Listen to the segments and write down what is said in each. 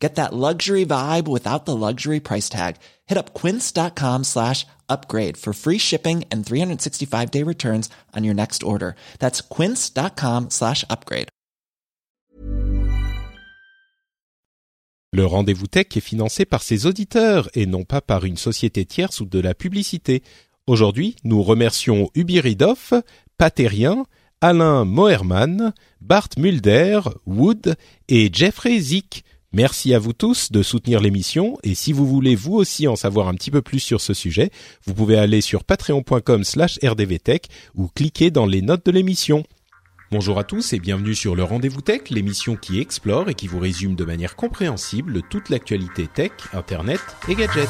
Get that luxury vibe without the luxury price tag. Hit up quince.com slash upgrade for free shipping and 365 day returns on your next order. That's quince.com slash upgrade. Le rendez-vous tech est financé par ses auditeurs et non pas par une société tierce ou de la publicité. Aujourd'hui, nous remercions Ubiridoff, Patérien, Alain Moerman, Bart Mulder, Wood et Jeffrey Zick Merci à vous tous de soutenir l'émission et si vous voulez vous aussi en savoir un petit peu plus sur ce sujet, vous pouvez aller sur patreon.com slash rdvtech ou cliquer dans les notes de l'émission. Bonjour à tous et bienvenue sur le Rendez-vous Tech, l'émission qui explore et qui vous résume de manière compréhensible toute l'actualité tech, internet et gadgets.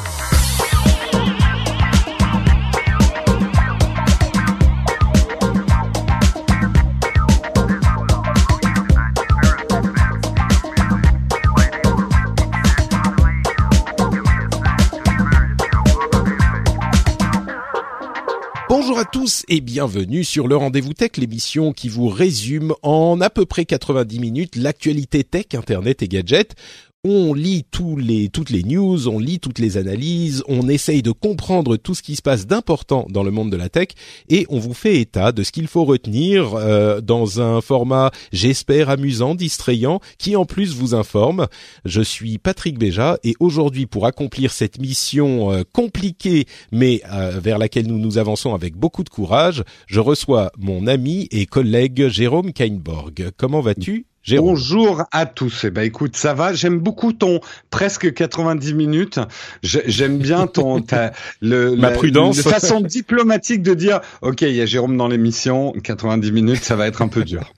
Bonjour à tous et bienvenue sur le Rendez-vous Tech, l'émission qui vous résume en à peu près 90 minutes l'actualité tech, internet et gadgets on lit tous les, toutes les news, on lit toutes les analyses, on essaye de comprendre tout ce qui se passe d'important dans le monde de la tech et on vous fait état de ce qu'il faut retenir euh, dans un format, j'espère, amusant, distrayant, qui en plus vous informe. Je suis Patrick Béja et aujourd'hui pour accomplir cette mission euh, compliquée mais euh, vers laquelle nous nous avançons avec beaucoup de courage, je reçois mon ami et collègue Jérôme Kainborg. Comment vas-tu? Bonjour à tous. Eh ben, écoute, ça va. J'aime beaucoup ton presque 90 minutes. J'aime bien ton ta, le, ma prudence, de façon diplomatique de dire, ok, il y a Jérôme dans l'émission, 90 minutes, ça va être un peu dur.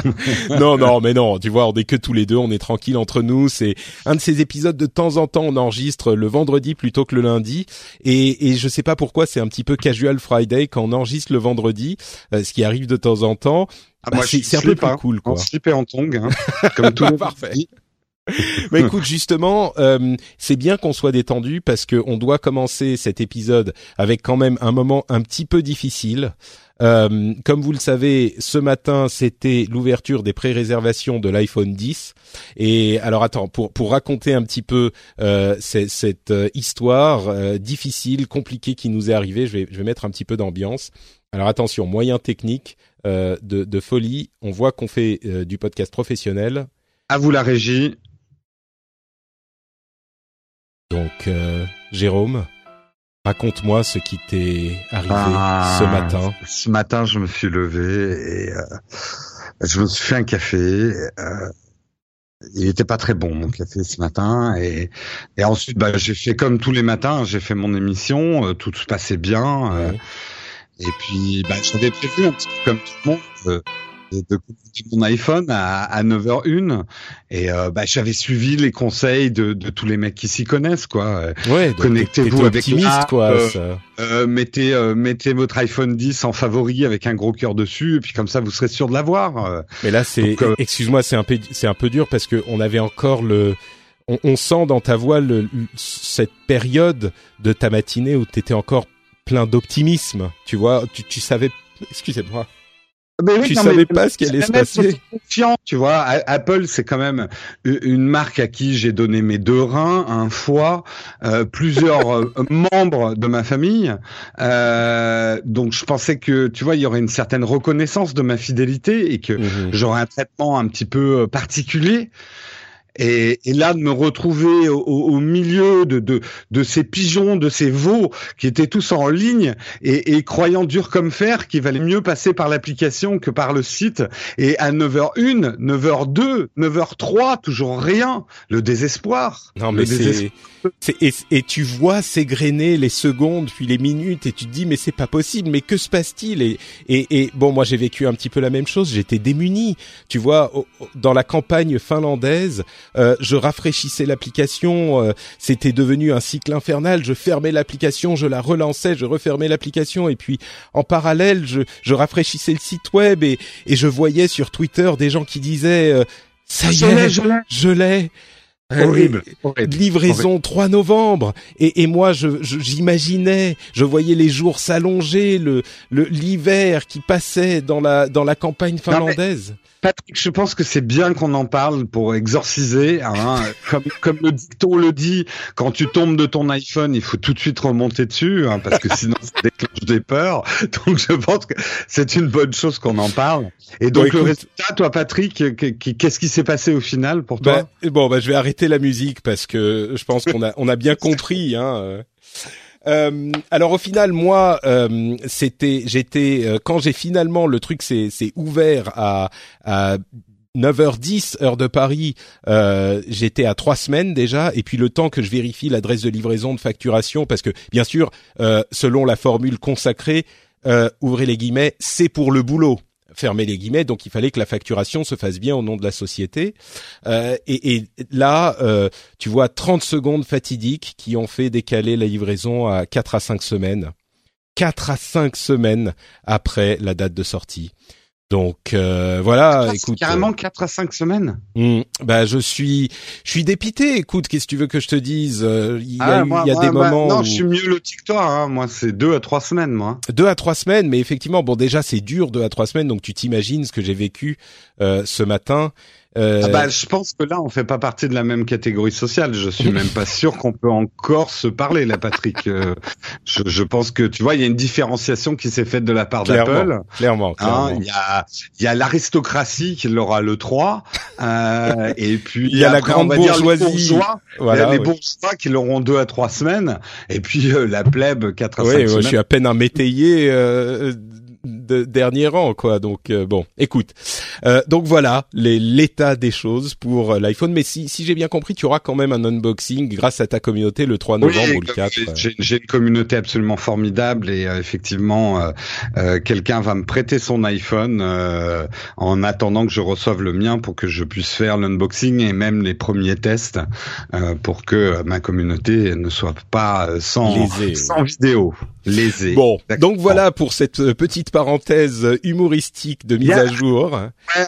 non, non, mais non. Tu vois, on est que tous les deux, on est tranquille entre nous. C'est un de ces épisodes de temps en temps, on enregistre le vendredi plutôt que le lundi, et, et je sais pas pourquoi, c'est un petit peu casual Friday quand on enregistre le vendredi, euh, ce qui arrive de temps en temps. Ah, bah, c'est un peu plus cool, quoi. En slip et en tong, hein, comme tout le Parfait. Mais écoute, justement, euh, c'est bien qu'on soit détendu parce que on doit commencer cet épisode avec quand même un moment un petit peu difficile. Euh, comme vous le savez, ce matin, c'était l'ouverture des pré-réservations de l'iPhone 10. Et alors, attends, pour pour raconter un petit peu euh, cette euh, histoire euh, difficile, compliquée qui nous est arrivée, je vais je vais mettre un petit peu d'ambiance. Alors attention, moyen technique euh, de, de, folie. On voit qu'on fait euh, du podcast professionnel. À vous la régie. Donc, euh, Jérôme, raconte-moi ce qui t'est arrivé ah, ce matin. Ce matin, je me suis levé et je me suis fait un café. il était pas très bon mon café ce matin et, et ensuite bah, j'ai fait comme tous les matins j'ai fait mon émission tout se passait bien et puis, bah, j'avais prévu un petit peu comme tout le monde euh, de, de mon iPhone à, à 9h01 et euh, bah, j'avais suivi les conseils de, de, tous les mecs qui s'y connaissent quoi. Ouais, connectez-vous avec l'app, quoi. Euh, euh, mettez euh, mettez votre iPhone 10 en favori avec un gros cœur dessus et puis comme ça vous serez sûr de l'avoir. Mais là c'est excuse-moi, c'est un peu c'est un peu dur parce que on avait encore le on, on sent dans ta voix le, cette période de ta matinée où tu étais encore plein d'optimisme. Tu vois, tu, tu savais, excusez-moi. Ben oui, tu savais pas ce qui allait se passer. Confiant, tu vois. Apple, c'est quand même une marque à qui j'ai donné mes deux reins, un foie, euh, plusieurs euh, membres de ma famille. Euh, donc, je pensais que, tu vois, il y aurait une certaine reconnaissance de ma fidélité et que mhm. j'aurais un traitement un petit peu particulier. Et, et, là, de me retrouver au, au milieu de, de, de, ces pigeons, de ces veaux qui étaient tous en ligne et, et croyant dur comme fer qu'il valait mieux passer par l'application que par le site. Et à 9h01, 9h02, 9h03, toujours rien. Le désespoir. Non, mais c'est... Et, et, tu vois s'égrener les secondes puis les minutes et tu te dis mais c'est pas possible mais que se passe-t-il? Et, et, et, bon moi j'ai vécu un petit peu la même chose j'étais démuni tu vois dans la campagne finlandaise euh, je rafraîchissais l'application, euh, c'était devenu un cycle infernal. Je fermais l'application, je la relançais, je refermais l'application, et puis en parallèle, je, je rafraîchissais le site web et, et je voyais sur Twitter des gens qui disaient euh, ça y est, je l'ai. Horrible, livraison 3 novembre et, et moi je j'imaginais je, voyais les jours s'allonger le l'hiver qui passait dans la dans la campagne finlandaise Patrick, je pense que c'est bien qu'on en parle pour exorciser. Hein. comme, comme le dicton le dit, quand tu tombes de ton iPhone, il faut tout de suite remonter dessus, hein, parce que sinon ça déclenche des peurs. Donc je pense que c'est une bonne chose qu'on en parle. Et donc le résultat, toi Patrick, qu'est-ce qui s'est passé au final pour toi? Bah, Bon, bah, je vais arrêter la musique parce que je pense qu'on a on a bien compris. Hein. Euh, alors au final, moi, euh, c'était, j'étais euh, quand j'ai finalement le truc s'est ouvert à, à 9h10 heure de Paris, euh, j'étais à trois semaines déjà, et puis le temps que je vérifie l'adresse de livraison de facturation, parce que bien sûr, selon la formule consacrée, ouvrez les guillemets, c'est pour le boulot fermer les guillemets, donc il fallait que la facturation se fasse bien au nom de la société. Euh, et, là, euh, tu vois 30 secondes fatidiques qui ont fait décaler la livraison à 4 à 5 semaines. 4 à 5 semaines après la date de sortie. Donc euh, voilà, écoute. Carrément 4 à 5 semaines. Hmm, bah je suis je suis dépité. Écoute, qu'est-ce que tu veux que je te dise euh, Il y a, ah, il y a des moments. non, je suis mieux lotique que toi. Hein. Moi, c'est 2 à 3 semaines, moi. 2 à 3 semaines, mais effectivement, bon déjà c'est dur 2 à 3 semaines, donc tu t'imagines ce que j'ai vécu euh, ce matin. Euh... Ah bah, je pense que là, on fait pas partie de la même catégorie sociale. Je suis même pas sûr qu'on peut encore se parler, là, Patrick. Euh, je, je, pense que tu vois, il y a une différenciation qui s'est faite de la part d'Apple. Clairement, hein, clairement. Il y a, il y a l'aristocratie qui l'aura le 3, euh, et puis il y a la grande bourgeoisie. Les bourgeois, voilà, les bourgeois qui l'auront deux à trois semaines, et puis euh, la plèbe quatre à cinq semaines. Je suis à peine un métayer euh, de dernier rang quoi. Donc euh, bon écoute. Euh, donc voilà l'état des choses pour euh, l'iPhone. Mais si si j'ai bien compris tu auras quand même un unboxing grâce à ta communauté le 3 novembre ou le 4 j'ai une communauté absolument formidable et effectivement quelqu'un va me prêter son iPhone en attendant que je reçoive le mien pour que je puisse faire l'unboxing et même les premiers tests pour que ma communauté ne soit pas sans sans vidéo. lésée. Bon donc voilà pour cette petite parenthèse humoristique de mise à jour.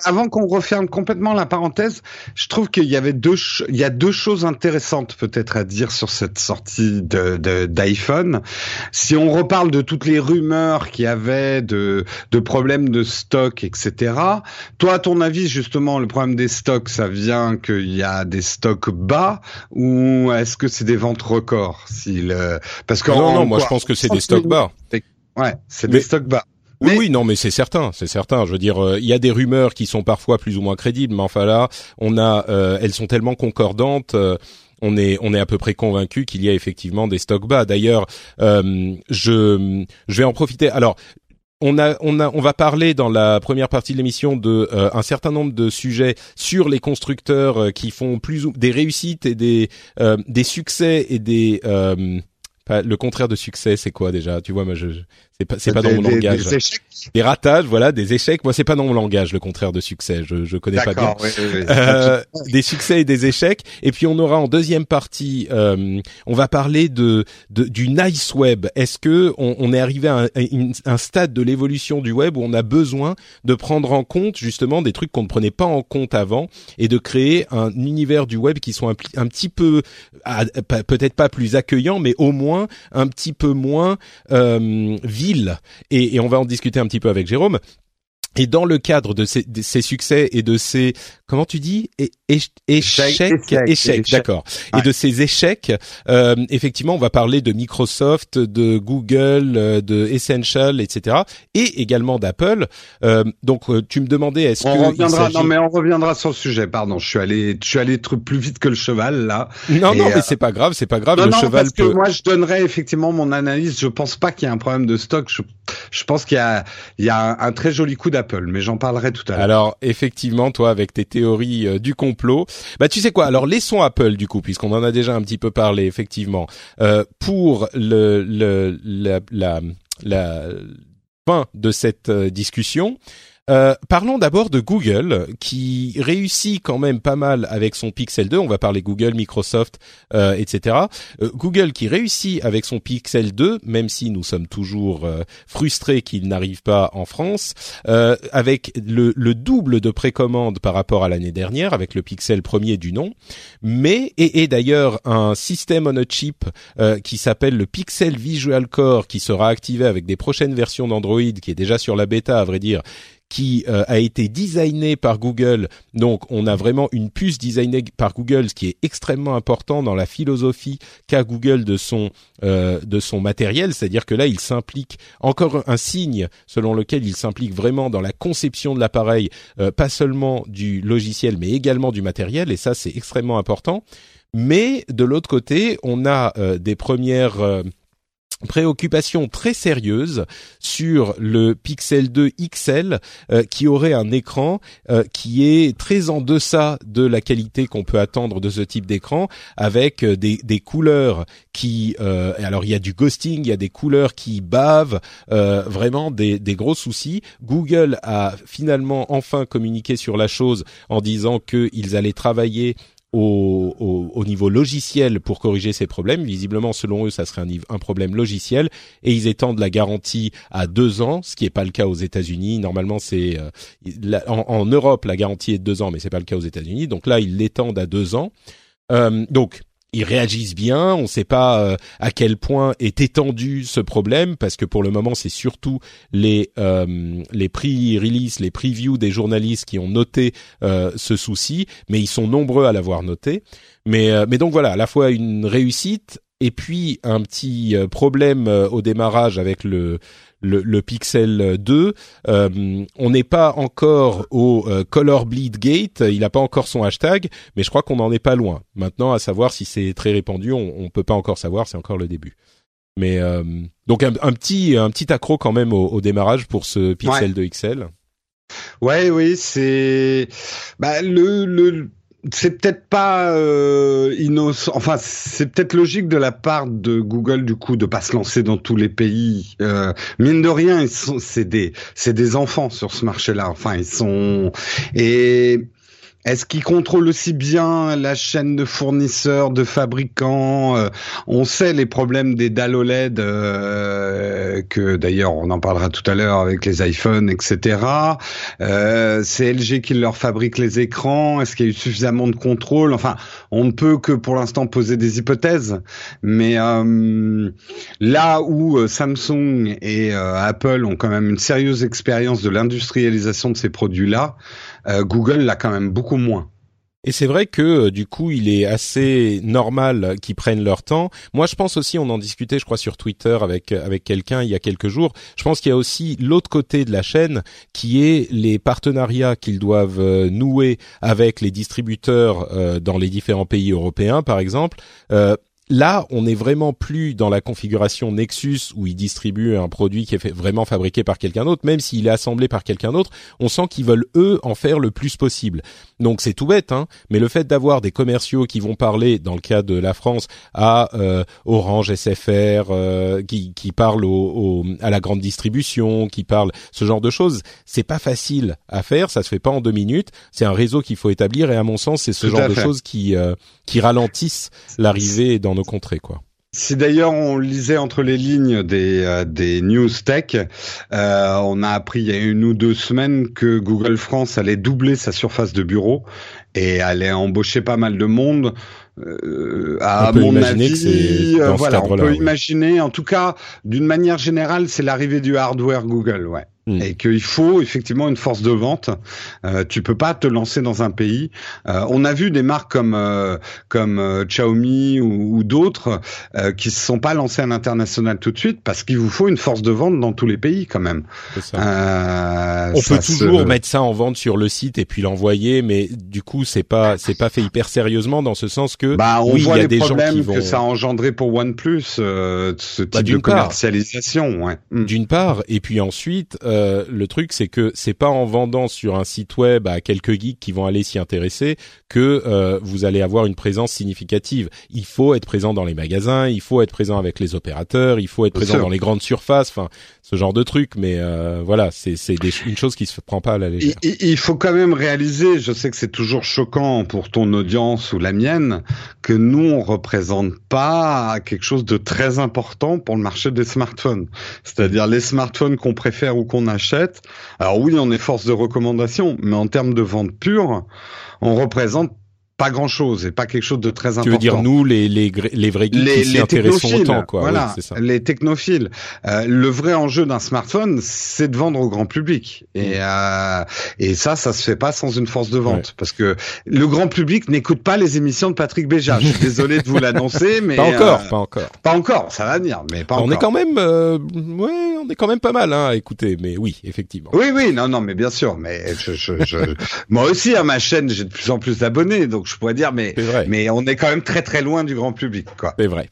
Avant qu'on referme complètement la parenthèse, je trouve qu'il y avait deux, il y a deux choses intéressantes peut-être à dire sur cette sortie de d'iPhone. Si on reparle de toutes les rumeurs qu'il y avait de, de problèmes de stock, etc. Toi, à ton avis, justement, le problème des stocks, ça vient qu'il y a des stocks bas ou est-ce que c'est des ventes records si le... Parce que non, non, moi je pense que c'est des stocks bas. Ouais, c'est des stocks bas. Oui, oui, non, mais c'est certain, c'est certain. Je veux dire, euh, il y a des rumeurs qui sont parfois plus ou moins crédibles, mais enfin là, on a, euh, elles sont tellement concordantes. Euh, on est on est à peu près convaincu qu'il y a effectivement des stocks bas. D'ailleurs, je je vais en profiter. Alors, on a, on a, on va parler dans la première partie de l'émission de un certain nombre de sujets sur les constructeurs qui font plus ou des réussites et des des succès et des le contraire de succès, c'est quoi déjà? Tu vois, moi, je, c'est pas, c'est pas dans mon langage. Des, échecs. des ratages, voilà, des échecs. Moi, c'est pas dans mon langage le contraire de succès. Je, je connais pas bien. Euh, des succès et des échecs. Et puis on aura en deuxième partie, euh, on va parler de, de, du nice web. Est-ce que on, on est arrivé à un, un stade de l'évolution du web où on a besoin de prendre en compte justement des trucs qu'on ne prenait pas en compte avant et de créer un univers du web qui soit un, un petit peu, peut-être pas plus accueillant, mais au moins un petit peu moins euh, et on va en discuter un petit peu avec Jérôme. Et dans le cadre de ces, de ces, succès et de ces comment tu dis? Échecs échecs, d'accord. Et de ces échecs euh, effectivement on va parler de Microsoft de Google euh, de Essential etc et également d'Apple. Euh, donc euh, tu me demandais est-ce que reviendra non mais on reviendra sur le sujet pardon. Je suis allé je suis allé plus vite que le cheval là. Non non mais c'est pas grave c'est pas grave non, le non, cheval parce que moi je donnerais effectivement mon analyse. Je pense pas qu'il y a un problème de stock. Je, je pense qu'il y a il y a un, très joli coup d'Apple mais j'en parlerai tout à l'heure alors effectivement toi avec tes théorie euh, du complot. Bah tu sais quoi? Alors laissons Apple du coup, puisqu'on en a déjà un petit peu parlé effectivement. Euh, pour le, le la, la, la fin de cette euh, discussion. Euh, parlons d'abord de Google, qui réussit quand même pas mal avec son Pixel 2. On va parler Google, Microsoft, euh, etc. Euh, Google qui réussit avec son Pixel 2, même si nous sommes toujours euh, frustrés qu'il n'arrive pas en France, avec le, le, double de précommande par rapport à l'année dernière, avec le Pixel premier du nom, mais et, et d'ailleurs un système on a chip qui s'appelle le Pixel Visual Core, qui sera activé avec des prochaines versions d'Android, qui est déjà sur la bêta à vrai dire qui euh, a été designé par Google. Donc, on a vraiment une puce designée par Google, ce qui est extrêmement important dans la philosophie qu'a Google de son euh, de son matériel. C'est-à-dire que là, il s'implique encore un signe selon lequel il s'implique vraiment dans la conception de l'appareil, euh, pas seulement du logiciel, mais également du matériel. Et ça, c'est extrêmement important. Mais de l'autre côté, on a des premières préoccupation très sérieuse sur le Pixel 2 XL euh, qui aurait un écran euh, qui est très en deçà de la qualité qu'on peut attendre de ce type d'écran avec euh, des, des, couleurs qui alors il y a du ghosting il y a des couleurs qui bavent vraiment des, des, gros soucis. Google a finalement enfin communiqué sur la chose en disant qu'ils allaient travailler au, au, niveau logiciel pour corriger ces problèmes. Visiblement, selon eux, ça serait un, un problème logiciel et ils étendent la garantie à deux ans, ce qui n'est pas le cas aux États-Unis. Normalement, c'est euh, en, en, Europe la garantie est de deux ans, mais c'est pas le cas aux États-Unis. Donc là, ils l'étendent à deux ans. Euh, donc ils réagissent bien. On ne sait pas euh, à quel point est étendu ce problème parce que pour le moment, c'est surtout les euh, les prix release, les previews des journalistes qui ont noté euh, ce souci, mais ils sont nombreux à l'avoir noté. Mais mais donc voilà, à la fois une réussite et puis un petit problème au démarrage avec le le, Pixel 2. Euh, on n'est pas encore au euh, Color Bleed Gate, il n'a pas encore son hashtag, mais je crois qu'on n'en est pas loin. Maintenant, à savoir si c'est très répandu, on, ne peut pas encore savoir, c'est encore le début. Mais euh, donc un, petit un petit accro quand même au, démarrage pour ce Pixel 2 XL. Ouais, oui, c'est bah, le, le c'est peut-être pas euh, innocent. Enfin, c'est peut-être logique de la part de Google du coup de pas se lancer dans tous les pays. Euh, mine de rien, c'est des c'est des enfants sur ce marché-là. Enfin, ils sont et est-ce qu'ils contrôlent aussi bien la chaîne de fournisseurs, de fabricants euh, On sait les problèmes des dalles OLED, euh, que d'ailleurs on en parlera tout à l'heure avec les iPhones, etc. Euh, c'est LG qui leur fabrique les écrans. Est-ce qu'il y a eu suffisamment de contrôle? Enfin, on ne peut que pour l'instant poser des hypothèses. Mais euh, là où Samsung et Apple ont quand même une sérieuse expérience de l'industrialisation de ces produits-là, euh, Google l'a quand même beaucoup moins. Et c'est vrai que euh, du coup, il est assez normal qu'ils prennent leur temps. Moi, je pense aussi, on en discutait, je crois, sur Twitter avec euh, avec quelqu'un il y a quelques jours. Je pense qu'il y a aussi l'autre côté de la chaîne, qui est les partenariats qu'ils doivent nouer avec les distributeurs dans les différents pays européens, par exemple. Là, on n'est vraiment plus dans la configuration Nexus où ils distribuent un produit qui est fait, vraiment fabriqué par quelqu'un d'autre, même s'il est assemblé par quelqu'un d'autre. On sent qu'ils veulent eux en faire le plus possible. Donc c'est tout bête, hein, mais le fait d'avoir des commerciaux qui vont parler, dans le cas de la France, à euh, Orange, SFR, euh, qui, qui parlent au, à la grande distribution, qui parlent ce genre de choses, c'est pas facile à faire, ça se fait pas en deux minutes. C'est un réseau qu'il faut établir et à mon sens, c'est ce genre de choses qui euh, qui ralentissent l'arrivée dans nos contrées, quoi. Si d'ailleurs on lisait entre les lignes des, euh, des news tech, euh, on a appris il y a une ou deux semaines que Google France allait doubler sa surface de bureau et allait embaucher pas mal de monde. Euh, à mon avis, voilà, on peut imaginer. En tout cas, d'une manière générale, c'est l'arrivée du hardware Google, ouais. Et qu'il faut effectivement une force de vente. Euh, tu peux pas te lancer dans un pays. Euh, on a vu des marques comme euh, comme euh, Xiaomi ou, ou d'autres euh, qui se sont pas lancées à l'international tout de suite parce qu'il vous faut une force de vente dans tous les pays quand même. Ça. on peut toujours mettre ça en vente sur le site et puis l'envoyer, mais du coup c'est pas c'est pas fait hyper sérieusement dans ce sens que bah, on oui, voit il y a des gens qui vont... que ça a engendré pour OnePlus ce bah, type de commercialisation. Ouais. Hmm. D'une part, et puis ensuite euh, le truc, c'est que c'est pas en vendant sur un site web à quelques geeks qui vont aller s'y intéresser que euh, vous allez avoir une présence significative. Il faut être présent dans les magasins, il faut être présent avec les opérateurs, il faut être présent dans les grandes surfaces, enfin ce genre de truc. Mais euh, voilà, c'est c'est une chose qui se prend pas à la légère. Il, il faut quand même réaliser, je sais que c'est toujours choquant pour ton audience ou la mienne, que nous on représente pas quelque chose de très important pour le marché des smartphones. C'est-à-dire les smartphones qu'on préfère ou qu'on achète. Alors oui, on est force de recommandation, mais en termes de vente pure, on représente pas grand chose et pas quelque chose de très important. Tu veux dire nous les les les vrais geeks les, qui s'y intéressent autant quoi. Voilà, ça. les technophiles. Euh, le vrai enjeu d'un smartphone, c'est de vendre au grand public et mm. euh, et ça ça se fait pas sans une force de vente parce que le grand public n'écoute pas les émissions de Patrick Béja. Je suis désolé de vous l'annoncer mais pas encore, euh, pas encore. Pas encore, ça va venir mais pas on encore. On est quand même euh, ouais, on est quand même pas mal hein à écouter mais oui, effectivement. Oui oui, non non mais bien sûr mais je, je, je moi aussi à ma chaîne, j'ai de plus en plus d'abonnés donc je pourrais dire, mais mais on est quand même très très loin du grand public, quoi. C'est vrai.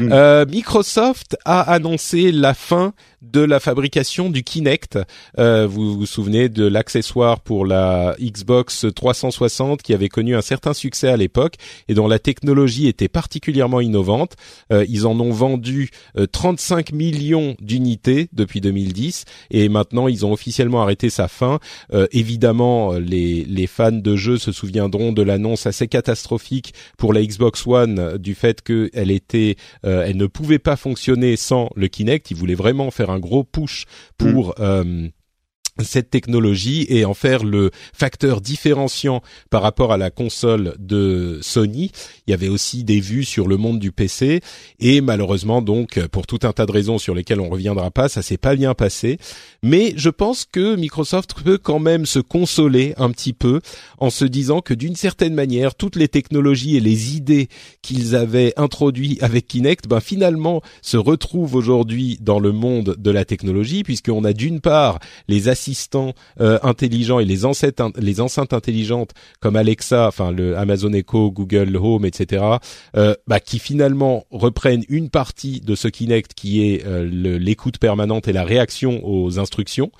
Hmm. Euh, Microsoft a annoncé la fin de la fabrication du Kinect. Euh, vous vous souvenez de l'accessoire pour la Xbox 360 qui avait connu un certain succès à l'époque et dont la technologie était particulièrement innovante. Euh, ils en ont vendu 35 euh, millions d'unités depuis 2010 et maintenant ils ont officiellement arrêté sa fin. Euh, évidemment, les, les fans de jeux se souviendront de l'annonce assez catastrophique pour la Xbox One du fait qu'elle était, elle ne pouvait pas fonctionner sans le Kinect. Ils voulaient vraiment faire un gros push pour mm. Cette technologie et en faire le facteur différenciant par rapport à la console de Sony. Il y avait aussi des vues sur le monde du PC et malheureusement donc pour tout un tas de raisons sur lesquelles on reviendra pas, ça s'est pas bien passé. Mais je pense que Microsoft peut quand même se consoler un petit peu en se disant que d'une certaine manière toutes les technologies et les idées qu'ils avaient introduits avec Kinect, ben finalement se retrouvent aujourd'hui dans le monde de la technologie puisqu'on a d'une part les assistants assistants euh, intelligents et les enceintes, les enceintes intelligentes comme Alexa, enfin le Amazon Echo, Google Home, etc., euh, bah, qui finalement reprennent une partie de ce Kinect qui est euh, l'écoute permanente et la réaction aux instructions.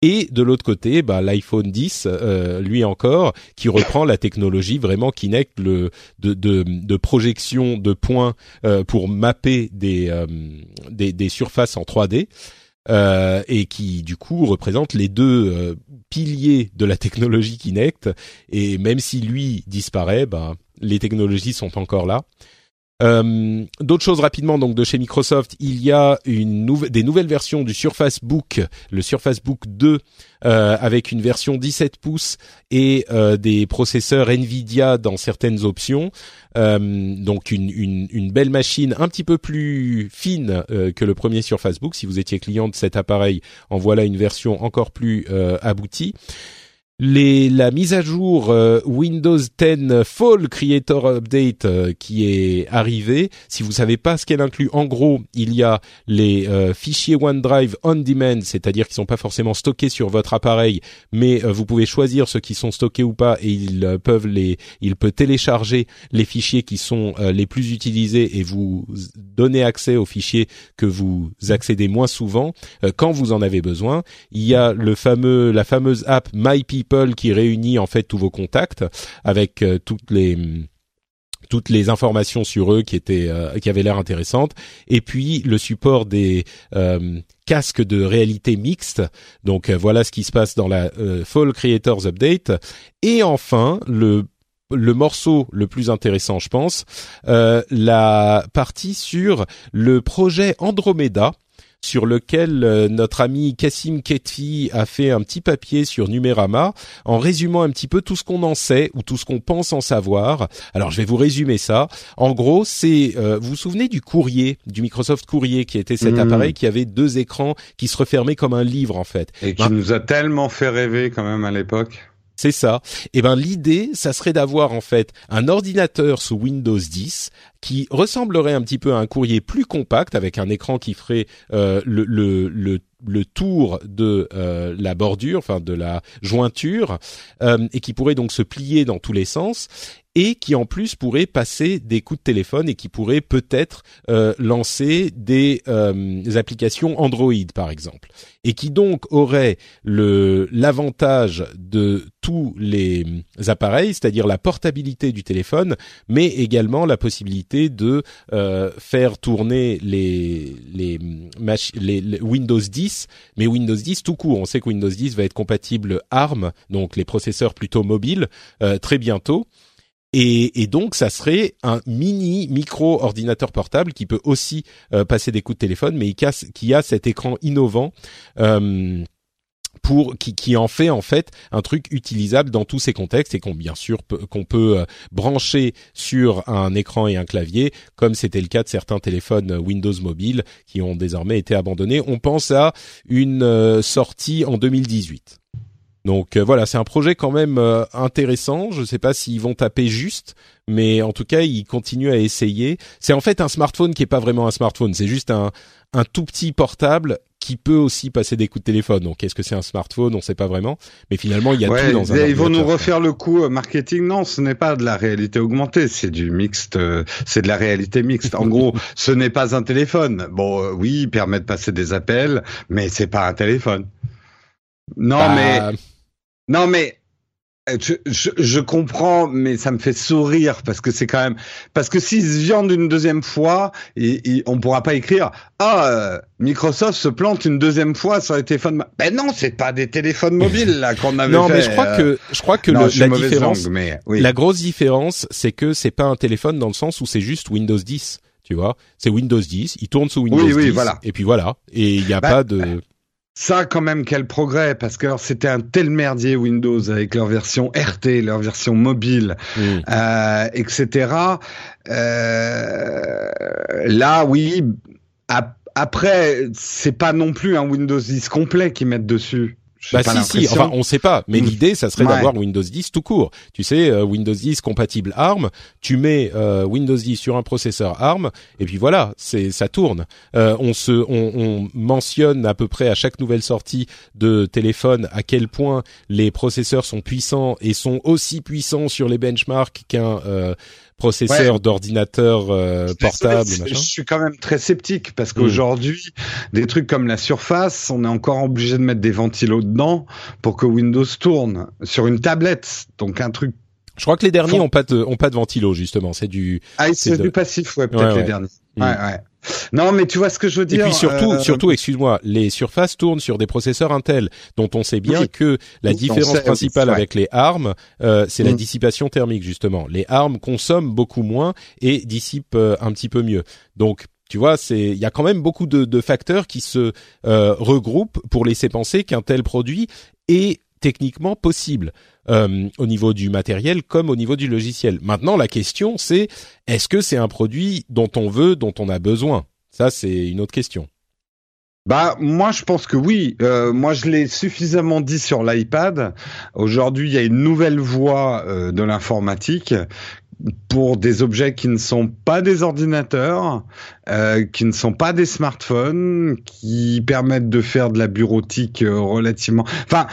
Et de l'autre côté, bah, l'iPhone 10, euh, lui encore, qui reprend la technologie vraiment Kinect le, de, de, de projection de points euh, pour mapper des, euh, des, des, surfaces en 3D. Euh, et qui du coup représente les deux euh, piliers de la technologie Kinect. Et même si lui disparaît, bah, les technologies sont encore là. Euh, D'autres choses rapidement donc de chez Microsoft, il y a des nouvelles versions du Surface Book, le Surface Book 2 euh, avec une version 17 pouces et euh, des processeurs Nvidia dans certaines options. Donc une, une, belle machine un petit peu plus fine que le premier Surface Book. Si vous étiez client de cet appareil, en voilà une version encore plus aboutie les, la mise à jour euh, Windows 10 Fall Creator Update euh, qui est arrivée. Si vous savez pas ce qu'elle inclut, en gros, il y a les euh, fichiers OneDrive on demand, c'est-à-dire qui sont pas forcément stockés sur votre appareil, mais vous pouvez choisir ceux qui sont stockés ou pas et ils peuvent les, il peut télécharger les fichiers qui sont les plus utilisés et vous donner accès aux fichiers que vous accédez moins souvent quand vous en avez besoin. Il y a le fameux, la fameuse app My qui réunit en fait tous vos contacts avec euh, toutes les toutes les informations sur eux qui étaient euh, qui avaient l'air intéressantes. Et puis le support des euh, casques de réalité mixte. Donc voilà ce qui se passe dans la Fall Creators Update. Et enfin le le morceau le plus intéressant, je pense, la partie sur le projet Andromeda, sur lequel euh, notre ami Kassim Ketfi a fait un petit papier sur Numérama en résumant un petit peu tout ce qu'on en sait ou tout ce qu'on pense en savoir. Alors je vais vous résumer ça. En gros, c'est euh, vous vous souvenez du courrier, du Microsoft Courrier qui était cet mmh. appareil qui avait deux écrans qui se refermaient comme un livre en fait. Et qui nous a tellement fait rêver quand même à l'époque. C'est ça. Eh ben l'idée, ça serait d'avoir en fait un ordinateur sous Windows 10 qui ressemblerait un petit peu à un courrier plus compact avec un écran qui ferait le, le, le le tour de euh, la bordure, enfin de la jointure, euh, et qui pourrait donc se plier dans tous les sens et qui en plus pourrait passer des coups de téléphone et qui pourrait peut-être euh, lancer des, euh, applications Android par exemple et qui donc aurait le l'avantage de tous les appareils, c'est-à-dire la portabilité du téléphone, mais également la possibilité de euh, faire tourner les les, les, les Windows 10, mais Windows 10 tout court. On sait que Windows 10 va être compatible ARM, donc les processeurs plutôt mobiles, très bientôt. Et, donc, ça serait un mini micro ordinateur portable qui peut aussi euh, passer des coups de téléphone, mais qui a, cet écran innovant. Euh, pour qui, qui en fait en fait un truc utilisable dans tous ces contextes et qu'on bien sûr qu'on peut euh, brancher sur un écran et un clavier comme c'était le cas de certains téléphones Windows mobile qui ont désormais été abandonnés. On pense à une sortie en 2018. Donc euh, voilà, c'est un projet quand même euh, intéressant. Je ne sais pas s'ils vont taper juste, mais en tout cas, ils continuent à essayer. C'est en fait un smartphone qui est pas vraiment un smartphone, c'est juste un, un tout petit portable qui peut aussi passer des coups de téléphone. Donc, est-ce que c'est un smartphone? On ne sait pas vraiment. Mais finalement, il y a tout dans un. Ils vont nous refaire le coup euh, marketing. Non, ce n'est pas de la réalité augmentée. C'est du mixte. c'est de la réalité mixte. En gros, ce n'est pas un téléphone. Bon, oui, il permet de passer des appels, mais c'est pas un téléphone. Non, bah, mais non, mais euh, je, je, je, comprends, mais ça me fait sourire parce que c'est quand même parce que s'ils se viandent une deuxième fois, et, on pourra pas écrire ah euh, Microsoft se plante une deuxième fois sur les téléphones. Ben non, c'est pas des téléphones mobiles là qu'on avait. non, mais je crois euh, que je crois que la différence, mais, la grosse différence, c'est que c'est pas un téléphone dans le sens où c'est juste Windows 10. Tu vois, c'est Windows 10, il tourne sous Windows oui, 10, voilà. et puis voilà, et il n'y a bah, pas de. Ça, quand même, quel progrès, parce que c'était un tel merdier Windows avec leur version RT, leur version mobile, mm. euh, etc. Euh, là, oui. Après, c'est pas non plus un Windows 10 complet qu'ils mettent dessus bah si si, enfin on sait pas, mais mm. l'idée ça serait d'avoir Windows 10 tout court. Tu sais euh, Windows 10 compatible ARM, tu mets euh, Windows 10 sur un processeur ARM et puis voilà, c'est ça tourne. Euh, on se on, on, mentionne à peu près à chaque nouvelle sortie de téléphone à quel point les processeurs sont puissants et sont aussi puissants sur les benchmarks qu'un processeur d'ordinateur euh, portable. Je suis quand même très sceptique parce mm. qu'aujourd'hui, des trucs comme la Surface, on est encore obligé de mettre des ventilos dedans pour que Windows tourne sur une tablette. Donc un truc. Je crois que les derniers ont pas de ont pas de ventilo justement. C'est du. Ah, c'est du passif, ouais, peut-être les derniers. Mm. Ouais, ouais. Non, mais tu vois ce que je veux dire. Et puis surtout, euh, surtout, excuse-moi, les surfaces tournent sur des processeurs Intel, dont on sait bien que la différence principale avec les ARM, euh, c'est la mm. dissipation thermique justement. Les ARM consomment beaucoup moins et dissipent euh, un petit peu mieux. Donc tu vois, c'est il y a quand même beaucoup de, de facteurs qui se regroupent pour laisser penser qu'un tel produit est techniquement possible euh, au niveau du matériel comme au niveau du logiciel. Maintenant, la question c'est est-ce que c'est un produit dont on veut, dont on a besoin? Ça, c'est une autre question. Bah moi je pense que oui. Euh, moi je l'ai suffisamment dit sur l'iPad. Aujourd'hui il y a une nouvelle voie euh, de l'informatique pour des objets qui ne sont pas des ordinateurs, qui ne sont pas des smartphones, qui permettent de faire de la bureautique relativement. Enfin,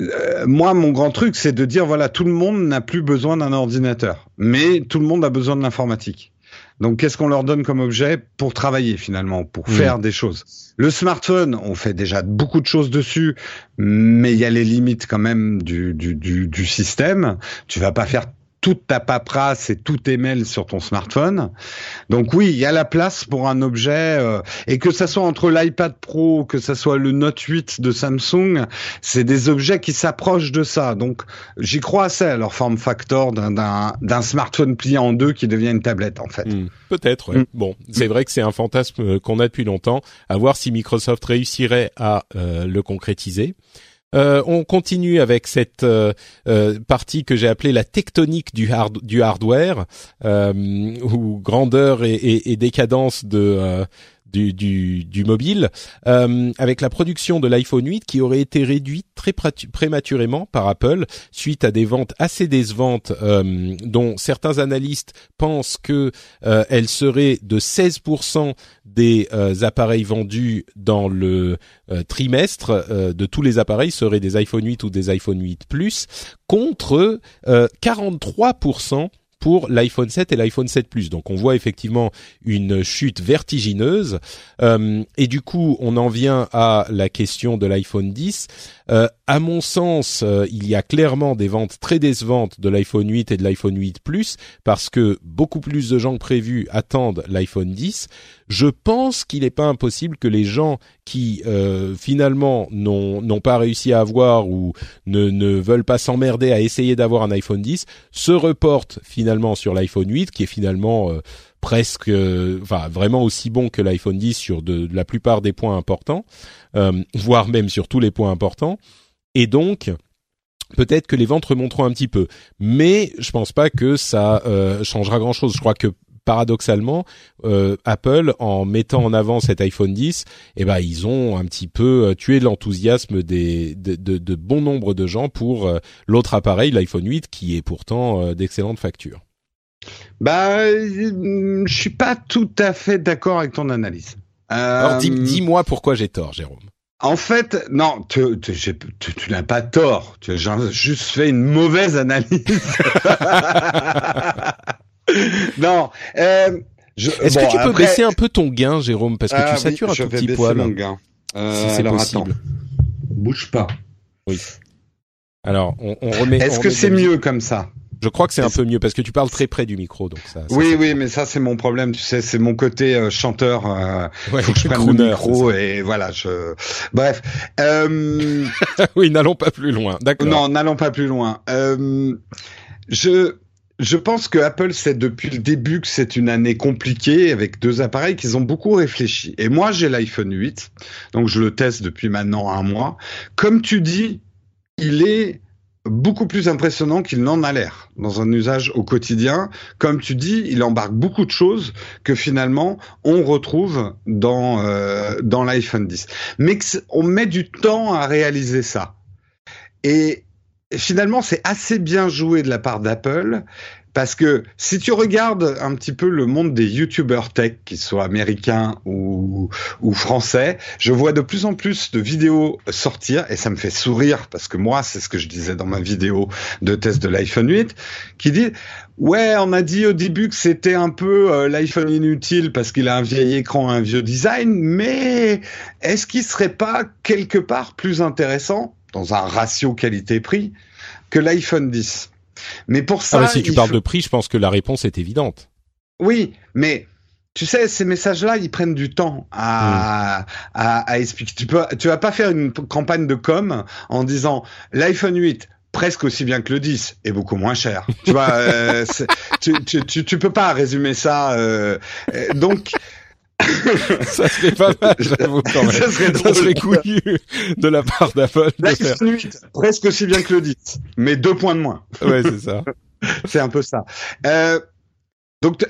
euh, moi, mon grand truc, c'est de dire voilà, tout le monde n'a plus besoin d'un ordinateur, mais tout le monde a besoin de l'informatique. Donc, qu'est-ce qu'on leur donne comme objet pour travailler finalement, pour mmh. faire des choses? Le smartphone, on fait déjà beaucoup de choses dessus, mais il y a les limites quand même du, du, du, du système. Tu vas pas faire toute ta paperasse et tous tes mails sur ton smartphone. Donc oui, il y a la place pour un objet euh, et que ça soit entre l'iPad Pro, que ça soit le Note 8 de Samsung, c'est des objets qui s'approchent de ça. Donc j'y crois assez à leur form factor d'un smartphone plié en deux qui devient une tablette en fait. Hmm. Peut-être. Hmm. Bon, c'est vrai que c'est un fantasme euh, qu'on a depuis longtemps. À voir si Microsoft réussirait à euh, le concrétiser. Euh, on continue avec cette euh, euh, partie que j'ai appelée la tectonique du, du hardware, ou grandeur et, décadence de du, mobile, euh, avec la production de l'iPhone 8 qui aurait été réduite très prématurément par Apple suite à des ventes assez décevantes, euh, dont certains analystes pensent que euh, elle serait de 16% des euh, appareils vendus dans le trimestre de tous les appareils seraient des iPhone 8 ou des iPhone 8 Plus contre 43% pour l'iPhone 7 et l'iPhone 7 Plus. Donc on voit effectivement une chute vertigineuse. Euh, et du coup, on en vient à la question de l'iPhone 10. Euh, à mon sens, euh, il y a clairement des ventes très décevantes de l'iPhone 8 et de l'iPhone 8 Plus parce que beaucoup plus de gens que prévu attendent l'iPhone 10. Je pense qu'il n'est pas impossible que les gens qui euh, finalement n'ont pas réussi à avoir ou ne, ne veulent pas s'emmerder à essayer d'avoir un iPhone 10 se reportent finalement sur l'iPhone 8 qui est finalement euh, presque, euh, enfin vraiment aussi bon que l'iPhone 10 sur de, la plupart des points importants, voire même sur tous les points importants. Et donc, peut-être que les ventes remonteront un petit peu, mais je pense pas que ça changera grand-chose. Je crois que paradoxalement, euh, Apple, en mettant en avant cet iPhone 10, eh ben ils ont un petit peu euh, tué l'enthousiasme des de, de, bon nombre de gens pour euh, l'autre appareil, l'iPhone 8, qui est pourtant d'excellente facture. Bah, je suis pas tout à fait d'accord avec ton analyse. Alors dis-moi pourquoi j'ai tort, Jérôme. En fait, non, tu, tu, tu n'as pas tort. Tu as juste fait une mauvaise analyse. non. Euh, Est-ce que tu peux baisser un peu ton gain, Jérôme, parce que tu ah satures un tout petit poil. Mon gain. Euh, si c'est possible. Bouge pas. Oui. Alors, on, on remet. Est-ce que c'est mieux comme ça? Je crois que c'est un peu mieux parce que tu parles très près du micro, donc ça. oui, oui, mais ça c'est mon problème, tu sais, c'est mon côté euh, chanteur. Euh, faut que je prenne le micro et voilà. Je... Bref. Euh... oui, n'allons pas plus loin. D'accord. Non, n'allons pas plus loin. Euh, je je pense que Apple sait depuis le début que c'est une année compliquée avec deux appareils qu'ils ont beaucoup réfléchi. Et moi, j'ai l'iPhone 8, donc je le teste depuis maintenant un mois. Comme tu dis, il est beaucoup plus impressionnant qu'il n'en a l'air dans un usage au quotidien. Comme tu dis, il embarque beaucoup de choses que finalement on retrouve dans euh, dans l'iPhone 10. Mais on met du temps à réaliser ça. Et finalement, c'est assez bien joué de la part d'Apple. Parce que si tu regardes un petit peu le monde des YouTubers tech, qu'ils soient américains ou, ou français, je vois de plus en plus de vidéos sortir et ça me fait sourire parce que moi, c'est ce que je disais dans ma vidéo de test de l'iPhone 8, qui dit ouais, on a dit au début que c'était un peu euh, l'iPhone inutile parce qu'il a un vieil écran, un vieux design, mais est-ce qu'il serait pas quelque part plus intéressant dans un ratio qualité-prix que l'iPhone 10. Mais pour ça, ah si tu parles de prix, je pense que la réponse est évidente. Oui, mais tu sais, ces messages-là, ils prennent du temps à, hmm. à, expliquer. Tu peux, tu vas pas faire une campagne de com en disant l'iPhone 8 presque aussi bien que le 10 et beaucoup moins cher. tu vois, euh, tu, tu, tu, peux pas résumer ça. Euh, donc ça serait pas mal, j'avoue quand même. Ça serait, ça serait couillu de la part d'Apple. faire... presque aussi bien que le 10, mais deux points de moins. Ouais, c'est ça. c'est un peu ça. Euh, donc,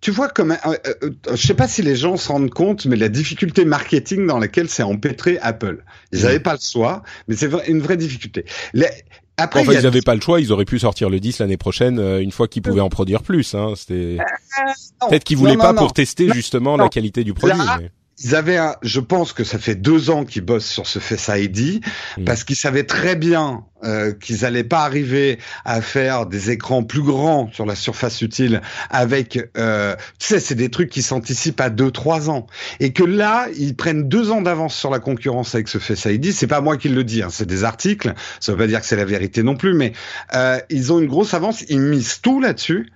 tu, vois comme, euh, euh, je sais pas si les gens se rendent compte, mais la difficulté marketing dans laquelle s'est empêtré Apple. Ils n'avaient pas le choix, mais c'est une vraie difficulté. Les, après, enfin, ils n'avaient pas le choix, ils auraient pu sortir le 10 l'année prochaine euh, une fois qu'ils pouvaient en produire plus. Hein. C'était euh, peut-être qu'ils voulaient pas pour tester justement la qualité du produit. mais ils avaient un, je pense que ça fait deux ans qu'ils bossent sur ce Face ID parce qu'ils savaient très bien euh, qu'ils allaient pas arriver à faire des écrans plus grands sur la surface utile avec, euh, tu sais, c'est des trucs qui s'anticipent à deux trois ans et que là ils prennent deux ans d'avance sur la concurrence avec ce Face ID. C'est pas moi qui le dis, hein, c'est des articles. Ça veut pas dire que c'est la vérité non plus, mais euh, ils ont une grosse avance. Ils misent tout là-dessus.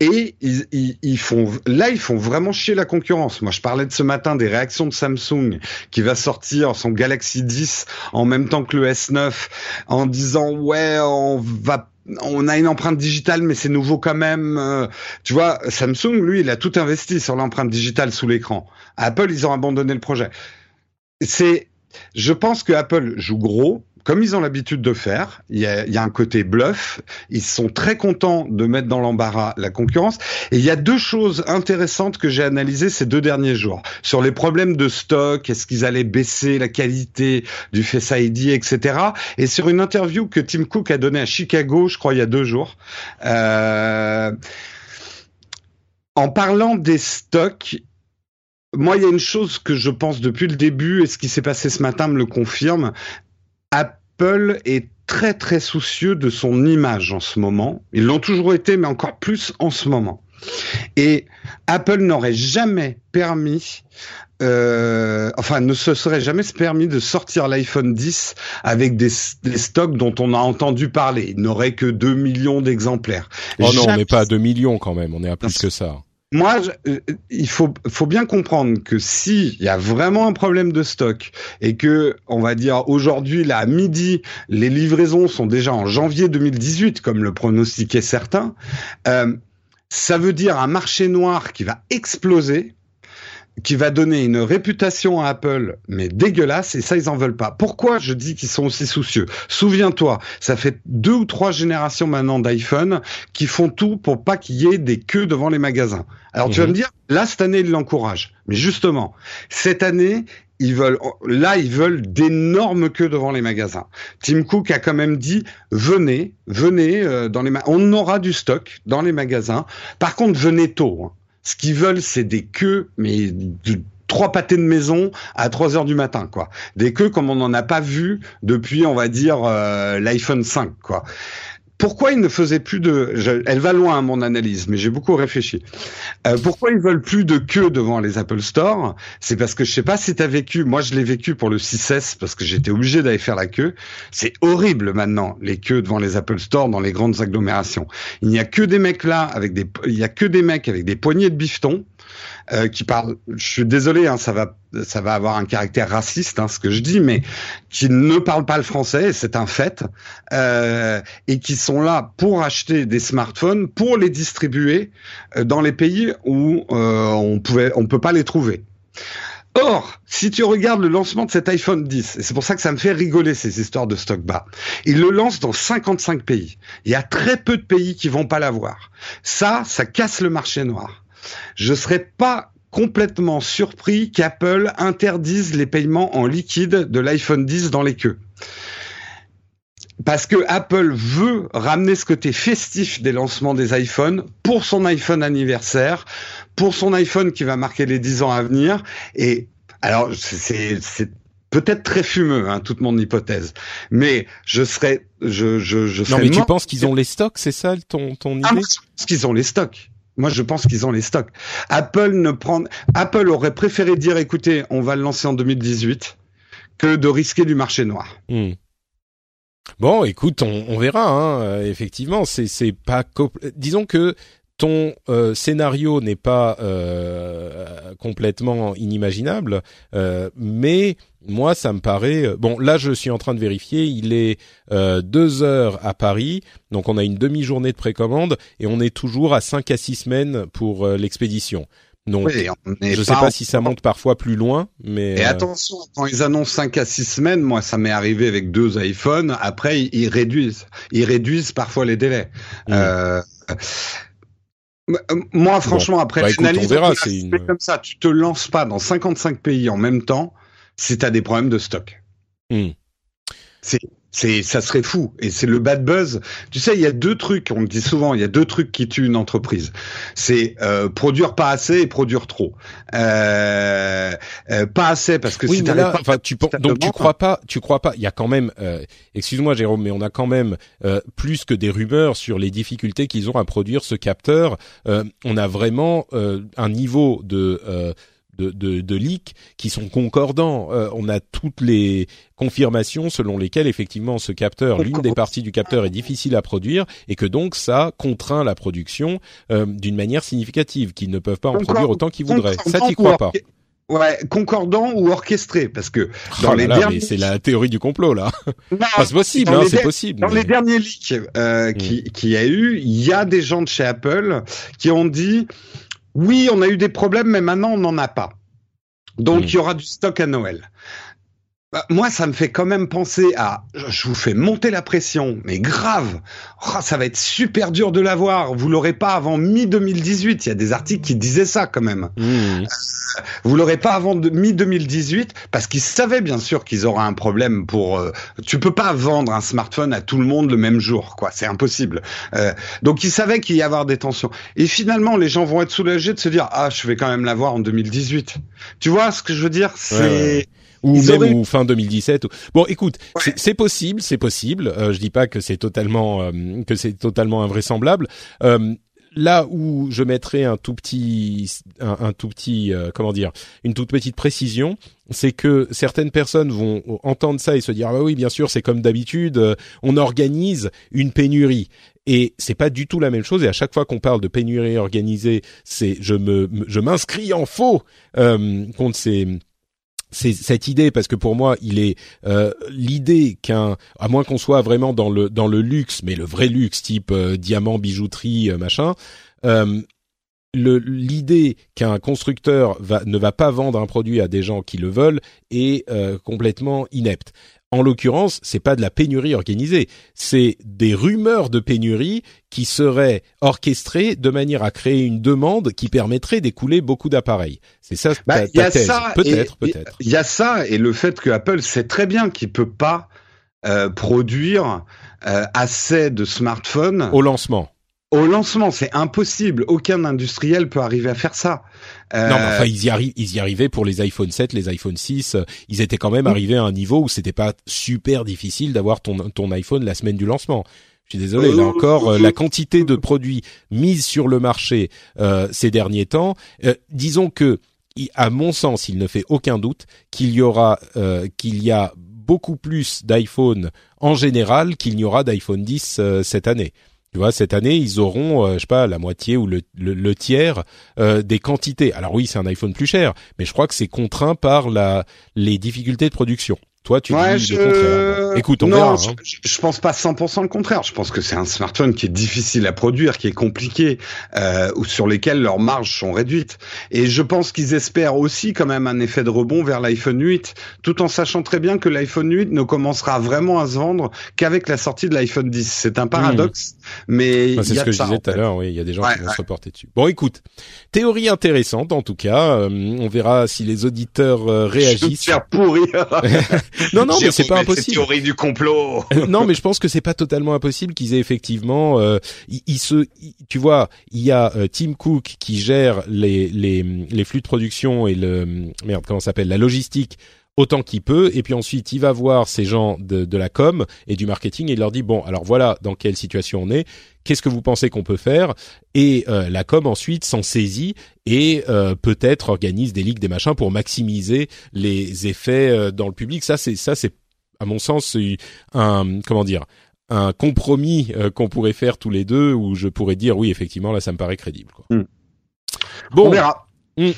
Et ils, ils, ils, font, là, ils font vraiment chier la concurrence. Moi, je parlais de ce matin des réactions de Samsung qui va sortir son Galaxy 10 en même temps que le S9 en disant ouais, on va on a une empreinte digitale, mais c'est nouveau quand même. Euh, tu vois, Samsung, lui, il a tout investi sur l'empreinte digitale sous l'écran. Apple, ils ont abandonné le projet. C'est, je pense que Apple joue gros comme ils ont l'habitude de faire. Il y, a, un côté bluff. Ils sont très contents de mettre dans l'embarras la concurrence. Et il y a deux choses intéressantes que j'ai analysées ces deux derniers jours sur les problèmes de stock. Est-ce qu'ils allaient baisser la qualité du Face ID, etc. Et sur une interview que Tim Cook a donnée à Chicago, je crois il y a deux jours. Euh, en parlant des stocks, moi, il y a une chose que je pense depuis le début, et ce qui s'est passé ce matin me le confirme. Apple est très très soucieux de son image en ce moment. Ils l'ont toujours été, mais encore plus en ce moment. Et Apple n'aurait jamais permis, euh, enfin, ne se serait jamais permis de sortir l'iPhone 10 avec des, des, stocks dont on a entendu parler. Il n'aurait que 2 millions d'exemplaires. Oh non, on n'est pas à 2 millions quand même, on est à plus que ça. Moi, je, euh, il faut, bien comprendre que si il y a vraiment un problème de stock et que, on va dire aujourd'hui, là, à midi, les livraisons sont déjà en janvier 2018, comme le pronostiquaient certains, euh, ça veut dire un marché noir qui va exploser qui va donner une réputation à Apple, mais dégueulasse, et ça, ils en veulent pas. Pourquoi je dis qu'ils sont aussi soucieux? Souviens-toi, ça fait deux ou trois générations maintenant d'iPhone qui font tout pour pas qu'il y ait des queues devant les magasins. Alors tu vas me dire, là, cette année, ils l'encouragent. Mais justement, cette année, ils veulent, là, ils veulent d'énormes queues devant les magasins. Tim Cook a quand même dit, venez, venez euh, dans les, on aura du stock dans les magasins. Par contre, venez tôt. Hein. Ce qu'ils veulent, c'est des queues, mais de trois pâtés de maison à 3 heures du matin, quoi. Des queues comme on n'en a pas vu depuis, on va dire, euh, l'iPhone 5, quoi. Pourquoi ils ne faisaient plus de... Je, elle va loin, mon analyse, mais j'ai beaucoup réfléchi. Euh, pourquoi ils veulent plus de queue devant les Apple Store? C'est parce que je sais pas si tu as vécu, moi je l'ai vécu pour le 6S parce que j'étais obligé d'aller faire la queue. C'est horrible maintenant, les queues devant les Apple Store dans les grandes agglomérations. Il n'y a que des mecs là, avec des... il y a que des mecs avec des poignées de bifton euh, qui parlent, je suis désolé, hein, ça va, ça va avoir un caractère raciste, hein, ce que je dis, mais qui ne parlent pas le français, c'est un fait, euh, et qui sont là pour acheter des smartphones, pour les distribuer euh, dans les pays où euh, on pouvait, on peut pas les trouver. Or, si tu regardes le lancement de cet iPhone 10, et c'est pour ça que ça me fait rigoler ces histoires de stock bas, il le lance dans 55 pays. Il y a très peu de pays qui vont pas l'avoir. Ça, ça casse le marché noir je serais pas complètement surpris qu'Apple interdise les paiements en liquide de l'iPhone 10 dans les queues. Parce que Apple veut ramener ce côté festif des lancements des iPhones pour son iPhone anniversaire, pour son iPhone qui va marquer les 10 ans à venir. Et alors, c'est peut-être très fumeux, hein, toute mon hypothèse. Mais je serais, je, je, je serais Non, mais tu penses qu'ils ont les stocks, c'est ça ton, ton idée? Ah, pense qu'ils ont les stocks. Moi, je pense qu'ils ont les stocks. Apple ne prend, Apple aurait préféré dire, écoutez, on va le lancer en 2018, que de risquer du marché noir. Hmm. Bon, écoute, on, verra. Hein. Euh, effectivement, c'est pas disons que ton euh, scénario n'est pas euh, complètement inimaginable, mais moi ça me paraît euh, bon. Là, je suis en train de vérifier. Il est euh, deux heures à Paris, donc on a une demi-journée de précommande et on est toujours à cinq à six semaines pour l'expédition. Donc, oui, je ne sais pas si ça monte parfois plus loin, mais et attention quand ils annoncent cinq à six semaines, moi ça m'est arrivé avec deux iPhones. Après ils réduisent, ils réduisent parfois les délais. Mmh. Euh, moi, franchement, après, bah, écoute, on verra, c'est une... comme ça. Tu te lances pas dans 55 pays en même temps si tu as des problèmes de stock. Hmm. C'est c'est, ça serait fou. Et c'est le bad buzz. Tu sais, il y a deux trucs, on me dit souvent, il y a deux trucs qui tuent une entreprise. C'est euh, produire pas assez et produire trop. Euh, euh, pas assez parce que oui, si mais là, enfin, tu donc tu crois pas, tu crois pas. Il y a quand même, euh, excuse-moi Jérôme, mais on a quand même euh, plus que des rumeurs sur les difficultés qu'ils ont à produire ce capteur. Euh, on a vraiment un niveau de de, de, de leaks qui sont concordants. Euh, on a toutes les confirmations selon lesquelles effectivement ce capteur, l'une des parties du capteur est difficile à produire et que donc ça contraint la production euh, d'une manière significative, qu'ils ne peuvent pas en produire autant qu'ils voudraient. Ça, t'y crois pas Ouais, concordant ou orchestré, parce que oh dans les derniers, c'est la théorie du complot là. c'est possible, hein, c'est possible. Dans les derniers leaks euh, mm. qui, qui a eu, il y a des gens de chez Apple qui ont dit oui, on a eu des problèmes, mais maintenant on n'en a pas. Donc il y aura du stock à Noël. Bah, moi, ça me fait quand même penser à, je vous fais monter la pression, mais grave. Oh, ça va être super dur de l'avoir. Vous l'aurez pas avant mi 2018. Il y a des articles qui disaient ça quand même. Mmh. Euh, vous l'aurez pas avant mi 2018 parce qu'ils savaient bien sûr qu'ils auraient un problème pour. Euh, tu peux pas vendre un smartphone à tout le monde le même jour, quoi. C'est impossible. Euh, donc ils savaient qu'il y avoir des tensions. Et finalement, les gens vont être soulagés de se dire, ah, je vais quand même l'avoir en 2018. Tu vois ce que je veux dire? C'est ou même ou fin 2017. Bon, écoute, c'est possible, c'est possible. Euh, je dis pas que c'est totalement euh, que c'est totalement invraisemblable. Euh, là où je mettrais un tout petit, un, tout petit, euh, comment dire, une toute petite précision, c'est que certaines personnes vont entendre ça et se dire ah bah oui bien sûr c'est comme d'habitude, on organise une pénurie. Et c'est pas du tout la même chose. Et à chaque fois qu'on parle de pénurie organisée, c'est je me je m'inscris en faux contre ces c'est cette idée parce que pour moi il est euh, l'idée qu'un à moins qu'on soit vraiment dans le dans le luxe mais le vrai luxe type euh, diamant bijouterie euh, machin l'idée qu'un constructeur va, ne va pas vendre un produit à des gens qui le veulent est complètement inepte en l'occurrence, c'est pas de la pénurie organisée, c'est des rumeurs de pénurie qui seraient orchestrées de manière à créer une demande qui permettrait d'écouler beaucoup d'appareils. C'est ça bah, ta, thèse. Peut-être, peut-être. Il y a ça et le fait que Apple sait très bien qu'il peut pas euh, produire euh, assez de smartphones au lancement. Au lancement, c'est impossible. Aucun industriel peut arriver à faire ça. Euh... Non, mais enfin, ils y, arrivent, ils y arrivaient pour les iPhone 7, les iPhone 6. Euh, ils étaient quand même arrivés à un niveau où c'était pas super difficile d'avoir ton, ton iPhone la semaine du lancement. Je suis désolé, là encore, euh, la quantité de produits mis sur le marché euh, ces derniers temps, disons que, à mon sens, il ne fait aucun doute qu'il y aura, qu'il y a beaucoup plus d'iPhone en général qu'il n'y aura d'iPhone 10 cette année. Tu vois, cette année, ils auront, euh, je sais pas, la moitié ou le, le, tiers euh, des quantités. Alors oui, c'est un iPhone plus cher, mais je crois que c'est contraint par la les difficultés de production. Toi, tu dis le contraire. Écoute, on non, verra. Je, hein. je, pense pas 100% le contraire. Je pense que c'est un smartphone qui est difficile à produire, qui est compliqué, euh, ou sur lesquels leurs marges sont réduites. Et je pense qu'ils espèrent aussi quand même un effet de rebond vers l'iPhone 8, tout en sachant très bien que l'iPhone 8 ne commencera vraiment à se vendre qu'avec la sortie de l'iPhone 10. C'est un paradoxe, hmm. mais c'est ce que je disais tout à l'heure. Oui, il y a des gens qui vont se reporter dessus. Bon, écoute, théorie intéressante en tout cas. Euh, on verra si les auditeurs euh, réagissent. Je vais faire pourrir. non, non, mais c'est pas impossible. Théorie du complot. non, mais je pense que c'est pas totalement impossible qu'ils aient effectivement, euh, ils, se, tu vois, il y a euh, Tim Cook qui gère les les les flux de production et le merde comment s'appelle la logistique autant qu'il peut, et puis ensuite il va voir ces gens de, de, la com et du marketing et il leur dit bon alors voilà dans quelle situation on est, qu'est-ce que vous pensez qu'on peut faire et euh, la com ensuite s'en saisit et euh, peut-être organise des ligues des machins pour maximiser les effets euh, dans le public. Ça c'est ça c'est à mon sens un comment dire un compromis qu'on pourrait faire tous les deux où je pourrais dire oui effectivement là ça me paraît crédible. Quoi. Hmm. Bon, on verra. Hmm.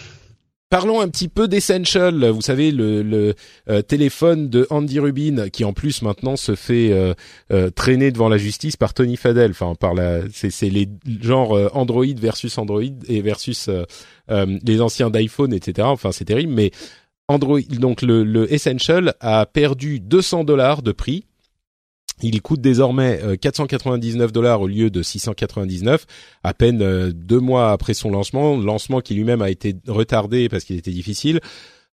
Parlons un petit peu d'Essential, vous savez le, le euh, téléphone de Andy Rubin qui en plus maintenant se fait euh, euh, traîner devant la justice par Tony Fadell, enfin par la c'est les genre Android versus Android et versus les anciens d'iPhone etc. Enfin c'est terrible. Mais Android donc le, le Essential a perdu 200 dollars de prix il coûte désormais 499 euh, dollars au lieu de 699, à peine euh, deux mois après son lancement, lancement qui lui-même a été retardé parce qu'il était difficile.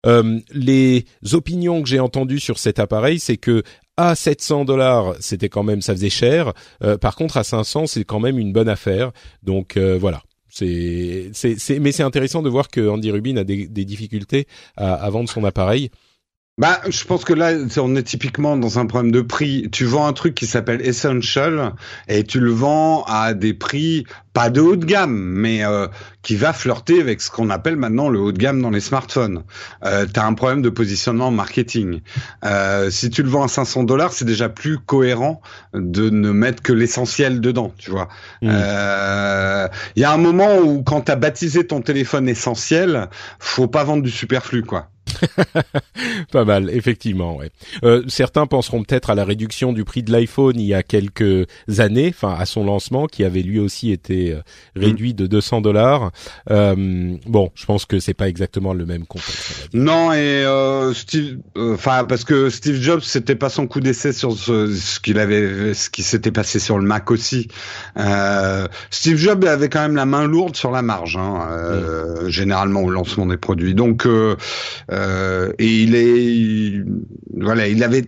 Euh, les opinions que j'ai entendues sur cet appareil, c'est que à 700 dollars, c'était quand même, ça faisait cher. par contre, à 500, c'est quand même une bonne affaire. Donc voilà. C'est, mais c'est intéressant de voir que Andy Rubin a des, difficultés à vendre son appareil. Bah, je pense que là, on est typiquement dans un problème de prix. Tu vends un truc qui s'appelle Essential et tu le vends à des prix pas de haut de gamme, mais euh, qui va flirter avec ce qu'on appelle maintenant le haut de gamme dans les smartphones. Euh, tu as un problème de positionnement marketing. Euh, si tu le vends à 500 dollars, c'est déjà plus cohérent de ne mettre que l'essentiel dedans, tu vois. Il mmh. euh, y a un moment où quand tu as baptisé ton téléphone essentiel, faut pas vendre du superflu, quoi. pas mal, effectivement. Ouais. Euh, certains penseront peut-être à la réduction du prix de l'iPhone il y a quelques années, enfin à son lancement, qui avait lui aussi été euh, réduit de 200 dollars. Euh, bon, je pense que c'est pas exactement le même contexte. Non, et euh, Steve, euh, enfin parce que Steve Jobs, c'était pas son coup d'essai sur ce, ce qu'il avait, ce qui s'était passé sur le Mac aussi. Steve Jobs avait quand même la main lourde sur la marge, hein, mm. généralement au lancement des produits. Donc euh, et il est, voilà, il avait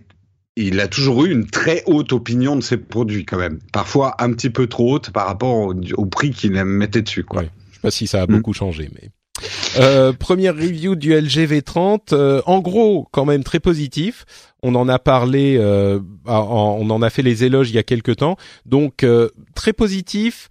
il a toujours eu une très haute opinion de ses produits quand même. Parfois un petit peu trop haute par rapport au, prix qu'il mettait dessus. Quoi. Ouais. Je sais pas si ça a beaucoup mm. changé, mais. Euh, première review du LG V30, euh, en gros quand même très positif. On en a parlé, euh, on en a fait les éloges il y a quelques temps, donc euh, très positif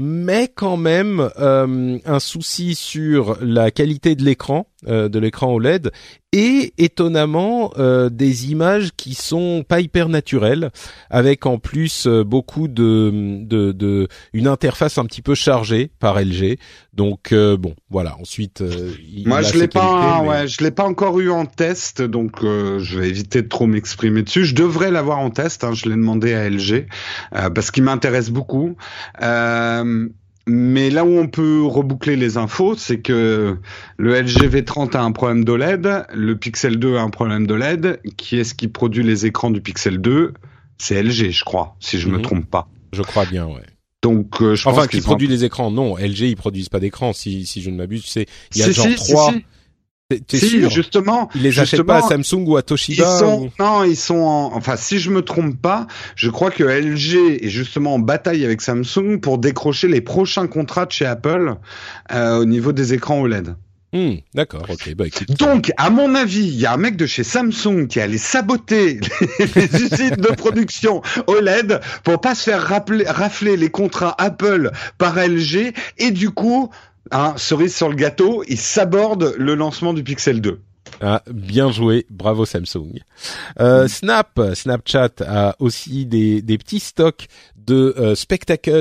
mais quand même euh, un souci sur la qualité de l'écran, euh, de l'écran OLED, et étonnamment euh, des images qui sont pas hyper naturelles, avec en plus beaucoup de, de, de, une interface un petit peu chargée par LG. Donc bon, voilà. Ensuite, moi je l'ai pas, ouais, je l'ai pas encore eu en test, donc je vais éviter de trop m'exprimer dessus. Je devrais l'avoir en test. Hein, je l'ai demandé à LG parce qu'il m'intéresse beaucoup. Euh, mais là où on peut reboucler les infos, c'est que le LG V30 a un problème d'OLED, le Pixel 2 a un problème d'OLED. Qui est-ce qui produit les écrans du Pixel 2 C'est LG, je crois, si je me mhm. trompe pas. Je crois bien, ouais. Donc, euh, je enfin, qui produit les écrans Non, LG ils produisent pas d'écran. Si si je ne m'abuse, sais, il y a genre trois. T'es si, sûr? justement. Ils les achètent pas à Samsung ou à Toshiba ils sont, Non, ils sont en... Enfin, si je me trompe pas, je crois que LG est justement en bataille avec Samsung pour décrocher les prochains contrats de chez Apple euh, au niveau des écrans OLED. Hmm, D'accord, ok. Bah, Donc, à mon avis, il y a un mec de chez Samsung qui allait saboter les, usines de production OLED pour pas se faire rafler les contrats Apple par LG et du coup Hein, cerise sur le gâteau, il s'aborde le lancement du Pixel 2. Ah, bien joué, bravo Samsung. Euh, Snap, Snapchat a aussi des, des petits stocks de euh.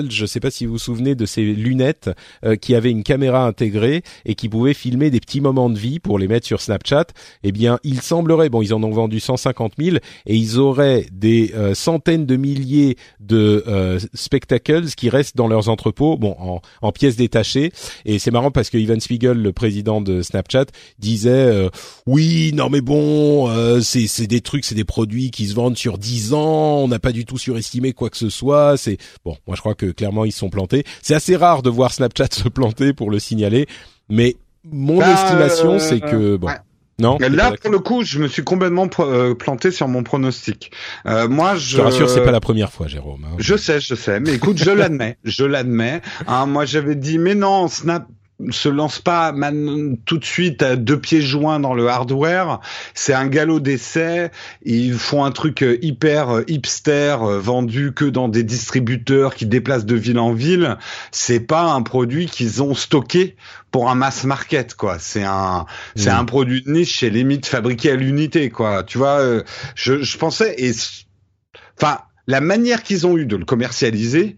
Je ne sais pas si vous vous souvenez de ces lunettes euh, qui avaient une caméra intégrée et qui pouvaient filmer des petits moments de vie pour les mettre sur Snapchat. Eh bien, il semblerait, bon, ils en ont vendu 150 000 et ils auraient des euh, centaines de milliers de Spectacles qui restent dans leurs entrepôts, bon, en, en pièces détachées. Et c'est marrant parce que Ivan Spiegel, le président de Snapchat, disait oui, non mais bon, c'est des trucs, c'est des produits qui se vendent sur 10 ans. On n'a pas du tout surestimé quoi que ce soit c'est bon. Moi, je crois que clairement ils sont plantés. C'est assez rare de voir Snapchat se planter pour le signaler, mais mon bah, estimation, euh, c'est que bon. Non? Là, pour le coup, je me suis complètement euh, planté sur mon pronostic. Euh, moi, je. Je te rassure, c'est pas la première fois, Jérôme. Hein. Je sais, je sais, mais écoute, je l'admets, je l'admets. Hein, moi, j'avais dit, mais non, Snap, se lance pas tout de suite à deux pieds joints dans le hardware. C'est un galop d'essai. Ils font un truc euh, hyper euh, hipster euh, vendu que dans des distributeurs qui déplacent de ville en ville. C'est pas un produit qu'ils ont stocké pour un mass market quoi. C'est un c'est un produit de niche et limite fabriqué à l'unité quoi. Tu vois, je, je pensais et enfin la manière qu'ils ont eu de le commercialiser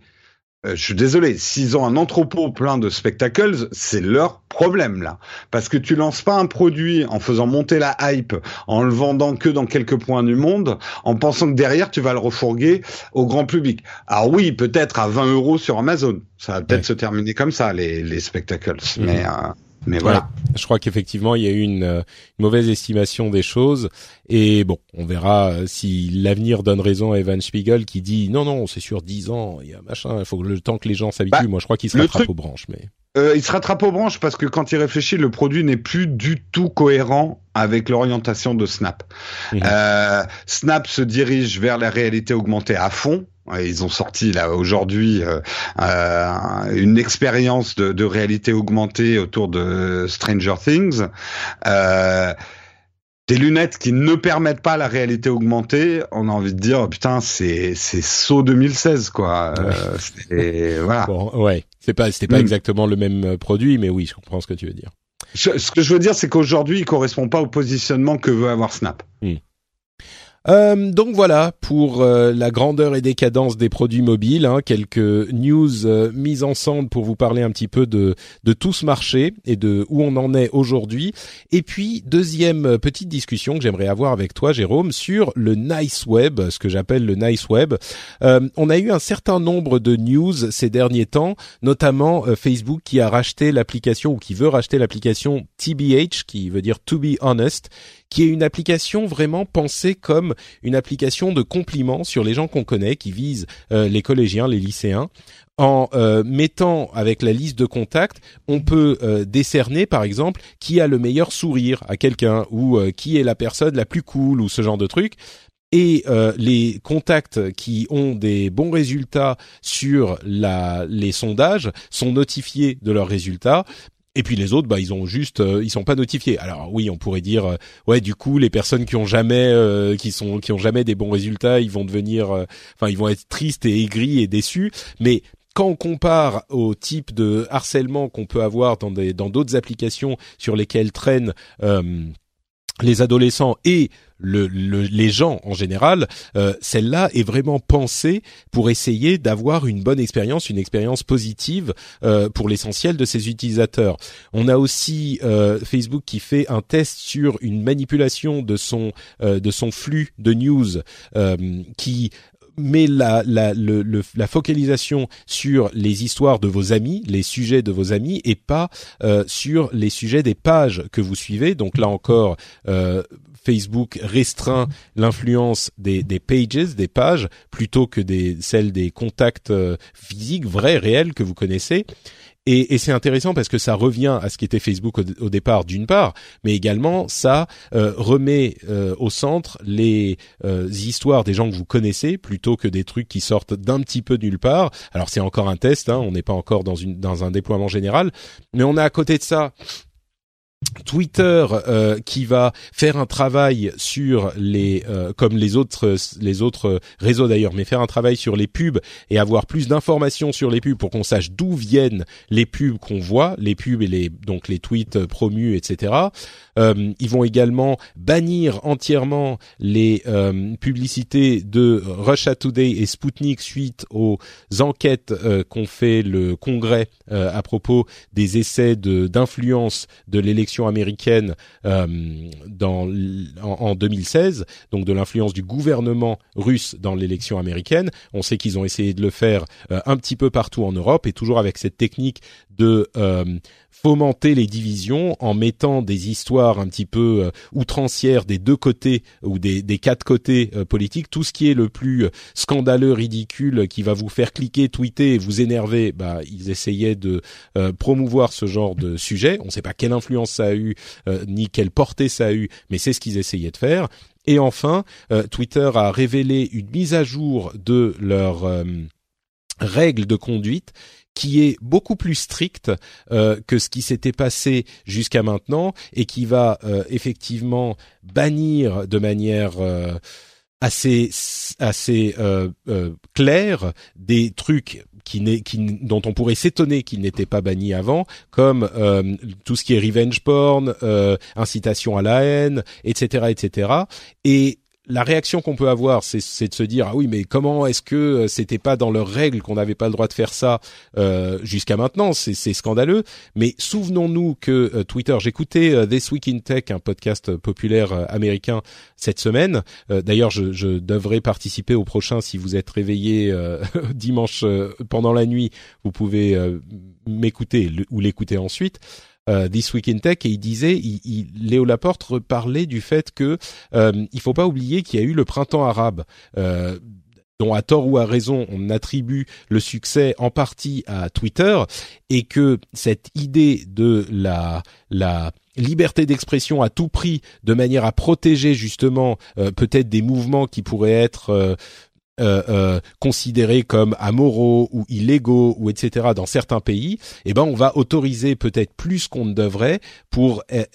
je suis désolé, s'ils ont un entrepôt plein de spectacles, c'est leur problème là. Parce que tu lances pas un produit en faisant monter la hype, en le vendant que dans quelques points du monde, en pensant que derrière tu vas le refourguer au grand public. Alors oui, peut-être à 20 euros sur Amazon. Ça va peut-être se terminer comme ça, les, les spectacles. Mhm. Mais euh, mais voilà. je crois qu'effectivement, il y a eu une, euh, mauvaise estimation des choses. Et bon, on verra euh, si l'avenir donne raison à Evan Spiegel qui dit non, non, c'est sur 10 ans, il y a machin, il faut le temps que les gens s'habituent. Bah, Moi, je crois qu'il se rattrape aux branches. Mais... Euh, il se rattrape aux branches parce que quand il réfléchit, le produit n'est plus du tout cohérent avec l'orientation de Snap. Euh, Snap se dirige vers la réalité augmentée à fond. Ils ont sorti là aujourd'hui euh, euh, une expérience de, de, réalité augmentée autour de Stranger Things. Euh, des lunettes qui ne permettent pas la réalité augmentée, on a envie de dire oh, putain c'est c'est saut 2016 quoi. Euh, voilà. Bon, ouais, c'est pas c'était pas mm. exactement le même produit, mais oui, je comprends ce que tu veux dire. ce que je veux dire, c'est qu'aujourd'hui, il correspond pas au positionnement que veut avoir Snap. Mm. Euh, donc voilà pour euh, la grandeur et décadence des produits mobiles. Hein, quelques news euh, mises ensemble pour vous parler un petit peu de de tout ce marché et de où on en est aujourd'hui. Et puis deuxième petite discussion que j'aimerais avoir avec toi, Jérôme, sur le nice web, ce que j'appelle le nice web. on a eu un certain nombre de news ces derniers temps, notamment Facebook qui a racheté l'application ou qui veut racheter l'application TBH, qui veut dire To Be Honest qui est une application vraiment pensée comme une application de compliments sur les gens qu'on connaît, qui vise euh, les collégiens, les lycéens. En euh, mettant avec la liste de contacts, on peut euh, décerner, par exemple, qui a le meilleur sourire à quelqu'un ou qui est la personne la plus cool ou ce genre de truc et les contacts qui ont des bons résultats sur la, les sondages sont notifiés de leurs résultats et puis les autres, bah ils ont juste, euh, ils sont pas notifiés. Alors oui, on pourrait dire, euh, ouais, du coup, les personnes qui ont jamais, euh, qui sont, qui ont jamais des bons résultats, ils vont devenir, enfin, ils vont être tristes et aigris et déçus. Mais quand on compare au type de harcèlement qu'on peut avoir dans des, dans d'autres applications sur lesquelles traînent les adolescents et le, les gens en général, euh, celle-là est vraiment pensée pour essayer d'avoir une bonne expérience, une expérience positive euh, pour l'essentiel de ses utilisateurs. On a aussi euh, Facebook qui fait un test sur une manipulation de son de son flux de news qui met la, la, le, la focalisation sur les histoires de vos amis, les sujets de vos amis, et pas sur les sujets des pages que vous suivez. Donc là encore, euh, Facebook restreint l'influence des, des, pages, des pages, plutôt que des celles des contacts euh, physiques, vrais, réels que vous connaissez. Et, et c'est intéressant parce que ça revient à ce qu'était Facebook au, départ d'une part, mais également ça euh, remet euh, au centre les histoires des gens que vous connaissez plutôt que des trucs qui sortent d'un petit peu nulle part. Alors c'est encore un test, hein, on n'est pas encore dans, une, dans un déploiement général, mais on a à côté de ça Twitter euh, qui va faire un travail sur les euh, comme les autres les autres réseaux d'ailleurs mais faire un travail sur les pubs et avoir plus d'informations sur les pubs pour qu'on sache d'où viennent les pubs qu'on voit les pubs et les donc les tweets promus etc euh, ils vont également bannir entièrement les publicités de Russia Today et Sputnik suite aux enquêtes qu'ont fait le Congrès à propos des essais d'influence de l'élection américaine euh, dans, en, 2016, donc de l'influence du gouvernement russe dans l'élection américaine. On sait qu'ils ont essayé de le faire euh, un petit peu partout en Europe et toujours avec cette technique de euh, fomenter les divisions en mettant des histoires un petit peu euh, outrancières des deux côtés ou des, quatre côtés euh, politiques, tout ce qui est le plus euh, scandaleux, ridicule, qui va vous faire cliquer, tweeter et vous énerver, bah ils essayaient de promouvoir ce genre de sujet. On ne sait pas quelle influence ça a eu ni quelle portée ça a eu, mais c'est ce qu'ils essayaient de faire. Et enfin, Twitter a révélé une mise à jour de leurs règles de conduite qui est beaucoup plus strict euh, que ce qui s'était passé jusqu'à maintenant et qui va euh, effectivement bannir de manière euh, assez assez claire des trucs qui, qui, dont on pourrait s'étonner qu'ils n'étaient pas bannis avant, comme tout ce qui est revenge porn, incitation à la haine, etc., etc. Et la réaction qu'on peut avoir, c'est de se dire ah oui, mais comment est-ce que euh, c'était pas dans leurs règles qu'on n'avait pas le droit de faire ça euh, jusqu'à maintenant? C'est scandaleux. Mais souvenons-nous que euh, Twitter, j'écoutais This Week in Tech, un podcast populaire américain cette semaine. D'ailleurs, je, je, devrais participer au prochain. Si vous êtes réveillé dimanche pendant la nuit, vous pouvez m'écouter ou l'écouter ensuite. Euh, This Week in Tech et il disait, il, Léo Laporte reparlait du fait que euh, il faut pas oublier qu'il y a eu le printemps arabe. Euh, dont à tort ou à raison on attribue le succès en partie à Twitter et que cette idée de la la liberté d'expression à tout prix de manière à protéger justement euh, peut-être des mouvements qui pourraient être euh, euh, considérés comme amoraux ou illégaux ou etc. dans certains pays, eh ben on va autoriser peut-être plus qu'on ne devrait pour euh,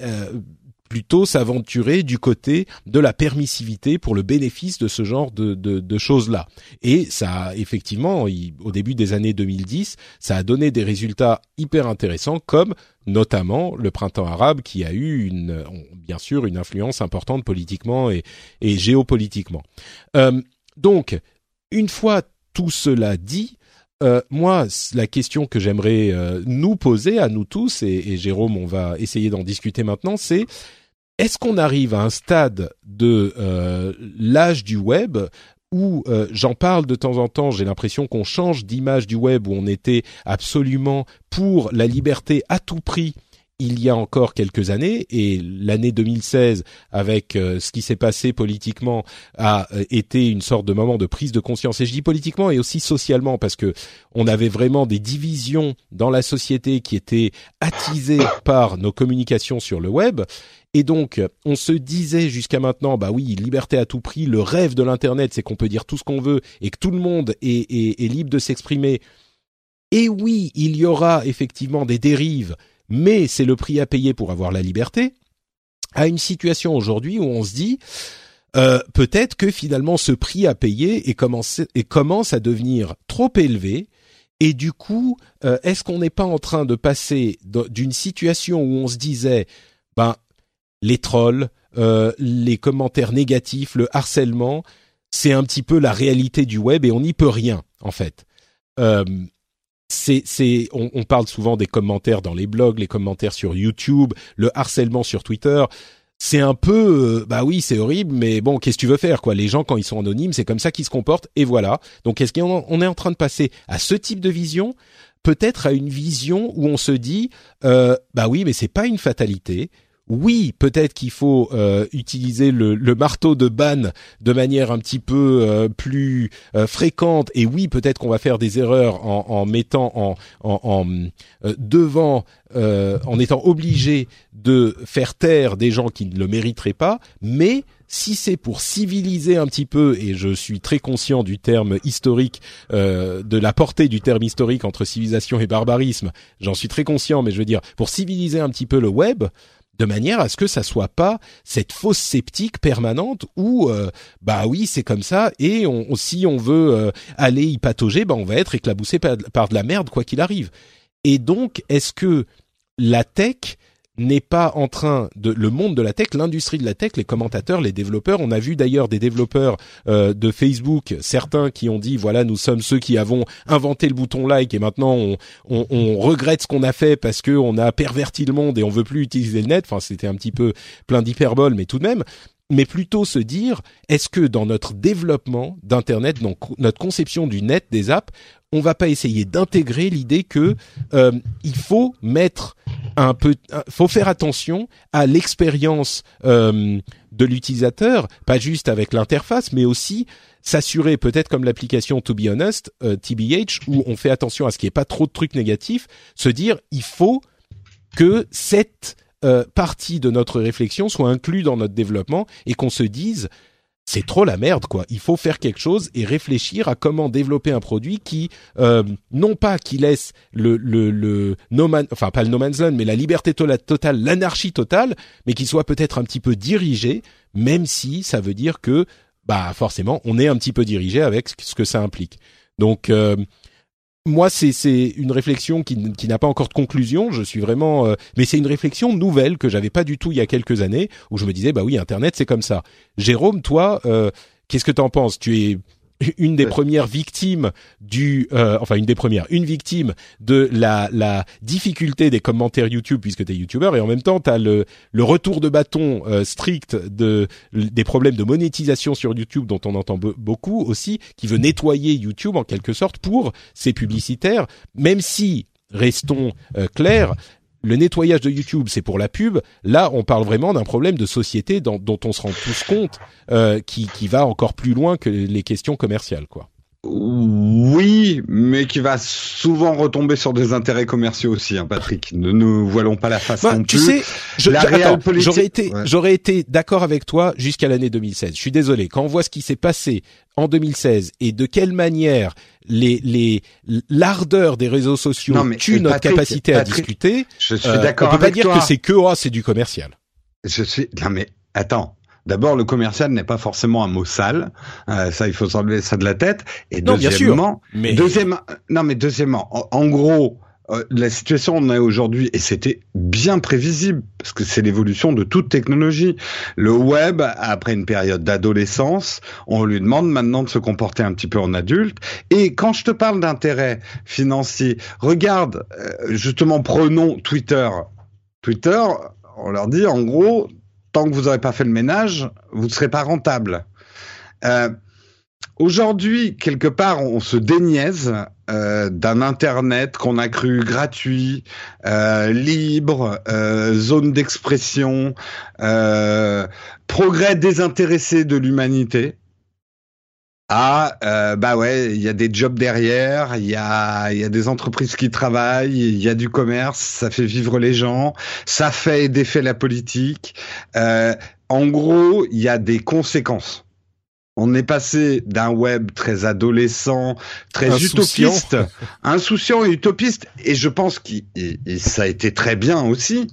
plutôt s'aventurer du côté de la permissivité pour le bénéfice de ce genre de, de, de choses-là. Et ça, effectivement, au début des années 2010, ça a donné des résultats hyper intéressants, comme notamment le printemps arabe, qui a eu une, bien sûr une influence importante politiquement et, et géopolitiquement. Euh, donc, une fois tout cela dit, euh, moi, la question que j'aimerais euh, nous poser à nous tous, et, Jérôme, on va essayer d'en discuter maintenant, c'est est-ce qu'on arrive à un stade de euh, l'âge du web où j'en parle de temps en temps, j'ai l'impression qu'on change d'image du web où on était absolument pour la liberté à tout prix il y a encore quelques années et l'année 2016 avec euh, ce qui s'est passé politiquement a euh, été une sorte de moment de prise de conscience et je dis politiquement et aussi socialement parce que on avait vraiment des divisions dans la société qui étaient attisées par nos communications sur le web et donc, on se disait jusqu'à maintenant, bah oui, liberté à tout prix, le rêve de l'Internet, c'est qu'on peut dire tout ce qu'on veut et que tout le monde est, est libre de s'exprimer. Et oui, il y aura effectivement des dérives, mais c'est le prix à payer pour avoir la liberté, à une situation aujourd'hui où on se dit, euh, peut-être que finalement ce prix à payer est commencé, et commence à devenir trop élevé, et du coup, euh, est-ce qu'on n'est pas en train de passer d'une situation où on se disait, ben, les trolls, euh, les commentaires négatifs, le harcèlement, c'est un petit peu la réalité du web et on n'y peut rien, en fait. Euh, c'est, on, parle souvent des commentaires dans les blogs, les commentaires sur YouTube, le harcèlement sur Twitter. C'est un peu, euh, bah oui, c'est horrible, mais bon, qu'est-ce que tu veux faire, quoi? Les gens, quand ils sont anonymes, c'est comme ça qu'ils se comportent, et voilà. Donc, est-ce qu'on est en train de passer à ce type de vision? Peut-être à une vision où on se dit, euh, bah oui, mais c'est pas une fatalité oui, peut-être qu'il faut euh, utiliser le, marteau de ban de manière un petit peu euh, plus euh, fréquente, et oui, peut-être qu'on va faire des erreurs en, mettant en, en devant, en étant obligé de faire taire des gens qui ne le mériteraient pas, mais si c'est pour civiliser un petit peu, et je suis très conscient du terme historique, de la portée du terme historique entre civilisation et barbarisme, j'en suis très conscient, mais je veux dire, pour civiliser un petit peu le web, de manière à ce que ça soit pas cette fausse sceptique permanente où euh, bah oui c'est comme ça et si on veut euh, aller y patauger bah on va être éclaboussé par, par de la merde quoi qu'il arrive. Et donc est-ce que la tech n'est pas en train de le monde de la tech, l'industrie de la tech, les commentateurs, les développeurs. On a vu d'ailleurs des développeurs euh, de Facebook, certains qui ont dit voilà nous sommes ceux qui avons inventé le bouton like et maintenant on, on, on regrette ce qu'on a fait parce que on a perverti le monde et on veut plus utiliser le net. Enfin c'était un petit peu plein d'hyperbole, mais tout de même mais plutôt se dire est-ce que dans notre développement d'internet, dans notre conception du net, des apps, on va pas essayer d'intégrer l'idée que euh, il faut mettre un peu, faut faire attention à l'expérience euh, de l'utilisateur, pas juste avec l'interface, mais aussi s'assurer peut-être comme l'application To Be Honest, euh, TBH, où on fait attention à ce qu'il n'y ait pas trop de trucs négatifs, se dire il faut que cette partie de notre réflexion soit inclue dans notre développement et qu'on se dise c'est trop la merde quoi. Il faut faire quelque chose et réfléchir à comment développer un produit qui euh, non pas qui laisse le le le no man, enfin pas le no man's land mais la liberté totale, l'anarchie totale, mais qui soit peut-être un petit peu dirigé, même si ça veut dire que bah forcément on est un petit peu dirigé avec ce que ça implique. Donc euh, moi, c'est une réflexion qui, n'a pas encore de conclusion. Je suis vraiment, euh, mais c'est une réflexion nouvelle que j'avais pas du tout il y a quelques années, où je me disais, bah oui, Internet, c'est comme ça. Jérôme, toi, euh, qu'est-ce que t'en penses? Tu es une des premières victimes du, euh, enfin une des premières, une victime de la, la difficulté des commentaires YouTube puisque tu es YouTuber et en même temps tu as le, le retour de bâton euh, strict de des problèmes de monétisation sur YouTube dont on entend beaucoup aussi, qui veut nettoyer YouTube en quelque sorte pour ses publicitaires, même si restons euh, clairs, le nettoyage de YouTube, c'est pour la pub. Là, on parle vraiment d'un problème de société dont, on se rend tous compte, euh, qui, qui va encore plus loin que les questions commerciales, quoi. Oui, mais qui va souvent retomber sur des intérêts commerciaux aussi, hein, Patrick. Ne nous voilons pas la face bah, tu sais, j'aurais été, j'aurais été d'accord avec toi jusqu'à l'année 2016. Je suis désolé. Quand on voit ce qui s'est passé en 2016 et de quelle manière les les l'ardeur des réseaux sociaux tue notre capacité à discuter, je suis d'accord. Euh, on peut pas dire que c'est que oh, c'est du commercial. Je suis. Non mais attends. D'abord, le commercial n'est pas forcément un mot sale. Euh, ça, il faut s'enlever ça de la tête. Et non, deuxièmement, bien sûr, mais... deuxièmement, non mais deuxièmement, en, en gros, euh, la situation on est aujourd'hui, et c'était bien prévisible, parce que c'est l'évolution de toute technologie. Le web, après une période d'adolescence, on lui demande maintenant de se comporter un petit peu en adulte. Et quand je te parle d'intérêt financier, regarde, euh, justement, prenons Twitter. Twitter, on leur dit, en gros, tant que vous n'aurez pas fait le ménage, vous ne serez pas rentable. Euh, Aujourd'hui, quelque part, on se déniaise euh, d'un Internet qu'on a cru gratuit, euh, libre, zone d'expression, progrès désintéressé de l'humanité. Ah, euh, bah ouais, il y a des jobs derrière, il y a, y a des entreprises qui travaillent, il y a du commerce, ça fait vivre les gens, ça fait et défait la politique. Euh, en gros, il y a des conséquences. On est passé d'un web très adolescent, très Insouciant. utopiste, insouciant et utopiste, et je pense que ça a été très bien aussi.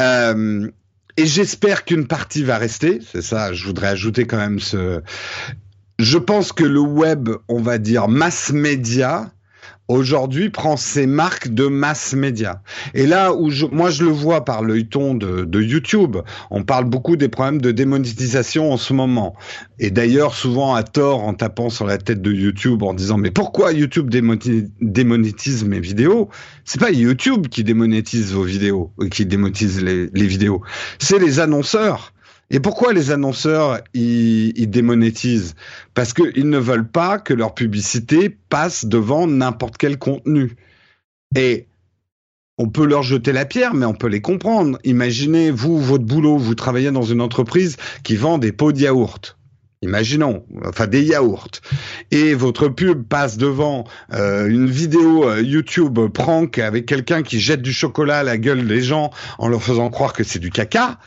Euh, et j'espère qu'une partie va rester. C'est ça, je voudrais ajouter quand même ce. Je pense que le web, on va dire mass média, aujourd'hui prend ses marques de mass média. Et là où je, moi je le vois par l'œilleton de, de YouTube, on parle beaucoup des problèmes de démonétisation en ce moment. Et d'ailleurs souvent à tort en tapant sur la tête de YouTube en disant mais pourquoi YouTube démonétise mes vidéos? C'est pas YouTube qui démonétise vos vidéos, euh, qui démonétise les vidéos, c'est les annonceurs. Et pourquoi les annonceurs ils, démonétisent? Parce qu'ils ne veulent pas que leur publicité passe devant n'importe quel contenu. Et on peut leur jeter la pierre, mais on peut les comprendre. Imaginez, vous, votre boulot, vous travaillez dans une entreprise qui vend des pots de yaourt. Imaginons, enfin des yaourts. Et votre pub passe devant euh, une vidéo euh, YouTube prank avec quelqu'un qui jette du chocolat à la gueule des gens en leur faisant croire que c'est du caca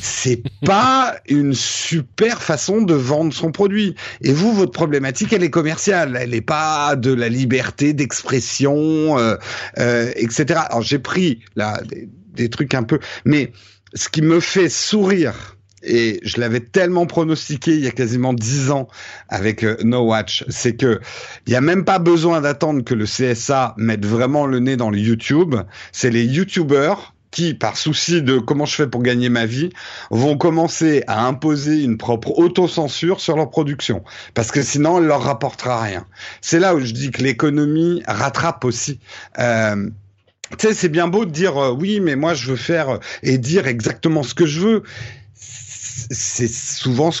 c'est pas une super façon de vendre son produit. Et vous, votre problématique, elle est commerciale. Elle n'est pas de la liberté d'expression, euh, euh, etc. Alors j'ai pris là des, trucs un peu, mais ce qui me fait sourire et je l'avais tellement pronostiqué il y a quasiment dix ans avec euh, No Watch, c'est que il y a même pas besoin d'attendre que le CSA mette vraiment le nez dans le YouTube. C'est les YouTubers qui, par souci de comment je fais pour gagner ma vie, vont commencer à imposer une propre autocensure sur leur production. Parce que sinon, elle leur rapportera rien. C'est là où je dis que l'économie rattrape aussi. Euh, tu sais, c'est bien beau de dire euh, oui, mais moi je veux faire et dire exactement ce que je veux. C'est souvent ce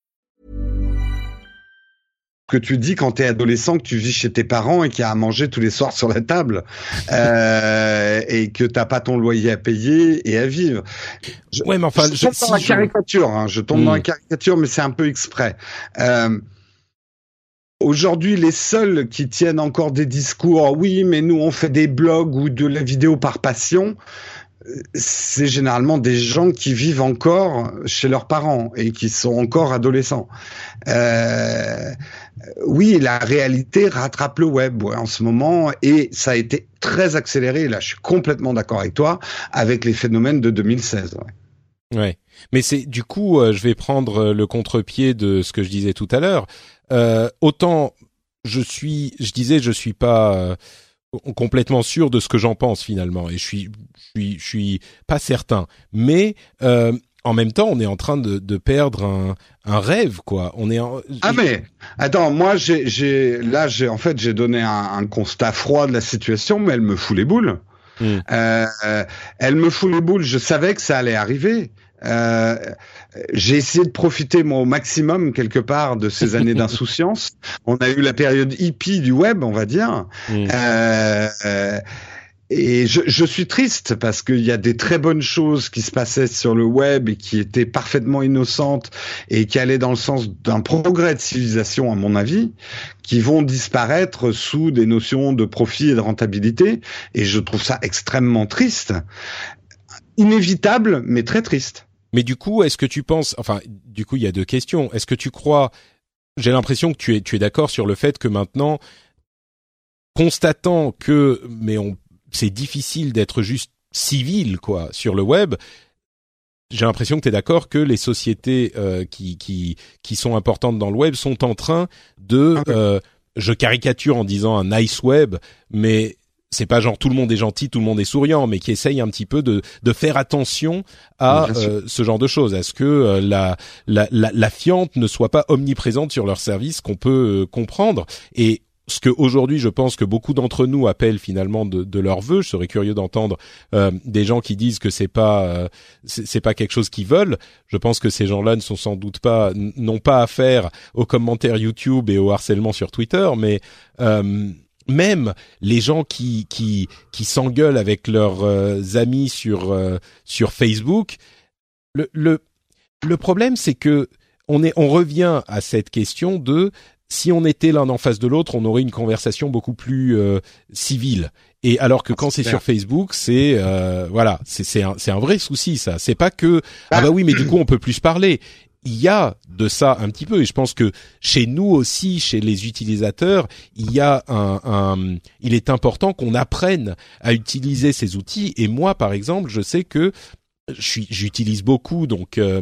Que tu dis quand t'es adolescent, que tu vis chez tes parents et qu'il y a à manger tous les soirs sur la table euh, et que t'as pas ton loyer à payer et à vivre. Je, Ouais, mais enfin, je je- tombe si dans la caricature, hein, je tombe Hmm. dans la caricature, mais c'est un peu exprès. Euh, Aujourd'hui, les seuls qui tiennent encore des discours, oui, mais nous on fait des blogs ou de la vidéo par passion, c'est généralement des gens qui vivent encore chez leurs parents et qui sont encore adolescents. Euh, oui, la réalité rattrape le web en ce moment et ça a été très accéléré. Là, je suis complètement d'accord avec toi avec les phénomènes de 2016. ouais. Mais c'est du coup, euh, je vais prendre euh, le contre-pied de ce que je disais tout à l'heure. Euh, autant je suis, je disais, je suis pas euh, complètement sûr de ce que j'en pense finalement, et je suis, je suis, je suis pas certain. Mais euh, en même temps, on est en train de, de perdre un, un, rêve, quoi. On est en... ah mais attends, moi j'ai, j'ai là j'ai en fait j'ai donné un, un, constat froid de la situation, mais elle me fout les boules. Mm. Euh, elle me fout les boules. Je savais que ça allait arriver. Euh, j'ai essayé de profiter moi au maximum quelque part de ces années d'insouciance. On a eu la période hippie du web, on va dire. Mm. Euh, euh, et je, je, suis triste parce qu'il y a des très bonnes choses qui se passaient sur le web et qui étaient parfaitement innocentes et qui allaient dans le sens d'un progrès de civilisation, à mon avis, qui vont disparaître sous des notions de profit et de rentabilité. Et je trouve ça extrêmement triste. Inévitable, mais très triste. Mais du coup, est-ce que tu penses, enfin, du coup, il y a deux questions. Est-ce que tu crois, j'ai l'impression que tu es, tu es d'accord sur le fait que maintenant, constatant que, mais on c'est difficile d'être juste civil quoi sur le web. J'ai l'impression que tu es d'accord que les sociétés euh, qui qui qui sont importantes dans le web sont en train de ah euh, je caricature en disant un nice web mais c'est pas genre tout le monde est gentil, tout le monde est souriant, mais qui essaye un petit peu de, de faire attention à euh, ce genre de choses, à ce que euh, la, la, la, la, fiente ne soit pas omniprésente sur leur service, qu'on peut euh, comprendre? Et ce que aujourd'hui je pense que beaucoup d'entre nous appellent finalement de, de, leur vœu. Je serais curieux d'entendre euh, des gens qui disent que c'est pas euh, c'est pas quelque chose qu'ils veulent. Je pense que ces gens-là ne sont sans doute pas n'ont pas affaire aux commentaires YouTube et au harcèlement sur Twitter, mais euh, même les gens qui qui qui s'engueulent avec leurs euh, amis sur sur Facebook, le le le problème c'est que on est on revient à cette question de si on était l'un en face de l'autre, on aurait une conversation beaucoup plus euh, civile. Et alors que ah, quand c'est sur Facebook, c'est euh, voilà, c'est un c'est un vrai souci ça. C'est pas que ah bah oui, mais du coup on peut plus parler. Il y a de ça un petit peu et je pense que chez nous aussi, chez les utilisateurs, il y a un, un il est important qu'on apprenne à utiliser ces outils. Et moi, par exemple, je sais que je suis j'utilise beaucoup donc euh,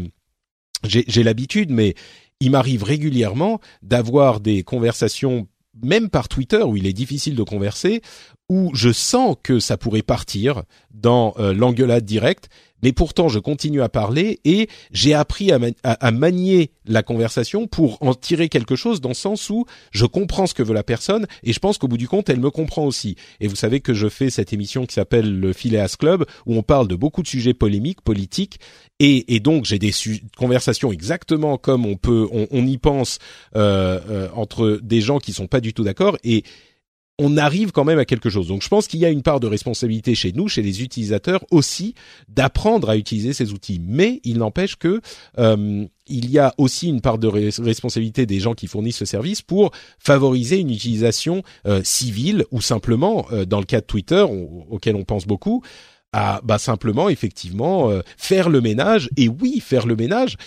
j'ai l'habitude, mais il m'arrive régulièrement d'avoir des conversations même par Twitter où il est difficile de converser, où je sens que ça pourrait partir dans euh, l'engueulade directe mais pourtant je continue à parler et j'ai appris à, manier la conversation pour en tirer quelque chose dans le sens où je comprends ce que veut la personne et je pense qu'au bout du compte elle me comprend aussi. Et vous savez que je fais cette émission qui s'appelle le Phileas Club où on parle de beaucoup de sujets polémiques, politiques et, donc j'ai des conversations exactement comme on peut, on, y pense euh, euh, entre des gens qui sont pas du tout d'accord et on arrive quand même à quelque chose. Donc je pense qu'il y a une part de responsabilité chez nous, chez les utilisateurs aussi, d'apprendre à utiliser ces outils. Mais il n'empêche que euh, il y a aussi une part de responsabilité des gens qui fournissent ce service pour favoriser une utilisation euh, civile ou simplement, euh, dans le cas de Twitter, auquel on pense beaucoup, à bah simplement effectivement faire le ménage et oui faire le ménage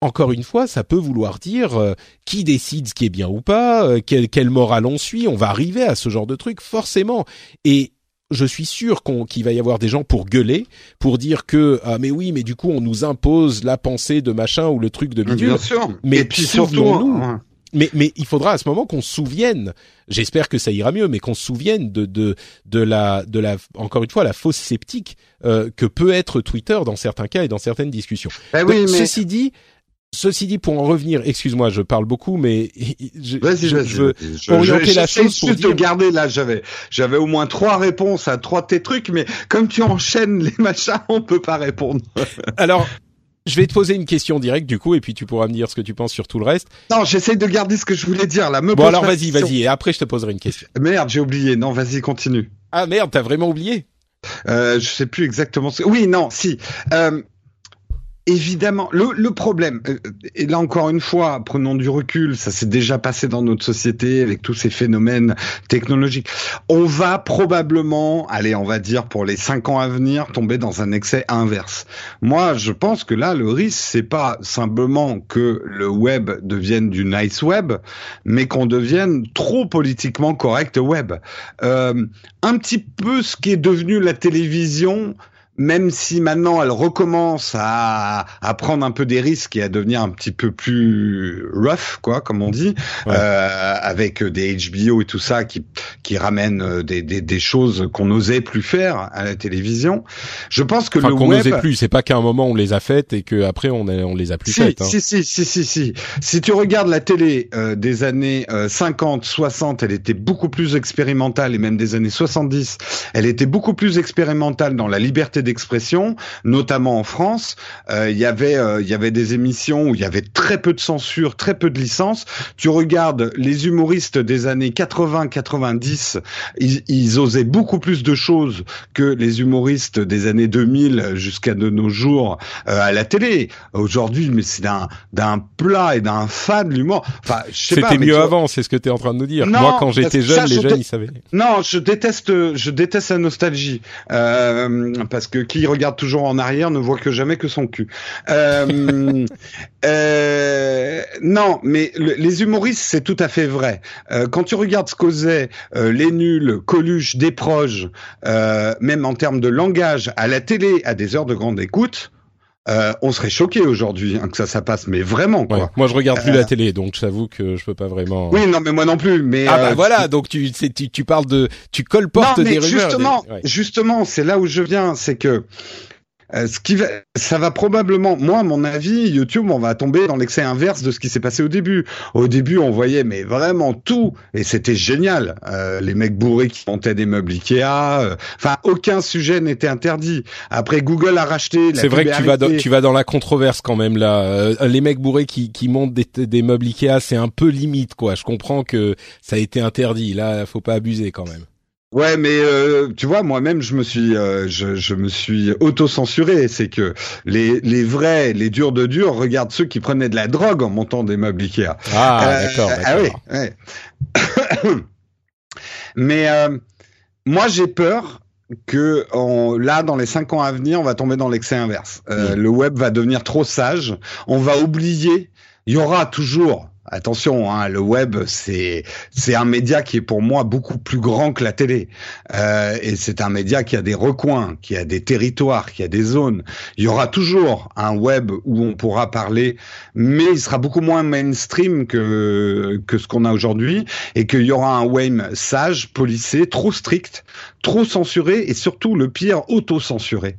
encore une fois, ça peut vouloir dire euh, qui décide ce qui est bien ou pas, euh, quelle quel morale on suit. On va arriver à ce genre de truc forcément. Et je suis sûr qu'il va y avoir des gens pour gueuler, pour dire que ah mais oui, mais du coup on nous impose la pensée de machin ou le truc de bidule. Bien sûr. Mais Et puis surtout, hein. mais mais il faudra à ce moment qu'on se souvienne. J'espère que ça ira mieux, mais qu'on se souvienne de de de la de la encore une fois la fausse sceptique euh, que peut être Twitter dans certains cas et dans certaines discussions. Ben oui, mais... Ceci dit, Ceci dit, pour en revenir, excuse-moi, je parle beaucoup, mais je, je, veux orienter la chose pour dire... de garder là. J'avais, j'avais au moins trois réponses à trois de tes trucs, mais comme tu enchaînes les machins, on peut pas répondre. Alors, je vais te poser une question directe du coup, et puis tu pourras me dire ce que tu penses sur tout le reste. Non, j'essaye de garder ce que je voulais dire là. Me bon alors vas-y, vas-y, et après je te poserai une question. Merde, j'ai oublié. Non, vas-y, continue. Ah merde, t'as vraiment oublié? Euh, Je sais plus exactement. Ce... Oui, non, si. Euh, évidemment, le, problème, euh, et là encore une fois, prenons du recul, ça s'est déjà passé dans notre société avec tous ces phénomènes technologiques. On va probablement, allez, on va dire pour les cinq ans à venir, tomber dans un excès inverse. Moi, je pense que là, le risque, c'est pas simplement que le web devienne du nice web, mais qu'on devienne trop politiquement correct web. Euh, un petit peu ce qui est devenu la télévision même si maintenant elle recommence à, à, prendre un peu des risques et à devenir un petit peu plus rough, quoi, comme on dit, euh, avec des HBO et tout ça qui, qui ramène des, des, des choses qu'on n'osait plus faire à la télévision. Je pense que enfin, le qu'on web n'osait plus, c'est pas qu'à un moment on les a faites et que après on, a, on les a plus si, faites. Hein. Si, si, si, si, si. Si tu regardes la télé euh, des années euh, 50, 60, elle était beaucoup plus expérimentale et même des années 70, elle était beaucoup plus expérimentale dans la liberté d'expression, notamment en France. Euh, Il y avait, il y avait des émissions où il y avait très peu de censure, très peu de licence. Tu regardes les humoristes des années 80, 90, ils, ils osaient beaucoup plus de choses que les humoristes des années 2000 jusqu'à de nos jours euh, à la télé. Aujourd'hui, mais c'est d'un d'un plat et d'un fan l'humour. Enfin, c'était mieux avant, c'est ce que tu es en train de nous dire. Non, Moi, quand j'étais jeune, les jeunes, ils savaient. Non, je déteste, je déteste la nostalgie euh, parce que qui regarde toujours en arrière ne voit que jamais que son cul. Euh, euh, non, mais le, les humoristes, c'est tout à fait vrai. Euh, quand tu regardes ce qu'osaient euh, les nuls, Coluche, Desproges, même en termes de langage, à la télé, à des heures de grande écoute, euh, on serait choqué aujourd'hui hein, que ça, ça passe, mais vraiment quoi. Ouais. Moi, je regarde plus la télé, donc j'avoue que je peux pas vraiment. Oui, non, mais moi non plus. Mais ah bah voilà, donc tu, tu, tu parles de, tu colportes non, mais des rumeurs. Justement, des... ouais. justement, c'est là où je viens, c'est que euh, ce qui va, ça va probablement, moi, à mon avis, YouTube, on va tomber dans l'excès inverse de ce qui s'est passé au début. Au début, on voyait, mais vraiment tout, et c'était génial. Euh, les mecs bourrés qui montaient des meubles Ikea, euh, enfin, aucun sujet n'était interdit. Après, Google a racheté. C'est vrai que tu vas, dans, tu vas dans la controverse quand même là. Euh, les mecs bourrés qui, qui montent des, des meubles Ikea, c'est un peu limite, quoi. Je comprends que ça a été interdit. Là, faut pas abuser quand même. Ouais, mais euh, tu vois, moi-même, je me suis, euh, je, je, me suis auto-censuré. C'est que les, les vrais, les durs de durs, regardent ceux qui prenaient de la drogue en montant des meubles Ikea. Ah, euh, d'accord. Ah oui. Ouais. mais euh, moi, j'ai peur que on, là, dans les cinq ans à venir, on va tomber dans l'excès inverse. Euh, mmh. Le web va devenir trop sage. On va oublier. Il y aura toujours Attention, hein, le web, c'est c'est un média qui est pour moi beaucoup plus grand que la télé, euh, et c'est un média qui a des recoins, qui a des territoires, qui a des zones. Il y aura toujours un web où on pourra parler, mais il sera beaucoup moins mainstream que que ce qu'on a aujourd'hui, et qu'il y aura un web sage, policé, trop strict, trop censuré, et surtout le pire, auto-censuré.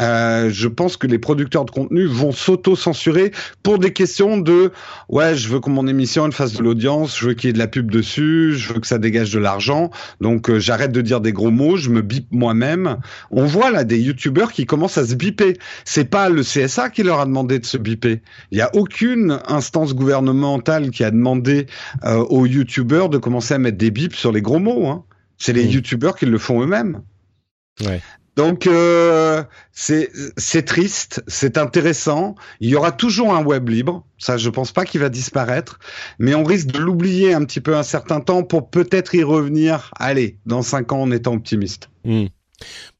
Euh, je pense que les producteurs de contenu vont s'auto-censurer pour des questions de ouais, je veux que mon émission elle fasse de l'audience, je veux qu'il y ait de la pub dessus, je veux que ça dégage de l'argent, donc euh, j'arrête de dire des gros mots, je me bip moi-même. On voit là des youtubeurs qui commencent à se biper. C'est pas le CSA qui leur a demandé de se biper. Il y a aucune instance gouvernementale qui a demandé euh, aux youtubeurs de commencer à mettre des bips sur les gros mots. Hein. C'est les mmh. youtubeurs qui le font eux-mêmes. Ouais. Donc euh, c'est triste, c'est intéressant. Il y aura toujours un web libre, ça je pense pas qu'il va disparaître, mais on risque de l'oublier un petit peu un certain temps pour peut-être y revenir. Allez, dans cinq ans en étant optimiste. Mmh.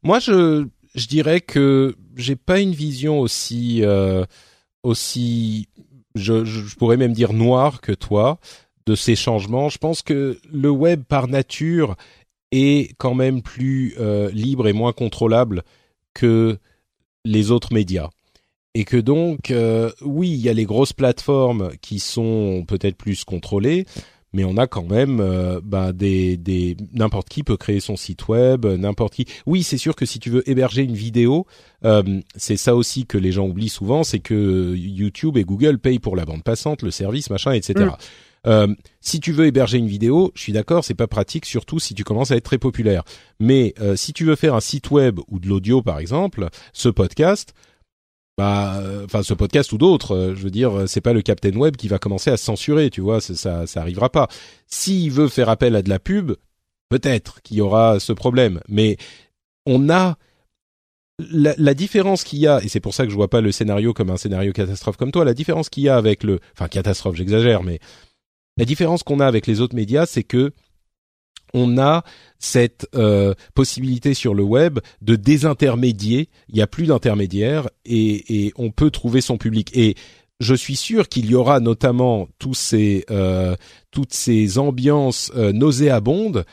Moi je je dirais que j'ai pas une vision aussi euh, aussi je, je pourrais même dire noire que toi de ces changements. Je pense que le web par nature est quand même plus euh, libre et moins contrôlable que les autres médias. Et que donc, euh, oui, il y a les grosses plateformes qui sont peut-être plus contrôlées, mais on a quand même euh, bah, des, des n'importe qui peut créer son site web, n'importe qui. Oui, c'est sûr que si tu veux héberger une vidéo, euh, c'est ça aussi que les gens oublient souvent, c'est que YouTube et Google payent pour la bande passante, le service, machin, etc. Euh, si tu veux héberger une vidéo, je suis d'accord, c'est pas pratique, surtout si tu commences à être très populaire. Mais euh, si tu veux faire un site web ou de l'audio, par exemple, ce podcast, bah, enfin ce podcast ou d'autres, je veux dire, c'est pas le Captain Web qui va commencer à censurer, tu vois, ça, ça arrivera pas. S'il veut faire appel à de la pub, peut-être qu'il y aura ce problème, mais on a la, la, différence qu'il y a, et c'est pour ça que je vois pas le scénario comme un scénario catastrophe comme toi, la différence qu'il y a avec le, enfin catastrophe, j'exagère, mais la différence qu'on a avec les autres médias, c'est que on a cette euh, possibilité sur le web de désintermédier. Il n'y a plus d'intermédiaires et, on peut trouver son public. Et je suis sûr qu'il y aura notamment tous ces, euh, toutes ces ambiances euh, nauséabondes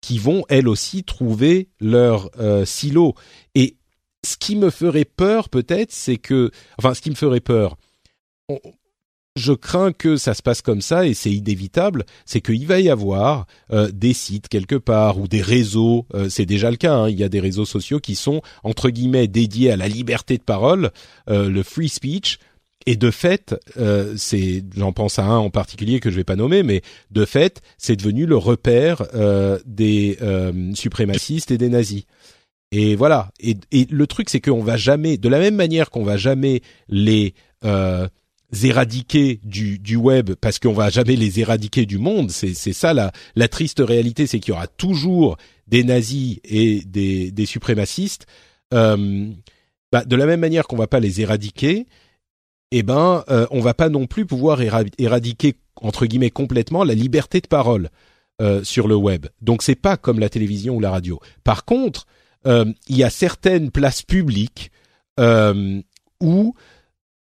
qui vont elles aussi trouver leur euh, silo. Et ce qui me ferait peur peut-être, c'est que, enfin, ce qui me ferait peur, je crains que ça se passe comme ça et c'est inévitable, c'est qu'il va y avoir euh, des sites quelque part ou des réseaux, euh, c'est déjà le cas, hein, il y a des réseaux sociaux qui sont entre guillemets dédiés à la liberté de parole, euh, le free speech, et de fait, c'est, j'en pense à un en particulier que je vais pas nommer, mais de fait, c'est devenu le repère des suprémacistes et des nazis. Et voilà. Et, et le truc, c'est qu'on va jamais, de la même manière qu'on va jamais les éradiquer du, du web parce qu'on va jamais les éradiquer du monde. C'est, ça la, la triste réalité, c'est qu'il y aura toujours des nazis et des, des suprémacistes. Euh, bah, de la même manière qu'on va pas les éradiquer, eh ben, euh, on va pas non plus pouvoir éradiquer entre guillemets complètement la liberté de parole euh, sur le web. Donc c'est pas comme la télévision ou la radio. Par contre, euh, il y a certaines places publiques euh, où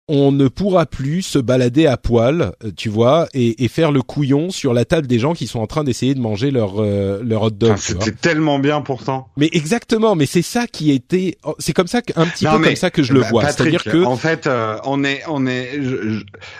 on ne pourra plus se balader à poil, euh, tu vois, et, et, faire le couillon sur la table des gens qui sont en train d'essayer de manger leur euh, leur hot dog. C'était tellement bien pourtant. Mais exactement, mais c'est ça qui était, oh, c'est comme ça un petit peu comme ça que je le bah, vois. C'est-à-dire que en fait, euh, on est on est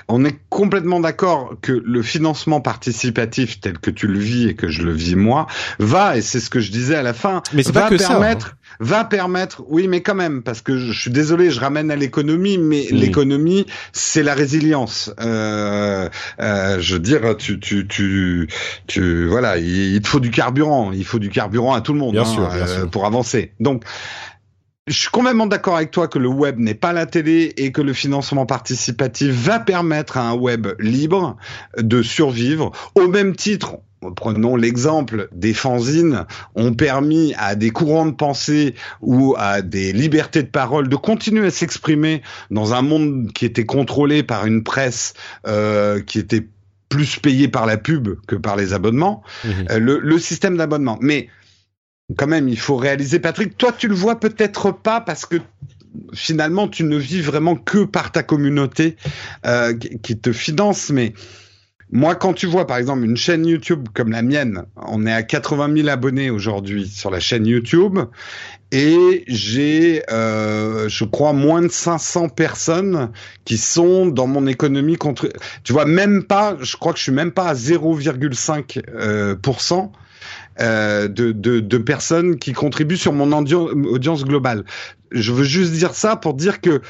on est complètement d'accord que le financement participatif tel que tu le vis et que je le vis moi va et c'est ce que je disais à la fin. Mais c'est pas que permettre, ça. Hein va permettre, oui, mais quand même, parce que je, suis désolé, je ramène à l'économie, mais l'économie, c'est la résilience. Euh, euh, je veux dire, tu, tu, tu, tu voilà, il, te faut du carburant, il faut du carburant à tout le monde bien hein, bien euh, sûr. pour avancer. Donc, je suis complètement d'accord avec toi que le web n'est pas la télé et que le financement participatif va permettre à un web libre de survivre. Au même titre, prenons l'exemple des fanzines, ont permis à des courants de pensée ou à des libertés de parole de continuer à s'exprimer dans un monde qui était contrôlé par une presse euh, qui était plus payée par la pub que par les abonnements, mmh. euh, le, le, système d'abonnement. Mais quand même, il faut réaliser, Patrick, toi tu le vois peut-être pas parce que finalement tu ne vis vraiment que par ta communauté euh, qui te finance, mais moi, quand tu vois par exemple une chaîne YouTube comme la mienne, on est à 80 000 abonnés aujourd'hui sur la chaîne YouTube et j'ai, euh, je crois, moins de 500 personnes qui sont dans mon économie contre. Tu vois, même pas, je crois que je suis même pas à 0,5 euh, euh, de, de, de, personnes qui contribuent sur mon audience globale. Je veux juste dire ça pour dire que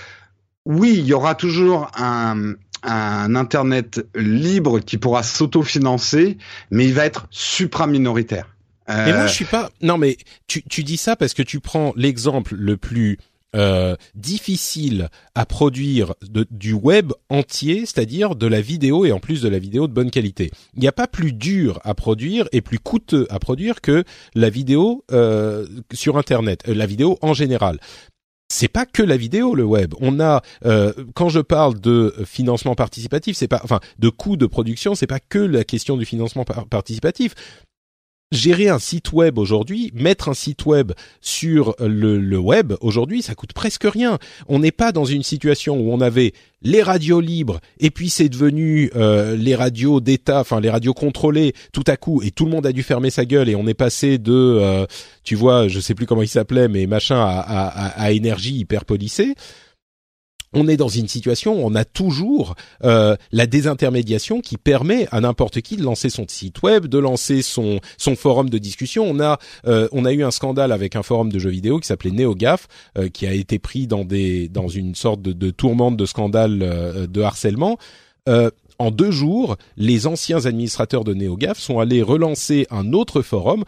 oui, il y aura toujours un, un Internet libre qui pourra s'autofinancer, mais il va être supra-minoritaire. Euh... moi, je suis pas. Non, mais tu, tu dis ça parce que tu prends l'exemple le plus euh, difficile à produire de, du web entier, c'est-à-dire de la vidéo et en plus de la vidéo de bonne qualité. Il n'y a pas plus dur à produire et plus coûteux à produire que la vidéo euh, sur Internet, euh, la vidéo en général c'est pas que la vidéo le web. On a euh, quand je parle de financement participatif, c'est pas enfin de coûts de production, c'est pas que la question du financement participatif gérer un site web aujourd'hui, mettre un site web sur le, web aujourd'hui, ça coûte presque rien. On n'est pas dans une situation où on avait les radios libres et puis c'est devenu euh, les radios d'État, enfin les radios contrôlées tout à coup et tout le monde a dû fermer sa gueule et on est passé de, euh, tu vois, je sais plus comment il s'appelait, mais machin à énergie hyper policée on est dans une situation où on a toujours euh, la désintermédiation qui permet à n'importe qui de lancer son site web, de lancer son forum de discussion. On a euh, on a eu un scandale avec un forum de jeux vidéo qui s'appelait NeoGaf, euh, qui a été pris dans des dans une sorte de, de tourmente de scandale de harcèlement. en deux jours, les anciens administrateurs de NeoGaf sont allés relancer un autre forum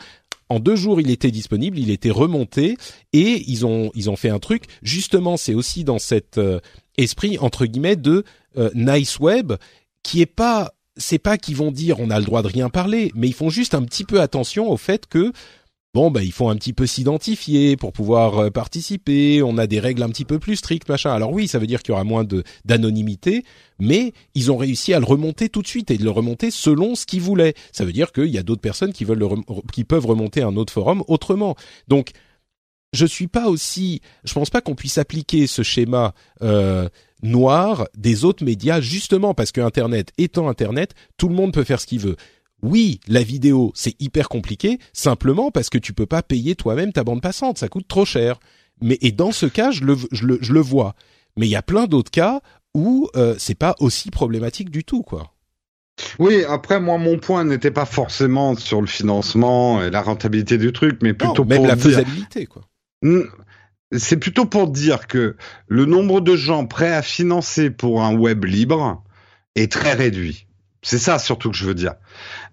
en deux jours, il était disponible, il était remonté et ils ont ils ont fait un truc. Justement, c'est aussi dans cet euh, esprit entre guillemets de euh, nice web qui est pas c'est pas qu'ils vont dire on a le droit de rien parler, mais ils font juste un petit peu attention au fait que bon bah il faut un petit peu s'identifier pour pouvoir euh, participer, on a des règles un petit peu plus strictes machin. Alors oui, ça veut dire qu'il y aura moins d'anonymité, mais ils ont réussi à le remonter tout de suite et de le remonter selon ce qu'ils voulaient. Ça veut dire qu'il y a d'autres personnes qui veulent le qui peuvent remonter un autre forum autrement. Donc je suis pas aussi, je pense pas qu'on puisse appliquer ce schéma euh, noir des autres médias justement parce que Internet étant Internet, tout le monde peut faire ce qu'il veut oui, la vidéo, c'est hyper compliqué, simplement parce que tu peux pas payer toi-même ta bande passante, ça coûte trop cher. Mais et dans ce cas, je le, je le, je le vois. Mais il y a plein d'autres cas où euh, c'est pas aussi problématique du tout, quoi. Oui, après moi mon point n'était pas forcément sur le financement et la rentabilité du truc, mais plutôt non, même pour la dire... faisabilité, quoi. C'est plutôt pour dire que le nombre de gens prêts à financer pour un web libre est très réduit. C'est ça surtout que je veux dire.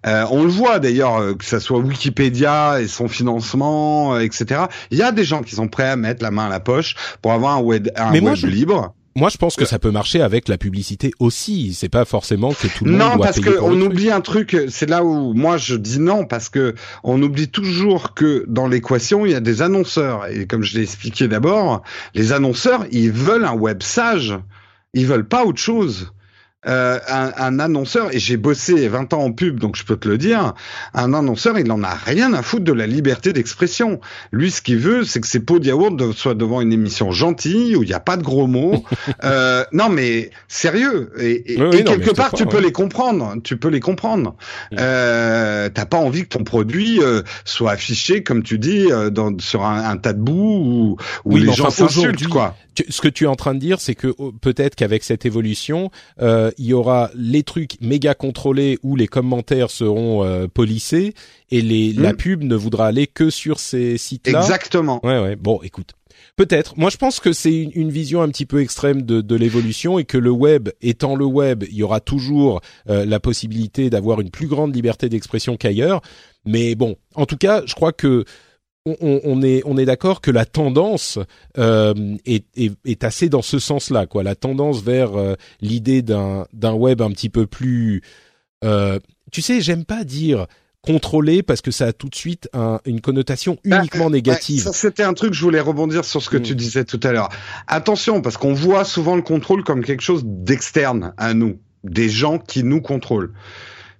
Euh, on le voit d'ailleurs, euh, que ça soit Wikipédia et son financement, euh, etc. Il y a des gens qui sont prêts à mettre la main à la poche pour avoir un web, un Mais moi, web je- libre. Moi, je pense que ça peut marcher avec la publicité aussi. C'est pas forcément que tout le monde Non, doit parce payer que pour le on truc. oublie un truc. C'est là où moi je dis non parce que on oublie toujours que dans l'équation il y a des annonceurs et comme je l'ai expliqué d'abord, les annonceurs ils veulent un web sage, ils veulent pas autre chose. Euh, un, un annonceur et j'ai bossé 20 ans en pub donc je peux te le dire, un annonceur il en a rien à foutre de la liberté d'expression. Lui ce qu'il veut c'est que ses pots de yaourt soient devant une émission gentille où il n'y a pas de gros mots. euh, non mais sérieux et, et- Oui, oui, et non, mais quelque part tu peux les comprendre, tu peux les comprendre. Mm. Euh, T'as pas envie que ton produit euh, soit affiché comme tu dis euh, dans, sur un, un tas de boue où, où Oui, les gens enfin, s'insultent quoi. Tu- ce que tu es en train de dire, c'est que oh, peut-être qu'avec cette évolution, euh, il y aura les trucs méga contrôlés où les commentaires seront euh, polissés et les, la Mm. pub ne voudra aller que sur ces sites-là. Exactement. Ouais, ouais. Bon, écoute. Peut-être. Moi, je pense que c'est une, une vision un petit peu extrême de, de l'évolution et que le web, étant le web, il y aura toujours euh, la possibilité d'avoir une plus grande liberté d'expression qu'ailleurs. Mais bon, en tout cas, je crois que on, on- on est on est d'accord que la tendance euh, est, est, est assez dans ce sens-là, quoi. La tendance vers euh, l'idée d'un d'un web un petit peu plus. euh, tu sais, j'aime pas dire contrôlé parce que ça a tout de suite un- une connotation Bah, uniquement négative. ça c'était un truc je voulais rebondir sur ce que Mm. tu disais tout à l'heure. Attention parce qu'on voit souvent le contrôle comme quelque chose d'externe à nous, des gens qui nous contrôlent.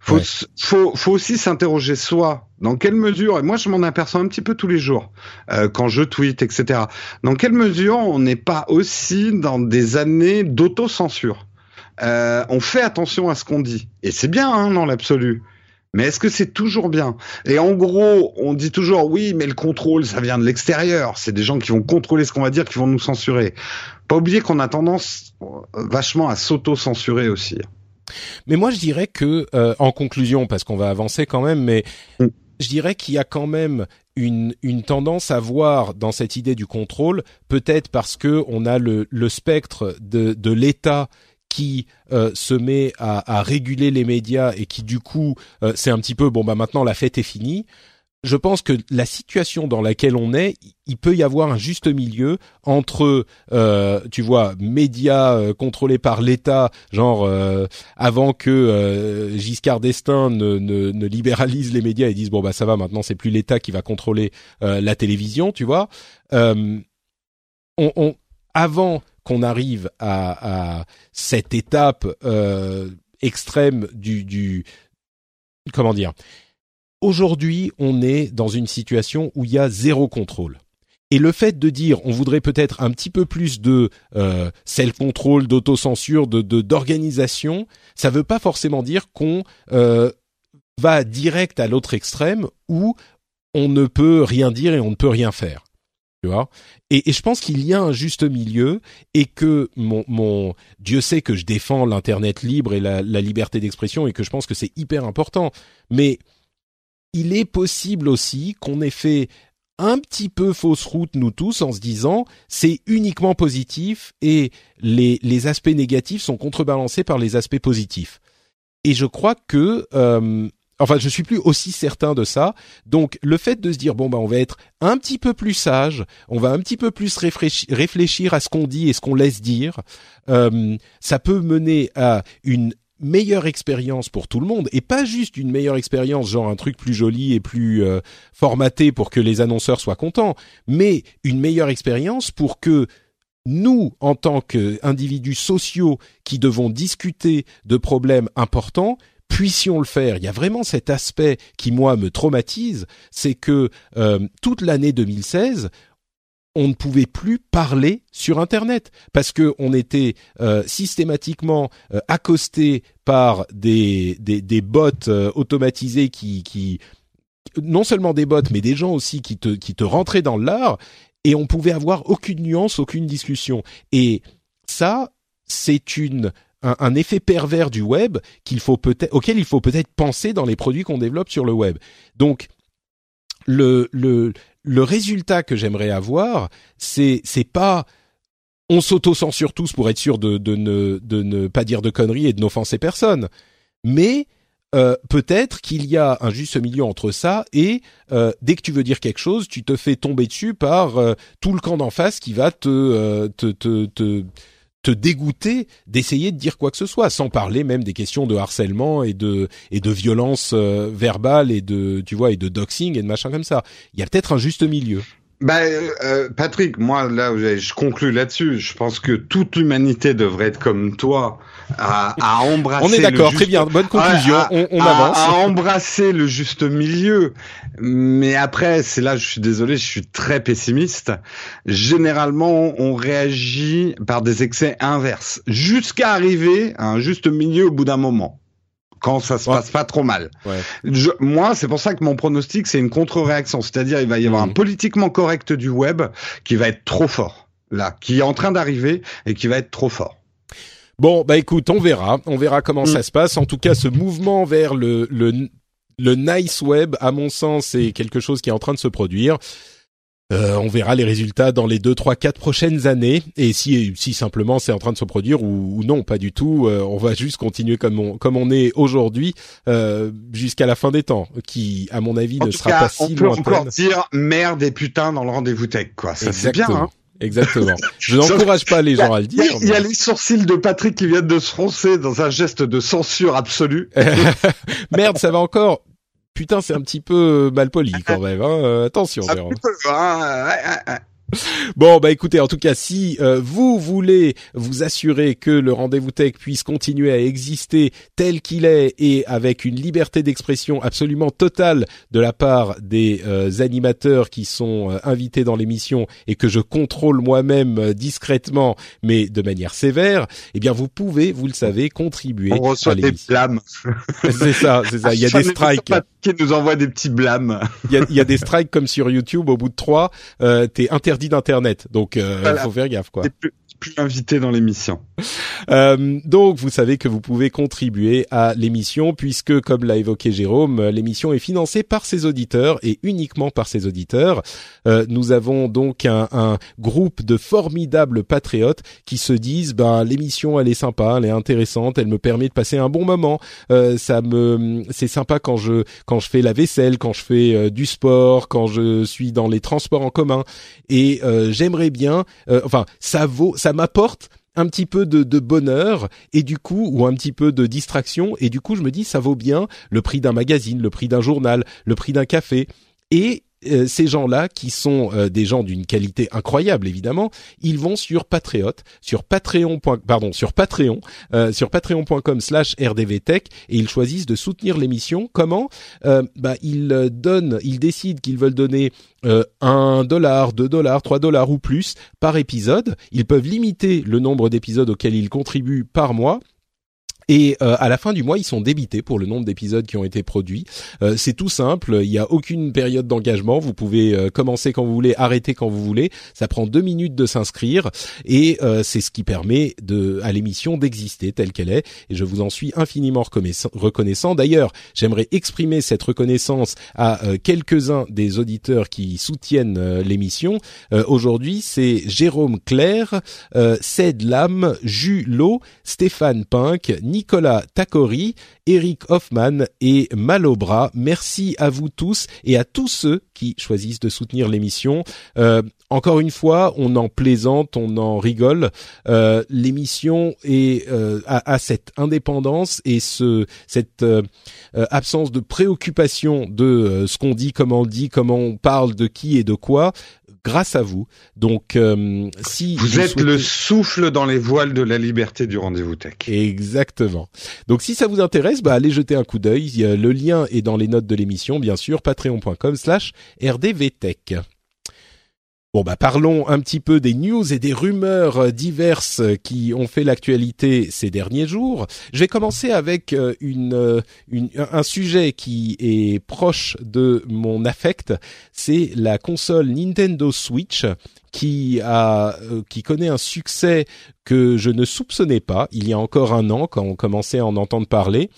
Faut, Ouais. faut, faut aussi s'interroger soi. Dans quelle mesure, et moi je m'en aperçois un petit peu tous les jours, euh, quand je tweete, etc. Dans quelle mesure on n'est pas aussi dans des années d'autocensure? Euh, On fait attention à ce qu'on dit. Et c'est bien hein, dans l'absolu. Mais est-ce que c'est toujours bien? Et en gros, on dit toujours oui, mais le contrôle, ça vient de l'extérieur. C'est des gens qui vont contrôler ce qu'on va dire, qui vont nous censurer. Pas oublier qu'on a tendance euh, vachement à s'auto-censurer aussi. Mais moi, je dirais que, euh, en conclusion, parce qu'on va avancer quand même, mais Mm. je dirais qu'il y a quand même une, une tendance à voir dans cette idée du contrôle, peut-être parce que on a le, le spectre de, de l'État qui euh, se met à, à réguler les médias et qui du coup euh, c'est un petit peu bon bah maintenant la fête est finie. Je pense que la situation dans laquelle on est, il peut y avoir un juste milieu entre, euh, tu vois, médias euh, contrôlés par l'État, genre euh, avant que euh, Giscard d'Estaing ne, ne, ne libéralise les médias et dise bon bah ça va maintenant c'est plus l'État qui va contrôler euh, la télévision, tu vois. On, on, avant qu'on arrive à, à cette étape extrême du, du comment dire. Aujourd'hui, on est dans une situation où il y a zéro contrôle. Et le fait de dire, on voudrait peut-être un petit peu plus de euh, self-control, d'autocensure, de d'organisation, ça veut pas forcément dire qu'on euh, va direct à l'autre extrême où on ne peut rien dire et on ne peut rien faire. Tu vois? Et, je pense qu'il y a un juste milieu et que mon, mon Dieu sait que je défends l'internet libre et la, la liberté d'expression et que je pense que c'est hyper important. Mais il est possible aussi qu'on ait fait un petit peu fausse route nous tous en se disant c'est uniquement positif et les, les aspects négatifs sont contrebalancés par les aspects positifs. Et je crois que euh, enfin je suis plus aussi certain de ça. Donc le fait de se dire bon bah on va être un petit peu plus sage, on va un petit peu plus réfléchir, à ce qu'on dit et ce qu'on laisse dire, euh, ça peut mener à une meilleure expérience pour tout le monde et pas juste une meilleure expérience genre un truc plus joli et plus euh, formaté pour que les annonceurs soient contents mais une meilleure expérience pour que nous en tant qu'individus sociaux qui devons discuter de problèmes importants puissions le faire. Il y a vraiment cet aspect qui moi me traumatise, c'est que euh, toute l'année 2016 on ne pouvait plus parler sur Internet parce que on était euh, systématiquement euh, accosté par des des, bots euh, automatisés qui non seulement des bots mais des gens aussi qui te rentraient dans l'art et on pouvait avoir aucune nuance, aucune discussion et ça c'est une un, effet pervers du web auquel il faut peut-être penser dans les produits qu'on développe sur le web. Donc le le le résultat que j'aimerais avoir, c'est c'est pas on s'auto-censure tous pour être sûr de, ne, de ne pas dire de conneries et de n'offenser personne. Mais euh, peut-être qu'il y a un juste milieu entre ça et euh, dès que tu veux dire quelque chose, tu te fais tomber dessus par euh, tout le camp d'en face qui va te, te, te, te te dégoûter d'essayer de dire quoi que ce soit, sans parler même des questions de harcèlement et de et de violence euh, verbale et de tu vois et de doxing et de machin comme ça. Il y a peut-être un juste milieu. Ben, euh, Patrick, moi là, je conclus là-dessus. Je pense que toute l'humanité devrait être comme toi, à, à embrasser. on est d'accord, très bien, bonne conclusion. on, on avance. À embrasser le juste milieu. Mais après, c'est là, je suis désolé, je suis très pessimiste. Généralement, on réagit par des excès inverses, jusqu'à arriver à un juste milieu au bout d'un moment quand ça se passe pas trop mal. Ouais. Je, moi, c'est pour ça que mon pronostic, c'est une contre-réaction. C'est-à-dire, il va y avoir un mmh. politiquement correct du web qui va être trop fort, là, qui est en train d'arriver et qui va être trop fort. Bon, bah écoute, on verra, on verra comment mmh. ça se passe. En tout cas, ce mouvement vers le, le, le nice web, à mon sens, c'est quelque chose qui est en train de se produire. Euh, on verra les résultats dans les deux, trois, quatre prochaines années. Et si, si simplement c'est en train de se produire ou, non, pas du tout, euh, on va juste continuer comme on, comme on est aujourd'hui euh, jusqu'à la fin des temps, qui, à mon avis, ne sera pas si lointaine. On peut encore dire merde et putain dans le rendez-vous tech, quoi. Ça c'est bien. Hein Exactement. Je n'encourage pas les gens à le dire. Il y, a les sourcils de Patrick qui viennent de se froncer dans un geste de censure absolue. Merde, ça va encore putain, c'est un petit peu mal poli quand même. Hein. Euh, attention. Bon, bah écoutez, en tout cas, si euh, vous voulez vous assurer que le rendez-vous tech puisse continuer à exister tel qu'il est et avec une liberté d'expression absolument totale de la part des euh, animateurs qui sont euh, invités dans l'émission et que je contrôle moi-même discrètement, mais de manière sévère, eh bien, vous pouvez, vous le savez, contribuer. On reçoit des blâmes. c'est ça, c'est ça. Il y a des strikes. Qui nous envoie des petits blâmes. Il y a, il y a des strikes comme sur YouTube. Au bout de trois, euh, t'es interdit d'internet. Donc euh, faut faire gaffe quoi plus invité dans l'émission. Euh, donc, vous savez que vous pouvez contribuer à l'émission puisque, comme l'a évoqué Jérôme, l'émission est financée par ses auditeurs et uniquement par ses auditeurs. Euh, nous avons donc un, un, groupe de formidables patriotes qui se disent, ben l'émission elle est sympa, elle est intéressante, elle me permet de passer un bon moment. Euh, ça me, c'est sympa quand je quand je fais la vaisselle, quand je fais euh, du sport, quand je suis dans les transports en commun. Et euh, j'aimerais bien, enfin, ça vaut ça m'apporte un petit peu de, de, bonheur et du coup ou un petit peu de distraction et du coup je me dis ça vaut bien le prix d'un magazine, le prix d'un journal, le prix d'un café et euh, ces gens-là, qui sont euh, des gens d'une qualité incroyable évidemment, ils vont sur Patreon, sur Patreon. pardon, sur Patreon, euh, sur Patreon.com/slash rdvtech et ils choisissent de soutenir l'émission. Comment? Bah ils donnent, ils décident qu'ils veulent donner un dollar, deux dollars, trois dollars ou plus par épisode. Ils peuvent limiter le nombre d'épisodes auxquels ils contribuent par mois et euh, à la fin du mois, ils sont débités pour le nombre d'épisodes qui ont été produits. Euh, c'est tout simple, il n'y a aucune période d'engagement. Vous pouvez euh, commencer quand vous voulez, arrêter quand vous voulez. Ça prend deux minutes de s'inscrire et c'est ce qui permet de, à l'émission d'exister telle qu'elle est. Et je vous en suis infiniment reconnaissant. D'ailleurs, j'aimerais exprimer cette reconnaissance à quelques-uns des auditeurs qui soutiennent l'émission. Aujourd'hui, c'est Jérôme Claire, Ced Lam, Julo, Stéphane Pink, Nicolas Takori, Eric Hoffman et Malobra. Merci à vous tous et à tous ceux qui choisissent de soutenir l'émission. Euh, encore une fois, on en plaisante, on en rigole. Euh, l'émission est euh, a, cette indépendance et ce cette absence de préoccupation de ce qu'on dit, comment on dit, comment on parle de qui et de quoi grâce à vous. Donc, euh, si vous, êtes le souffle dans les voiles de la liberté du rendez-vous tech. Exactement. Donc, si ça vous intéresse, bah, allez jeter un coup d'œil. Le lien est dans les notes de l'émission, bien sûr, patreon.com/slash rdvtech. Bon bah parlons un petit peu des news et des rumeurs diverses qui ont fait l'actualité ces derniers jours. Je vais commencer avec une, une, un sujet qui est proche de mon affect, c'est la console Nintendo Switch qui a qui connaît un succès que je ne soupçonnais pas il y a encore un an quand on commençait à en entendre parler.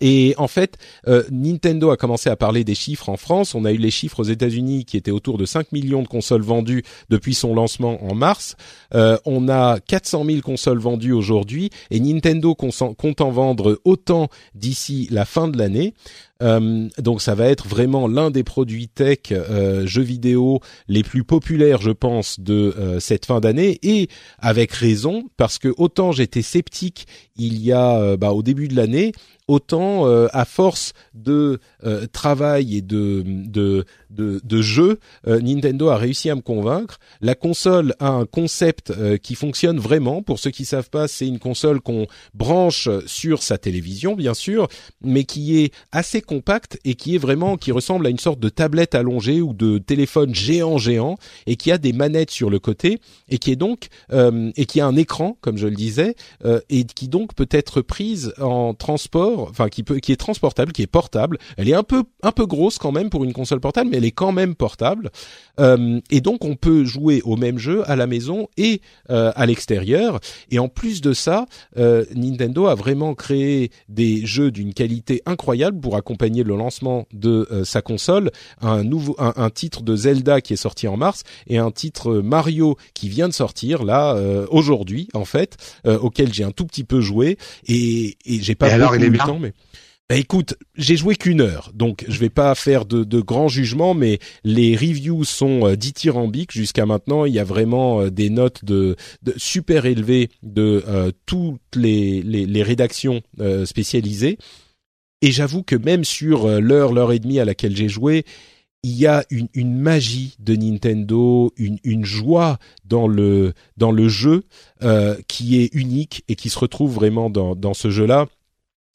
Et en fait, euh, Nintendo a commencé à parler des chiffres en France. On a eu les chiffres aux États-Unis qui étaient autour de 5 millions de consoles vendues depuis son lancement en mars. Euh, on a 400 000 consoles vendues aujourd'hui et Nintendo compte en vendre autant d'ici la fin de l'année. Euh, donc ça va être vraiment l'un des produits tech euh, jeux vidéo les plus populaires, je pense, de euh, cette fin d'année. Et avec raison parce que autant j'étais sceptique il y a bah, au début de l'année, autant à force de travail et de de de, de jeux, Nintendo a réussi à me convaincre. La console a un concept qui fonctionne vraiment. Pour ceux qui savent pas, c'est une console qu'on branche sur sa télévision, bien sûr, mais qui est assez compact et qui est vraiment qui ressemble à une sorte de tablette allongée ou de téléphone géant géant et qui a des manettes sur le côté et qui est donc euh, et qui a un écran comme je le disais euh, et qui donc peut être prise en transport, enfin qui peut qui est transportable, qui est portable. Elle est un peu un peu grosse quand même pour une console portable, mais elle est quand même portable. Euh, et donc on peut jouer au même jeu à la maison et euh, à l'extérieur. Et en plus de ça, euh, Nintendo a vraiment créé des jeux d'une qualité incroyable pour accompagner le lancement de sa console. Un nouveau, un, titre de Zelda qui est sorti en mars et un titre Mario qui vient de sortir là aujourd'hui en fait, auquel j'ai un tout petit peu joué et, et j'ai pas beaucoup de temps mais bah écoute, j'ai joué qu'une heure, donc je vais pas faire de, grands jugements, mais les reviews sont euh, dithyrambiques jusqu'à maintenant. Il y a vraiment euh, des notes de, super élevées de euh, toutes les, rédactions spécialisées. Et j'avoue que même sur l'heure, l'heure et demie à laquelle j'ai joué, il y a une, magie de Nintendo, une, joie dans le dans le jeu qui est unique et qui se retrouve vraiment dans, dans ce jeu-là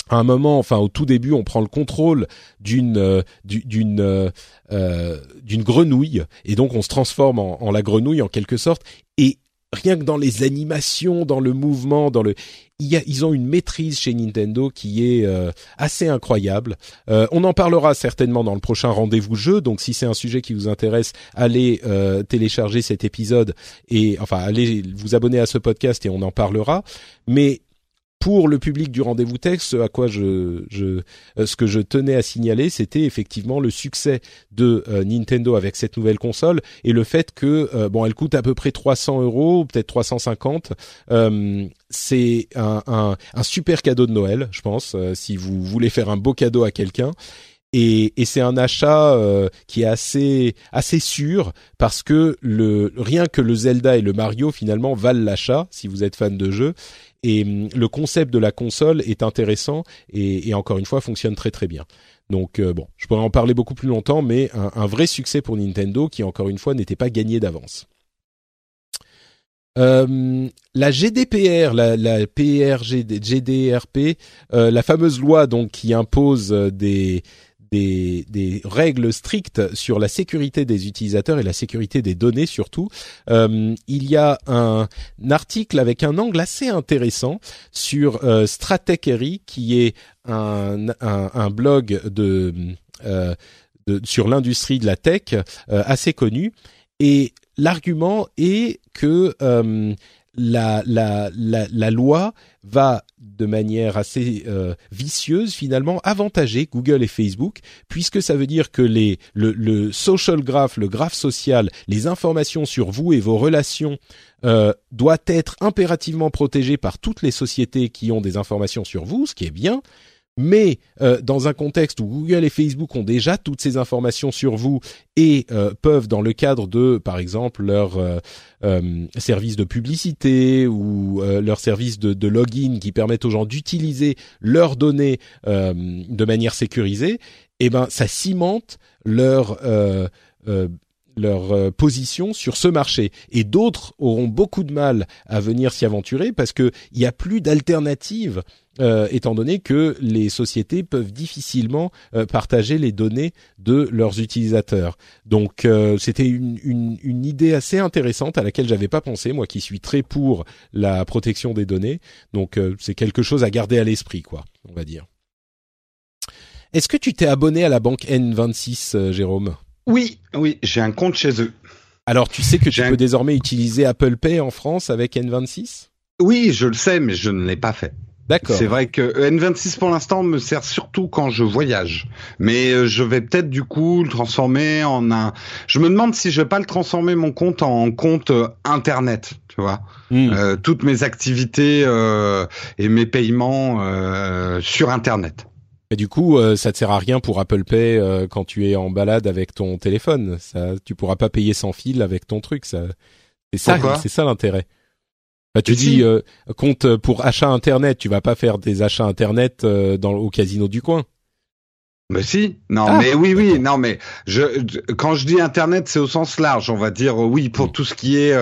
à un moment, enfin au tout début, on prend le contrôle d'une euh, d'une euh, euh, d'une grenouille et donc on se transforme en, en, la grenouille en quelque sorte. Et rien que dans les animations, dans le mouvement, dans le, il y a, ils ont une maîtrise chez Nintendo qui est assez incroyable. on en parlera certainement dans le prochain rendez-vous jeu. Donc si c'est un sujet qui vous intéresse, allez télécharger cet épisode et enfin allez vous abonner à ce podcast et on en parlera. Mais pour le public du rendez-vous texte, à quoi je, euh, ce que je tenais à signaler, c'était effectivement le succès de euh, Nintendo avec cette nouvelle console et le fait que euh, bon, elle coûte à peu près 300 euros, peut-être 350. c'est un, super cadeau de Noël, je pense, si vous voulez faire un beau cadeau à quelqu'un. Et, et c'est un achat qui est assez assez sûr parce que rien que le Zelda et le Mario finalement valent l'achat si vous êtes fan de jeu et hum, le concept de la console est intéressant et, encore une fois fonctionne très très bien. Donc euh, bon, je pourrais en parler beaucoup plus longtemps, mais un, vrai succès pour Nintendo qui encore une fois n'était pas gagné d'avance. Euh, la GDPR, la, la euh, la fameuse loi donc qui impose des des, des, règles strictes sur la sécurité des utilisateurs et la sécurité des données surtout. Euh, il y a un, article avec un angle assez intéressant sur euh, Stratechery, qui est un, un, un blog de, euh, de, sur l'industrie de la tech euh, assez connu. Et l'argument est que euh, la, la, la, la, loi va de manière assez euh, vicieuse finalement avantager Google et Facebook puisque ça veut dire que les le, le social graph, le graphe social, les informations sur vous et vos relations euh, doit être impérativement protégé par toutes les sociétés qui ont des informations sur vous, ce qui est bien mais euh, dans un contexte où Google et Facebook ont déjà toutes ces informations sur vous et euh, peuvent, dans le cadre de, par exemple, leur euh, euh service de publicité ou leur service de, de, login qui permettent aux gens d'utiliser leurs données de manière sécurisée, eh ben ça cimente leur leur euh, position sur ce marché et d'autres auront beaucoup de mal à venir s'y aventurer parce que il y a plus d'alternatives euh, étant donné que les sociétés peuvent difficilement euh, partager les données de leurs utilisateurs. Donc c'était une, une, une, idée assez intéressante à laquelle j'avais pas pensé moi qui suis très pour la protection des données. Donc c'est quelque chose à garder à l'esprit quoi, on va dire. Est-ce que tu t'es abonné à la banque N26 Jérôme? Oui, oui, j'ai un compte chez eux. Alors, tu sais que tu peux désormais utiliser Apple Pay en France avec N26 Oui, je le sais, mais je ne l'ai pas fait. D'accord. C'est vrai que N26 pour l'instant me sert surtout quand je voyage, mais euh, je vais peut-être du coup le transformer en un. Je me demande si je vais pas le transformer mon compte en compte euh, internet, tu vois. Hmm. Euh, toutes mes activités euh, et mes paiements euh, sur internet. Et du coup, euh, ça te sert à rien pour Apple Pay euh, quand tu es en balade avec ton téléphone. Ça, tu pourras pas payer sans fil avec ton truc. Ça, c'est ça, c'est ça l'intérêt. Bah, tu dis euh, compte pour achat internet. Tu vas pas faire des achats internet dans au casino du coin. Mais si, non, ah, mais oui, oui, non, mais je, quand je dis internet, c'est au sens large. On va dire oui pour mm. tout ce qui est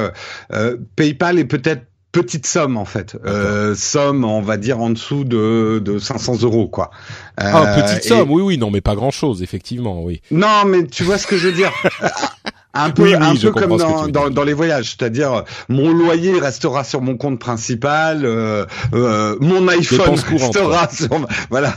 PayPal et peut-être petite somme en fait, euh, somme on va dire en dessous de, de 500 euros quoi. ah petite euh, somme, oui oui non mais pas grand chose effectivement oui. Non mais tu vois ce que je veux dire. un peu, un peu comme dans, dans, dans, les voyages, c'est-à-dire mon loyer restera sur mon compte principal, euh, euh, mon iPhone restera sur voilà,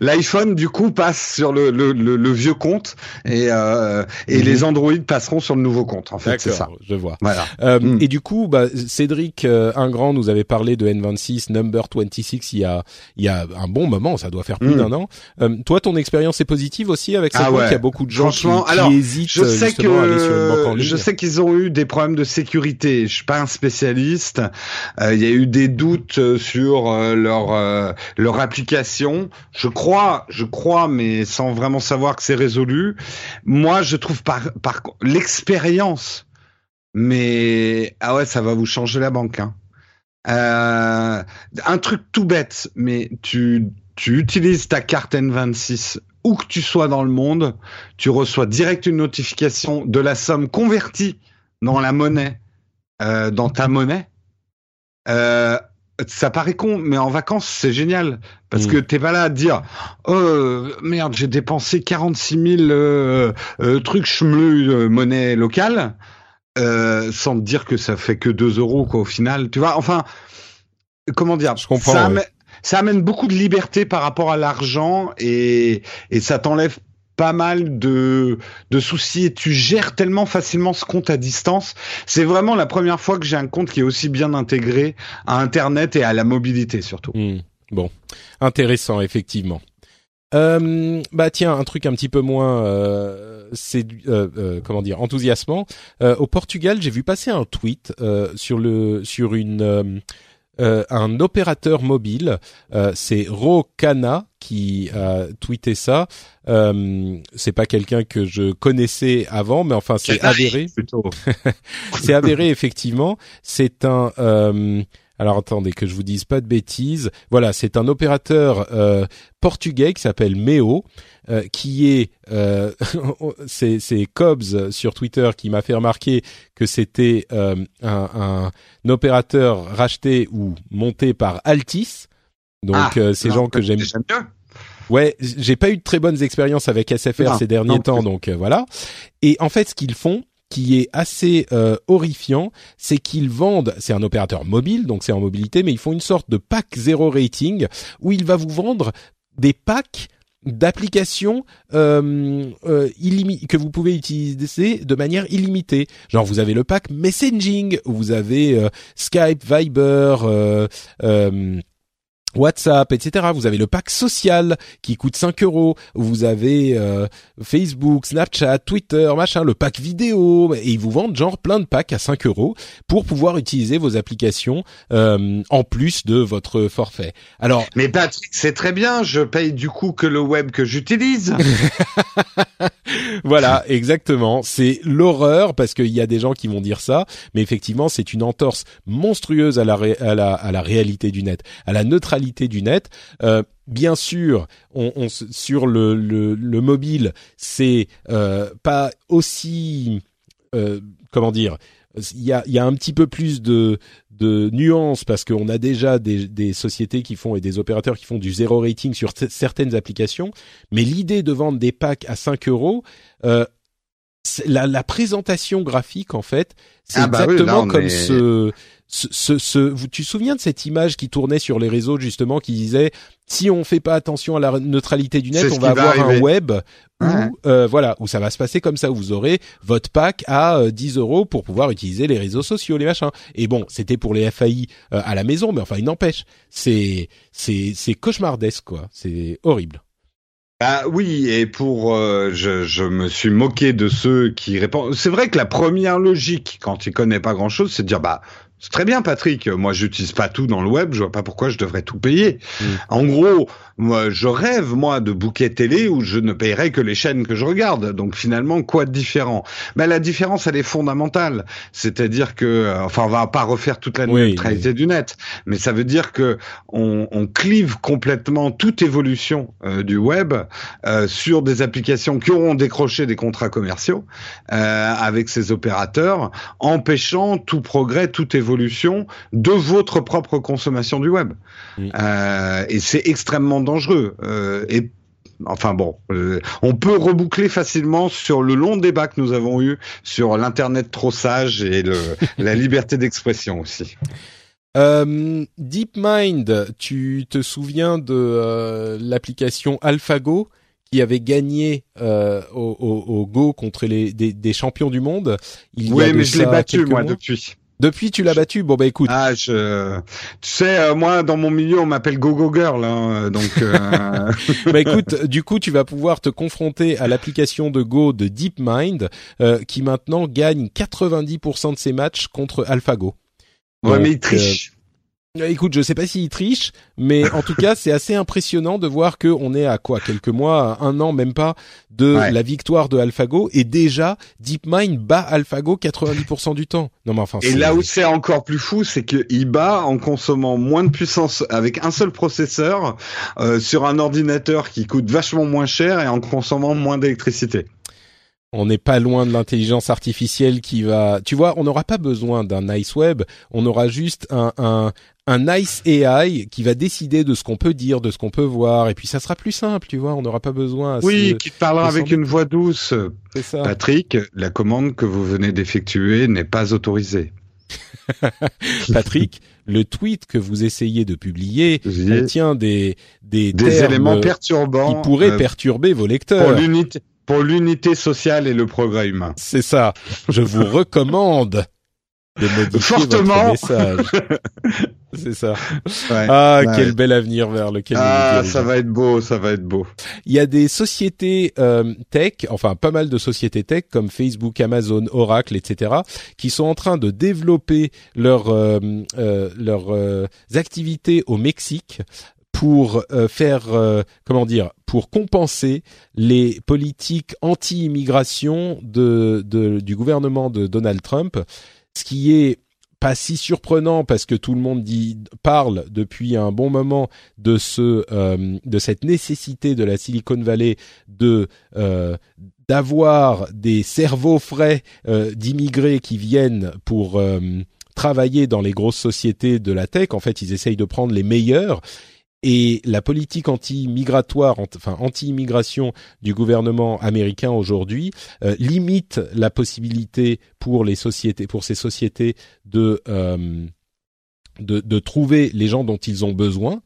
l'iPhone du coup passe sur le, le, le, vieux compte et euh, et mhm. les Android passeront sur le nouveau compte. En fait, c'est ça. Je vois. Voilà. Euh, mm. Et du coup, bah, Cédric euh, Ingrand nous avait parlé de N26 Number 26 il y a il y a un bon moment, ça doit faire plus mm. d'un an. Euh, toi, ton expérience est positive aussi avec cette ah Il y a beaucoup de gens qui, qui hésitent je sais que... à aller sur je sais qu'ils ont eu des problèmes de sécurité. Je suis pas un spécialiste. Euh, il y a eu des doutes euh, sur euh, leur leur application. Je crois, je crois, mais sans vraiment savoir que c'est résolu. Moi, je trouve par par l'expérience. Mais ah ouais, ça va vous changer la banque. Hein. un truc tout bête, mais tu tu utilises ta carte N26 où que tu sois dans le monde, tu reçois direct une notification de la somme convertie dans la monnaie, euh, dans ta monnaie. Euh, ça paraît con, mais en vacances, c'est génial. Parce mm. que t'es pas là à te dire, oh merde, j'ai dépensé 46 000 euh, euh, trucs chemleux euh, monnaie locale, euh, sans te dire que ça fait que 2 euros, quoi, au final. Tu vois, enfin, comment dire Je comprends ça amène beaucoup de liberté par rapport à l'argent et, et ça t'enlève pas mal de, de soucis et tu gères tellement facilement ce compte à distance. C'est vraiment la première fois que j'ai un compte qui est aussi bien intégré à Internet et à la mobilité surtout. Hmm. Bon, intéressant effectivement. Euh, bah tiens, un truc un petit peu moins, euh, c'est euh, euh, comment dire, enthousiasmant. Euh, au Portugal, j'ai vu passer un tweet sur le sur une euh, un opérateur mobile, euh, c'est Rocana qui a tweeté ça. Euh, c'est pas quelqu'un que je connaissais avant, mais enfin c'est avéré. c'est avéré effectivement. C'est un euh, alors attendez que je vous dise pas de bêtises. Voilà, c'est un opérateur euh, portugais qui s'appelle Meo, euh, qui est euh, c'est Cobbs sur Twitter qui m'a fait remarquer que c'était euh, un, un, opérateur racheté ou monté par Altis. Donc ah, euh, ces gens que j'aime. bien. Ouais, j'ai pas eu de très bonnes expériences avec SFR ces derniers temps, donc voilà. Et en fait, ce qu'ils font, qui est assez euh, horrifiant, c'est qu'ils vendent, c'est un opérateur mobile, donc c'est en mobilité, mais ils font une sorte de pack zéro rating où il va vous vendre des packs d'applications euh, euh que vous pouvez utiliser de manière illimitée. Genre vous avez le pack messaging, vous avez euh, Skype, Viber, euh, WhatsApp, etc. Vous avez le pack social qui coûte 5 euros. Vous avez euh, Facebook, Snapchat, Twitter, machin, le pack vidéo. Et ils vous vendent genre plein de packs à 5 euros pour pouvoir utiliser vos applications euh, en plus de votre forfait. Alors, mais Patrick, c'est très bien. Je paye du coup que le web que j'utilise. voilà, exactement. C'est l'horreur parce qu'il y a des gens qui vont dire ça, mais effectivement, c'est une entorse monstrueuse à la, à la, à la réalité du net, à la neutralité du net. Euh, bien sûr, on, sur le, le, mobile, c'est euh, pas aussi comment dire, il y a, y a un petit peu plus de de nuances parce qu'on a déjà des, des, sociétés qui font et des opérateurs qui font du zéro rating sur certaines applications, mais l'idée de vendre des packs à 5 euros, euh, la, la, présentation graphique en fait, c'est ah bah exactement comme ce, ce, ce, ce, tu te souviens de cette image qui tournait sur les réseaux justement qui disait si on fait pas attention à la neutralité du net, on va avoir un web où euh, voilà où ça va se passer comme ça où vous aurez votre pack à 10 euh, euros pour pouvoir utiliser les réseaux sociaux, les machins. Et bon, c'était pour les FAI euh, à la maison, mais enfin il n'empêche, c'est c'est c'est cauchemardesque quoi, c'est horrible. Ah oui, et pour je, je me suis moqué de ceux qui répondent. C'est vrai que la première logique, quand il connaît pas grand chose, c'est de dire bah c'est très bien, Patrick. Moi, j'utilise pas tout dans le web. Je vois pas pourquoi je devrais tout payer. Mm. En gros, moi, je rêve moi de bouquet télé où je ne paierai que les chaînes que je regarde. Donc finalement, quoi de différent? Ben la différence, elle est fondamentale. C'est-à-dire que, euh, enfin, on va pas refaire toute la neutralité du net, mais ça veut dire que on, on clive complètement toute évolution euh, du web euh, sur des applications qui auront décroché des contrats commerciaux euh, avec ces opérateurs, empêchant tout progrès, toute évolution de votre propre consommation du web. Euh, et c'est extrêmement dangereux. Euh, et enfin bon, euh, on peut reboucler facilement sur le long débat que nous avons eu sur l'internet trop sage et le, la liberté d'expression aussi. DeepMind, tu te souviens de l'application AlphaGo qui avait gagné au, Go contre les des, champions du monde? Il oui, mais je l'ai battu moi depuis. Depuis, tu l'as battu. Bon bah écoute. Ah, je... tu sais, euh, moi dans mon milieu, on m'appelle Gogo Girl, hein, donc. Euh... bah écoute, du coup, tu vas pouvoir te confronter à l'application de Go de DeepMind, euh, qui maintenant gagne 90% de ses matchs contre AlphaGo. Ouais, mais il triche. Euh, écoute, je sais pas s'il triche, mais en tout cas, c'est assez impressionnant de voir que on est à quoi quelques mois, un an même pas de la victoire de AlphaGo et déjà DeepMind bat AlphaGo 90% du temps. Non mais enfin. Et là où c'est encore plus fou, c'est qu'il bat en consommant moins de puissance avec un seul processeur euh, sur un ordinateur qui coûte vachement moins cher et en consommant moins d'électricité on n'est pas loin de l'intelligence artificielle qui va. Tu vois, on n'aura pas besoin d'un nice web. On aura juste un, un, un nice AI qui va décider de ce qu'on peut dire, de ce qu'on peut voir, et puis ça sera plus simple, tu vois. On n'aura pas besoin. Oui, qui te parlera avec une voix douce. C'est ça. Patrick, la commande que vous venez d'effectuer n'est pas autorisée. Patrick, le tweet que vous essayez de publier contient des des, des éléments perturbants qui pourraient euh, perturber vos lecteurs. Pour l'unité pour l'unité sociale et le progrès humain. C'est ça. Je vous recommande de modifier Fortement. votre message. C'est ça. ah, quel bel avenir vers lequel ah, ça va être beau, ça va être beau. Il y a des sociétés euh, tech, enfin pas mal de sociétés tech comme Facebook, Amazon, Oracle, etc., qui sont en train de développer leurs euh, euh, leurs activités au Mexique pour euh, faire euh, comment dire pour compenser les politiques anti-immigration de, de, du gouvernement de Donald Trump, ce qui est pas si surprenant parce que tout le monde dit parle depuis un bon moment de ce euh, de cette nécessité de la Silicon Valley de d'avoir des cerveaux frais d'immigrés qui viennent pour travailler dans les grosses sociétés de la tech. En fait, ils essayent de prendre les meilleurs et la politique anti-migratoire, enfin anti-immigration du gouvernement américain aujourd'hui euh, limite la possibilité pour les sociétés, pour ces sociétés de, euh, de, de trouver les gens dont ils ont besoin.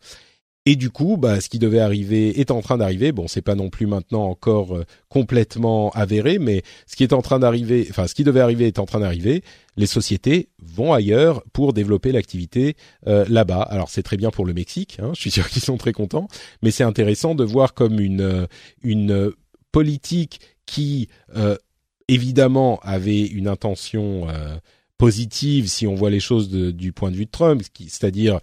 Et du coup, bah, ce qui devait arriver est en train d'arriver. Bon, c'est pas non plus maintenant encore euh, complètement avéré, mais ce qui est en train d'arriver, enfin, ce qui devait arriver est en train d'arriver. Les sociétés vont ailleurs pour développer l'activité euh, là-bas. Alors, c'est très bien pour le Mexique. Hein, je suis sûr qu'ils sont très contents, mais c'est intéressant de voir comme une euh, une politique qui évidemment avait une intention positive si on voit les choses du point de vue de Trump, c'est-à-dire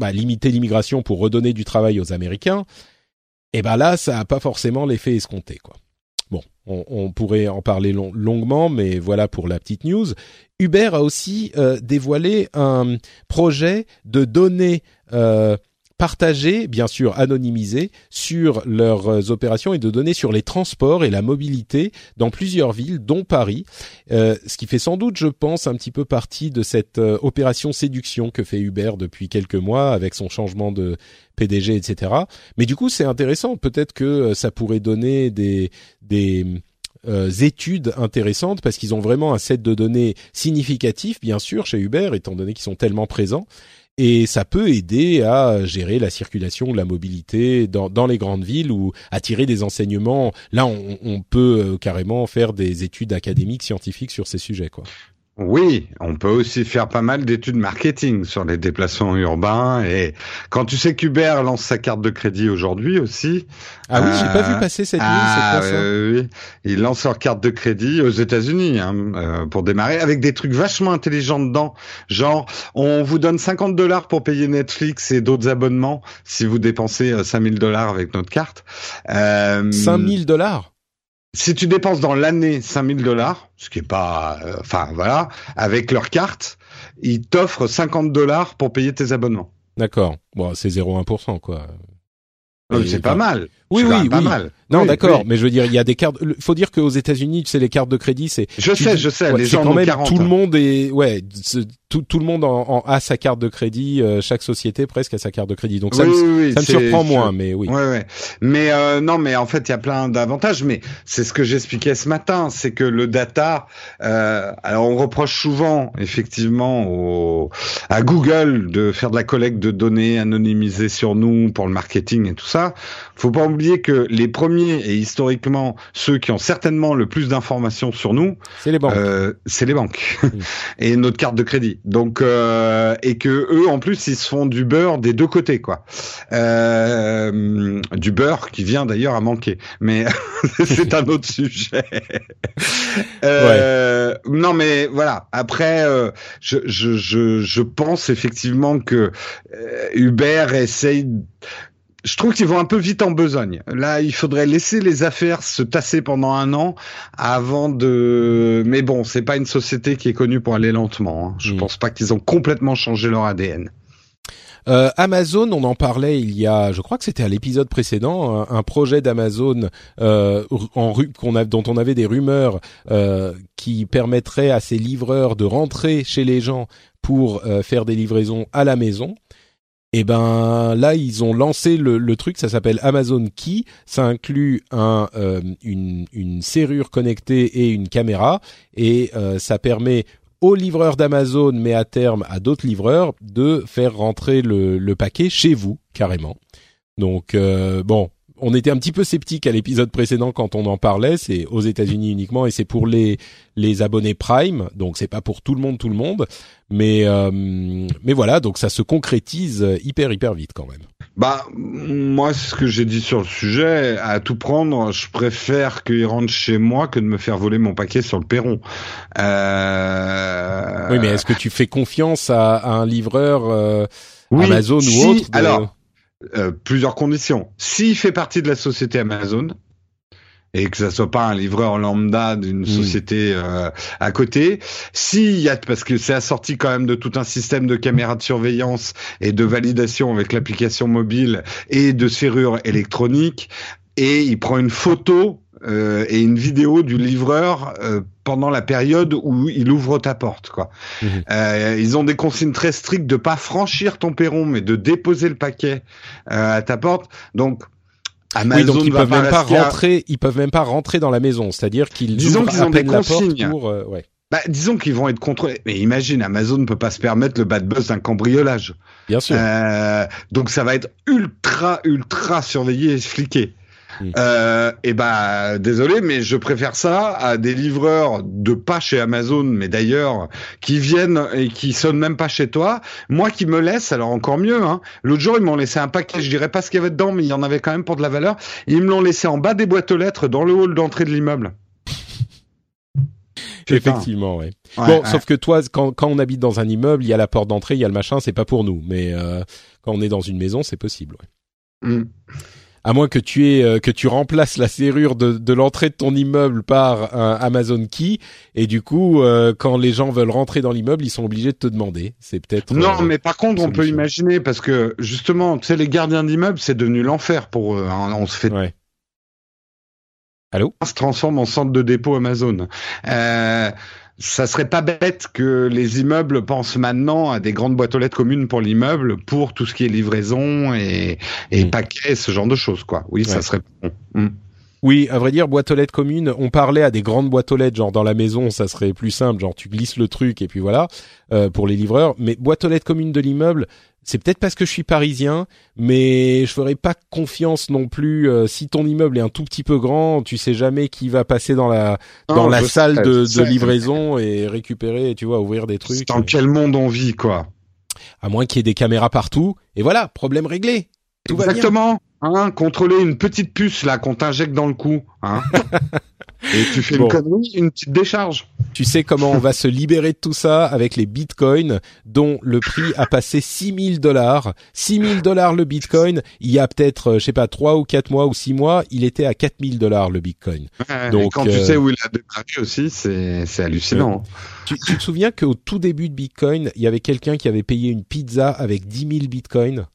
bah, limiter l'immigration pour redonner du travail aux Américains, et eh ben là, ça n'a pas forcément l'effet escompté, quoi. Bon, on, pourrait en parler longuement, mais voilà pour la petite news. Uber a aussi euh, dévoilé un projet de donner euh, partager, bien sûr anonymiser, sur leurs euh, opérations et de donner sur les transports et la mobilité dans plusieurs villes, dont Paris, euh, ce qui fait sans doute, je pense, un petit peu partie de cette euh, opération séduction que fait Uber depuis quelques mois avec son changement de PDG, etc. Mais du coup, c'est intéressant. Peut-être que ça pourrait donner des des études intéressantes parce qu'ils ont vraiment un set de données significatif, bien sûr, chez Uber, étant donné qu'ils sont tellement présents et ça peut aider à gérer la circulation, la mobilité dans, les grandes villes ou à tirer des enseignements. Là, on, on peut euh, carrément faire des études académiques, scientifiques sur ces sujets, quoi. Oui, on peut aussi faire pas mal d'études marketing sur les déplacements urbains et quand tu sais qu'Uber lance sa carte de crédit aujourd'hui aussi. Ah oui, j'ai pas vu euh, passer cette. Ah, ça oui, ils lancent leur carte de crédit aux États-Unis hein, euh, pour démarrer avec des trucs vachement intelligents dedans. Genre, on vous donne 50 dollars pour payer Netflix et d'autres abonnements si vous dépensez 5000 euh, dollars avec notre carte. Euh, 5000 dollars? Si tu dépenses dans l'année 5000 dollars, ce qui est pas, euh, enfin voilà, avec leur carte, ils t'offrent 50 dollars pour payer tes abonnements. D'accord. Bon, c'est 0,1% quoi. C'est pas mal. Oui, oui, pas oui. mal. Non, d'accord, mais je veux dire, il y a des cartes. Faut dire qu'aux États-Unis, tu sais, les cartes de crédit, c'est. Je sais, je sais. les gens quand même 40, tout le monde est, ouais, tout, tout le monde en, en a sa carte de crédit. euh, chaque société presque a sa carte de crédit. Donc ça, Oui, me, ça me surprend moins, mais oui. Ouais, ouais. Mais euh, non, mais en fait, il y a plein d'avantages. Mais c'est ce que j'expliquais ce matin, c'est que le data. Euh, alors, on reproche souvent, effectivement, au, à Google de faire de la collecte de données anonymisées sur nous pour le marketing et tout ça. Faut pas oublier que les premiers et historiquement ceux qui ont certainement le plus d'informations sur nous, C'est les banques. euh, c'est les banques et notre carte de crédit. Donc euh, et que eux en plus ils se font du beurre des deux côtés quoi. Euh, du beurre qui vient d'ailleurs à manquer, mais c'est un autre sujet. Non mais voilà. Après je, je je je pense effectivement que Uber essaye je trouve qu'ils vont un peu vite en besogne. Là, il faudrait laisser les affaires se tasser pendant un an avant de. Mais bon, c'est pas une société qui est connue pour aller lentement. hein. Je Mm. pense pas qu'ils ont complètement changé leur ADN. Euh, Amazon, on en parlait il y a, je crois que c'était à l'épisode précédent, un, un projet d'Amazon euh, en ru- qu'on a, dont on avait des rumeurs euh, qui permettrait à ces livreurs de rentrer chez les gens pour euh, faire des livraisons à la maison. Et ben là, ils ont lancé le, truc, ça s'appelle Amazon Key. Ça inclut euh, une, serrure connectée et une caméra, et euh, ça permet aux livreurs d'Amazon, mais à terme à d'autres livreurs, de faire rentrer le, le paquet chez vous carrément. Donc euh, bon, on était un petit peu sceptique à l'épisode précédent quand on en parlait. C'est aux États-Unis uniquement et c'est pour les les abonnés Prime, donc c'est pas pour tout le monde, tout le monde. Mais euh, mais voilà, donc ça se concrétise hyper hyper vite quand même. Bah, moi, ce que j'ai dit sur le sujet, à tout prendre, je préfère qu'ils rentrent chez moi que de me faire voler mon paquet sur le perron. Euh... Oui, mais est-ce que tu fais confiance à, à un livreur euh, Oui, Amazon si- ou autre de- Alors, euh, plusieurs conditions. S'il fait partie de la société Amazon et que ça soit pas un livreur lambda d'une Mm. société euh, à côté, s'il y a parce que c'est assorti quand même de tout un système de caméras de surveillance et de validation avec l'application mobile et de serrure électronique et il prend une photo euh, et une vidéo du livreur euh, pendant la période où il ouvre ta porte quoi. Mhm. Euh, ils ont des consignes très strictes de pas franchir ton perron, mais de déposer le paquet euh, à ta porte. Donc Amazon oui, donc ils peuvent même pas à- rentrer, ils peuvent même pas rentrer dans la maison, c'est-à-dire qu'ils Disons qu'ils ont des consignes. pour euh, ouais. Bah, disons qu'ils vont être contrôlés. Mais imagine, Amazon ne peut pas se permettre le bad buzz d'un cambriolage. Bien sûr. Euh, donc ça va être ultra, ultra surveillé et fliqué. Mm. Euh, et bah désolé, mais je préfère ça à des livreurs de pas chez Amazon, mais d'ailleurs qui viennent et qui sonnent même pas chez toi. Moi qui me laisse, alors encore mieux. Hein, L'autre jour ils m'ont laissé un paquet, je dirais pas ce qu'il y avait dedans, mais il y en avait quand même pour de la valeur. Ils me l'ont laissé en bas des boîtes aux lettres dans le hall d'entrée de l'immeuble. Effectivement, ouais. Ouais, bon, ouais. sauf que toi, quand, quand on habite dans un immeuble, il y a la porte d'entrée, il y a le machin, c'est pas pour nous. Mais euh, quand on est dans une maison, c'est possible. ouais. Mm. À moins que tu aies euh, que tu remplaces la serrure de, de l'entrée de ton immeuble par un Amazon Key et du coup euh, quand les gens veulent rentrer dans l'immeuble ils sont obligés de te demander c'est peut-être non mais par contre on peut imaginer parce que justement tu sais les gardiens d'immeubles c'est devenu l'enfer pour eux hein. on se fait ouais. Allô? Se transforme en centre de dépôt Amazon. Euh, ça serait pas bête que les immeubles pensent maintenant à des grandes boîtes aux lettres communes pour l'immeuble pour tout ce qui est livraison et, et mmh. paquets, ce genre de choses, quoi. Oui, ça serait bon. Mmh. Oui, à vrai dire, boîte aux lettres commune, on parlait à des grandes boîtes aux lettres, genre dans la maison, ça serait plus simple, genre tu glisses le truc et puis voilà, euh, pour les livreurs. Mais boîte aux lettres commune de l'immeuble, c'est peut-être parce que je suis parisien, mais je ferais pas confiance non plus. Euh, si ton immeuble est un tout petit peu grand, tu sais jamais qui va passer dans la dans la salle de, de, livraison et récupérer, tu vois, ouvrir des trucs. Dans quel monde on vit, quoi? À moins qu'il y ait des caméras partout. Et voilà, problème réglé. Tout Exactement. Hein, contrôler une petite puce là qu'on t'injecte dans le cou. Hein Et tu fais une connerie, une petite décharge. Tu sais comment on va se libérer de tout ça avec les bitcoins dont le prix a passé 6000 dollars. 6000 dollars le bitcoin. Il y a peut-être, euh, je sais pas, 3 ou 4 mois ou 6 mois, il était à 4000 dollars le bitcoin. Donc, quand tu euh, sais où il a démarré aussi, c'est, c'est hallucinant. Tu, tu te souviens qu'au tout début de bitcoin, il y avait quelqu'un qui avait payé une pizza avec 10 000 bitcoins?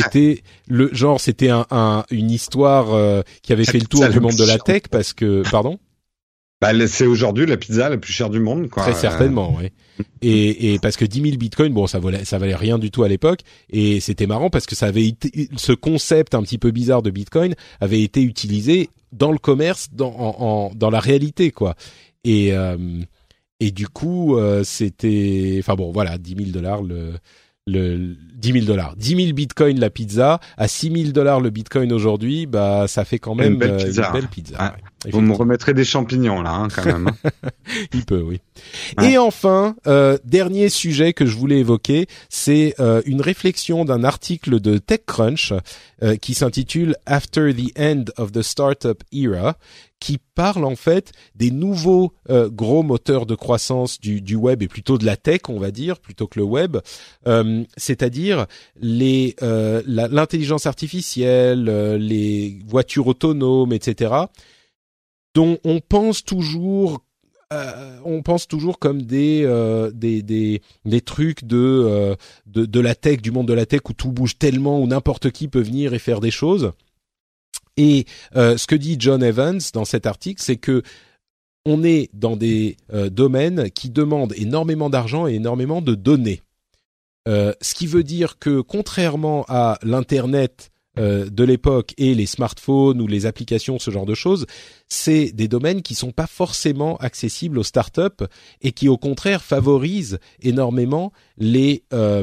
C'était le genre, c'était un, un, une histoire euh, qui avait fait le tour du monde de la tech parce que, pardon? Bah, c'est aujourd'hui la pizza la plus chère du monde, quoi. Très certainement, oui. Et, et parce que 10 000 bitcoins, bon, ça valait, ça valait rien du tout à l'époque. Et c'était marrant parce que ça avait été, ce concept un petit peu bizarre de bitcoin avait été utilisé dans le commerce, dans, en, dans la réalité, quoi. Et, euh, et du coup, euh, c'était, enfin bon, voilà, 10 000 dollars le, le 10 000 dollars, 10 000 bitcoins la pizza, à 6 000 dollars le bitcoin aujourd'hui, bah ça fait quand même une belle pizza. Une belle pizza Vous me remettrez des champignons là, hein, quand même. Hein. Il peut, oui. Et enfin, euh, dernier sujet que je voulais évoquer, c'est euh, une réflexion d'un article de TechCrunch euh, qui s'intitule After the End of the Startup Era, qui parle en fait des nouveaux euh, gros moteurs de croissance du, du, web et plutôt de la tech, on va dire, plutôt que le web, euh, c'est-à-dire les euh, l'intelligence artificielle, les voitures autonomes, etc., dont on pense toujours on pense toujours comme des des, des, des trucs de, de de la tech, du monde de la tech où tout bouge tellement, où n'importe qui peut venir et faire des choses. Et euh, ce que dit John Evans dans cet article, c'est que on est dans des euh, domaines qui demandent énormément d'argent et énormément de données. Euh, ce qui veut dire que contrairement à l'internet euh, de l'époque et les smartphones ou les applications, ce genre de choses, c'est des domaines qui sont pas forcément accessibles aux startups et qui au contraire favorisent énormément les, euh,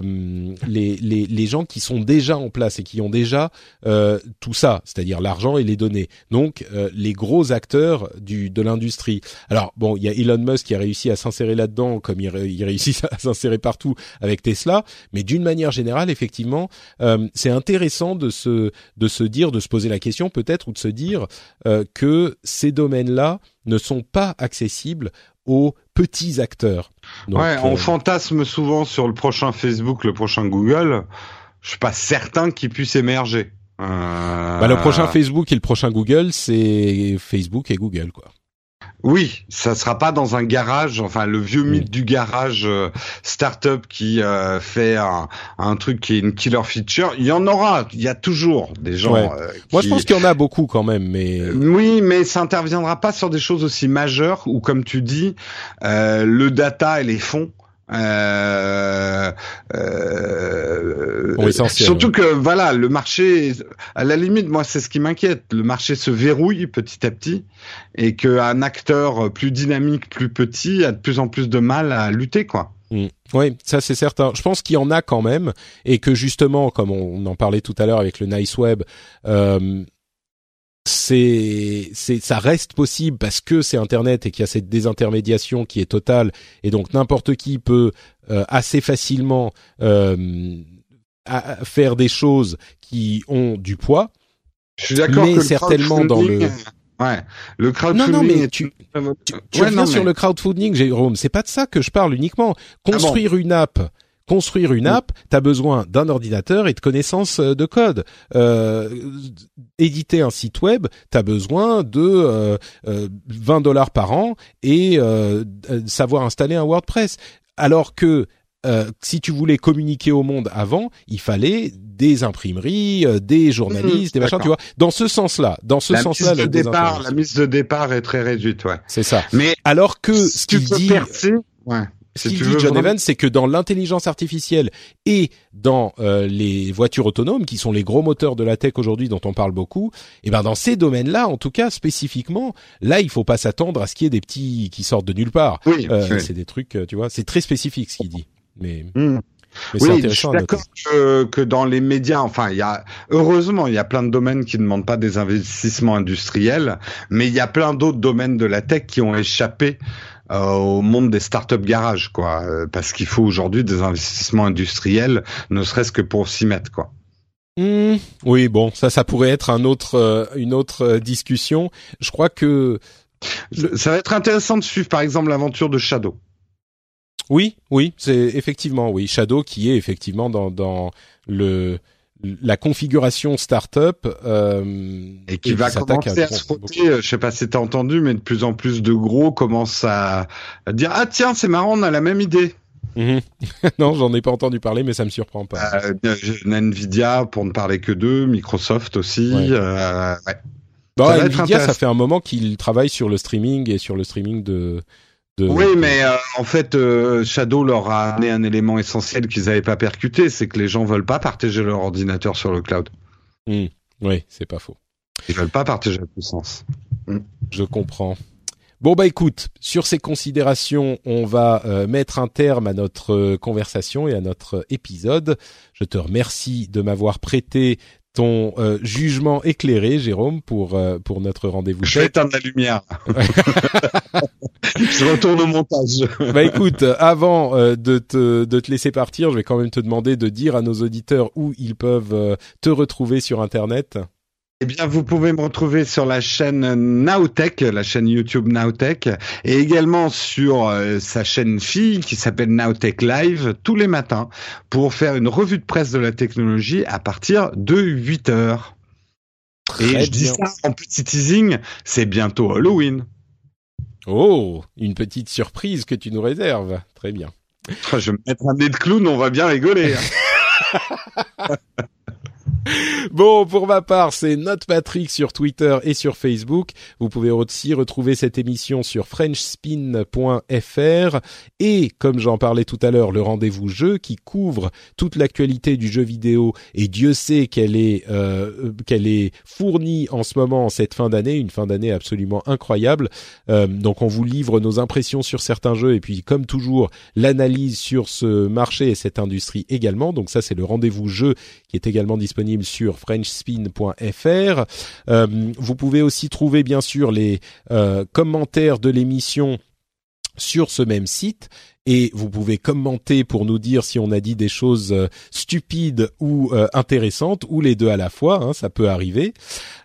les, les, les gens qui sont déjà en place et qui ont déjà euh, tout ça, c'est-à-dire l'argent et les données. Donc euh, les gros acteurs du de l'industrie. Alors bon, il y a Elon Musk qui a réussi à s'insérer là-dedans, comme il, il réussit à s'insérer partout avec Tesla, mais d'une manière générale, effectivement, euh, c'est intéressant de se de se dire, de se poser la question peut-être ou de se dire euh, que ces domaines-là ne sont pas accessibles aux petits acteurs. ouais, on euh, fantasme souvent sur le prochain Facebook, le prochain Google. Je suis pas certain qu'ils puissent émerger. Euh... Bah, le prochain Facebook et le prochain Google, c'est Facebook et Google, quoi. Oui, ça sera pas dans un garage, enfin le vieux mythe du garage euh, startup qui euh, fait un, un, truc qui est une killer feature. Il y en aura, il y a toujours des gens. Euh, Moi, je pense qu'il y en a beaucoup quand même, mais oui, mais ça interviendra pas sur des choses aussi majeures où, comme tu dis, le data et les fonds euh, euh, surtout que voilà, le marché, à la limite, moi c'est ce qui m'inquiète. Le marché se verrouille petit à petit et qu'un acteur plus dynamique, plus petit, a de plus en plus de mal à lutter, quoi. Mm. Oui, ça c'est certain. Je pense qu'il y en a quand même et que justement, comme on en parlait tout à l'heure avec le Nice Web, euh, c'est c'est ça reste possible parce que c'est internet et qu'il y a cette désintermédiation qui est totale et donc n'importe qui peut euh, assez facilement euh, faire des choses qui ont du poids je suis d'accord mais certainement dans le Ouais, le crowdfunding. Non, non, mais tu, tu, reviens sur le crowdfunding, Jérôme. C'est pas de ça que je parle uniquement. Construire ah une app, construire une app, tu as besoin d'un ordinateur et de connaissances de code. éditer un site web, tu as besoin de 20 dollars par an et savoir installer un WordPress. Alors que euh, si tu voulais communiquer au monde avant, il fallait des imprimeries, euh, des journalistes, mmh, des machins, tu vois. Dans ce sens-là, dans ce sens-là, la, départ, la mise de départ est très réduite, ouais. C'est ça. Mais alors que ce qu'il dit, ouais. Ce qu'il dit John Evans, c'est que dans l'intelligence artificielle et dans euh, les voitures autonomes, qui sont les gros moteurs de la tech aujourd'hui dont on parle beaucoup, et eh ben dans ces domaines-là, en tout cas spécifiquement, là il faut pas s'attendre à ce qu'il y ait des petits qui sortent de nulle part. Oui, C'est des trucs, tu vois, c'est très spécifique ce qu'il dit. Mais, hmm. oui, je suis d'accord que, que, dans les médias, enfin, il y a heureusement, il y a plein de domaines qui ne demandent pas des investissements industriels, mais il y a plein d'autres domaines de la tech qui ont échappé euh, au monde des startups garage, quoi, euh, parce qu'il faut aujourd'hui des investissements industriels, ne serait-ce que pour s'y mettre, quoi. Hmm. oui, bon, ça, ça pourrait être un autre, euh, une autre discussion. Je crois que ça va être intéressant de suivre, par exemple, l'aventure de Shadow. Oui, oui, c'est effectivement oui Shadow qui est effectivement dans dans le la configuration startup euh, et qui va commencer à, se frotter. Euh, je sais pas si t'as entendu, mais de plus en plus de gros commencent à, dire ah tiens c'est marrant on a la même idée. Mhm. non, j'en ai pas entendu parler, mais ça me surprend pas. Euh, Nvidia, pour ne parler que d'eux, Microsoft aussi. Ouais. Euh, ouais. Bah, Nvidia, ça fait un moment qu'ils travaillent sur le streaming et sur le streaming de oui, mais euh, en fait, euh, Shadow leur a amené un élément essentiel qu'ils n'avaient pas percuté, c'est que les gens veulent pas partager leur ordinateur sur le cloud. Hmm. Oui, c'est pas faux. Ils veulent pas partager la puissance. Hmm. Je comprends. Bon bah écoute, sur ces considérations, on va euh, mettre un terme à notre conversation et à notre épisode. Je te remercie de m'avoir prêté ton euh, jugement éclairé, Jérôme, pour euh, pour notre rendez-vous. Je vais éteindre la lumière. je retourne au montage. bah écoute, avant euh, de te de te laisser partir, je vais quand même te demander de dire à nos auditeurs où ils peuvent te retrouver sur Internet. Eh bien, vous pouvez me retrouver sur la chaîne Nowtech, la chaîne YouTube Nowtech, et également sur euh, sa chaîne fille qui s'appelle Nowtech Live tous les matins pour faire une revue de presse de la technologie à partir de 8 heures. et je dis ça en petit teasing, c'est bientôt Halloween. Oh, une petite surprise que tu nous réserves. Très bien. Je vais me mettre un nez de clown, on va bien rigoler. Hein. Bon, pour ma part, c'est Note Patrick sur Twitter et sur Facebook. Vous pouvez aussi retrouver cette émission sur frenchspin.fr et, comme j'en parlais tout à l'heure, le rendez-vous jeu qui couvre toute l'actualité du jeu vidéo et Dieu sait qu'elle est euh, qu'elle est fournie en ce moment en cette fin d'année, une fin d'année absolument incroyable. Euh, donc on vous livre nos impressions sur certains jeux et puis comme toujours l'analyse sur ce marché et cette industrie également. Donc ça c'est le rendez-vous jeu qui est également disponible sur frenchspin.fr. Euh, vous pouvez aussi trouver bien sûr les euh, commentaires de l'émission sur ce même site et vous pouvez commenter pour nous dire si on a dit des choses euh, stupides ou euh, intéressantes ou les deux à la fois, hein, ça peut arriver.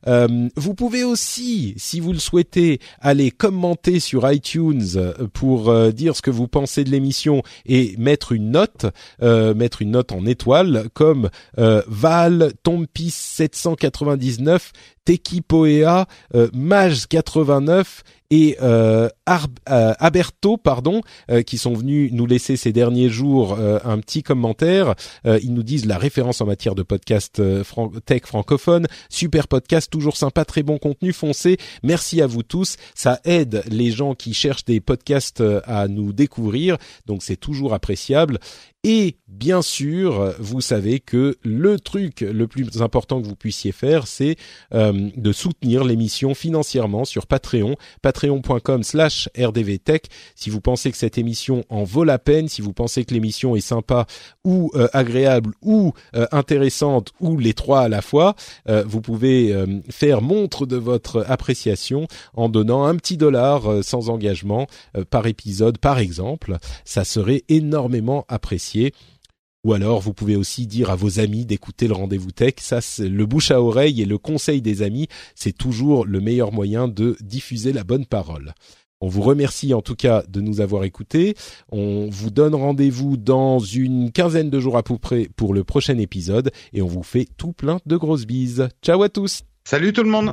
Euh, vous pouvez aussi, si vous le souhaitez, aller commenter sur iTunes pour dire ce que vous pensez de l'émission et mettre une note, mettre une note en étoile comme Val Tompis 799 Teki Poea, Mage 89 et euh, Aberto, pardon, qui sont venus nous laisser ces derniers jours euh, un petit commentaire. Euh, ils nous disent la référence en matière de podcast euh, tech francophone. Super podcast, toujours sympa, très bon contenu, foncé. Merci à vous tous. Ça aide les gens qui cherchent des podcasts à nous découvrir. Donc c'est toujours appréciable. Et bien sûr, vous savez que le truc le plus important que vous puissiez faire, c'est euh, de soutenir l'émission financièrement sur Patreon, patreon.com slash rdvtech. Si vous pensez que cette émission en vaut la peine, si vous pensez que l'émission est sympa ou euh, agréable ou euh, intéressante ou les trois à la fois, vous pouvez faire montre de votre appréciation en donnant un petit dollar sans engagement par épisode par exemple. Ça serait énormément apprécié. Ou alors, vous pouvez aussi dire à vos amis d'écouter le rendez-vous tech. Ça, le bouche à oreille et le conseil des amis. C'est toujours le meilleur moyen de diffuser la bonne parole. On vous remercie en tout cas de nous avoir écoutés. On vous donne rendez-vous dans une quinzaine de jours à peu près pour le prochain épisode et on vous fait tout plein de grosses bises. Ciao à tous. Salut tout le monde.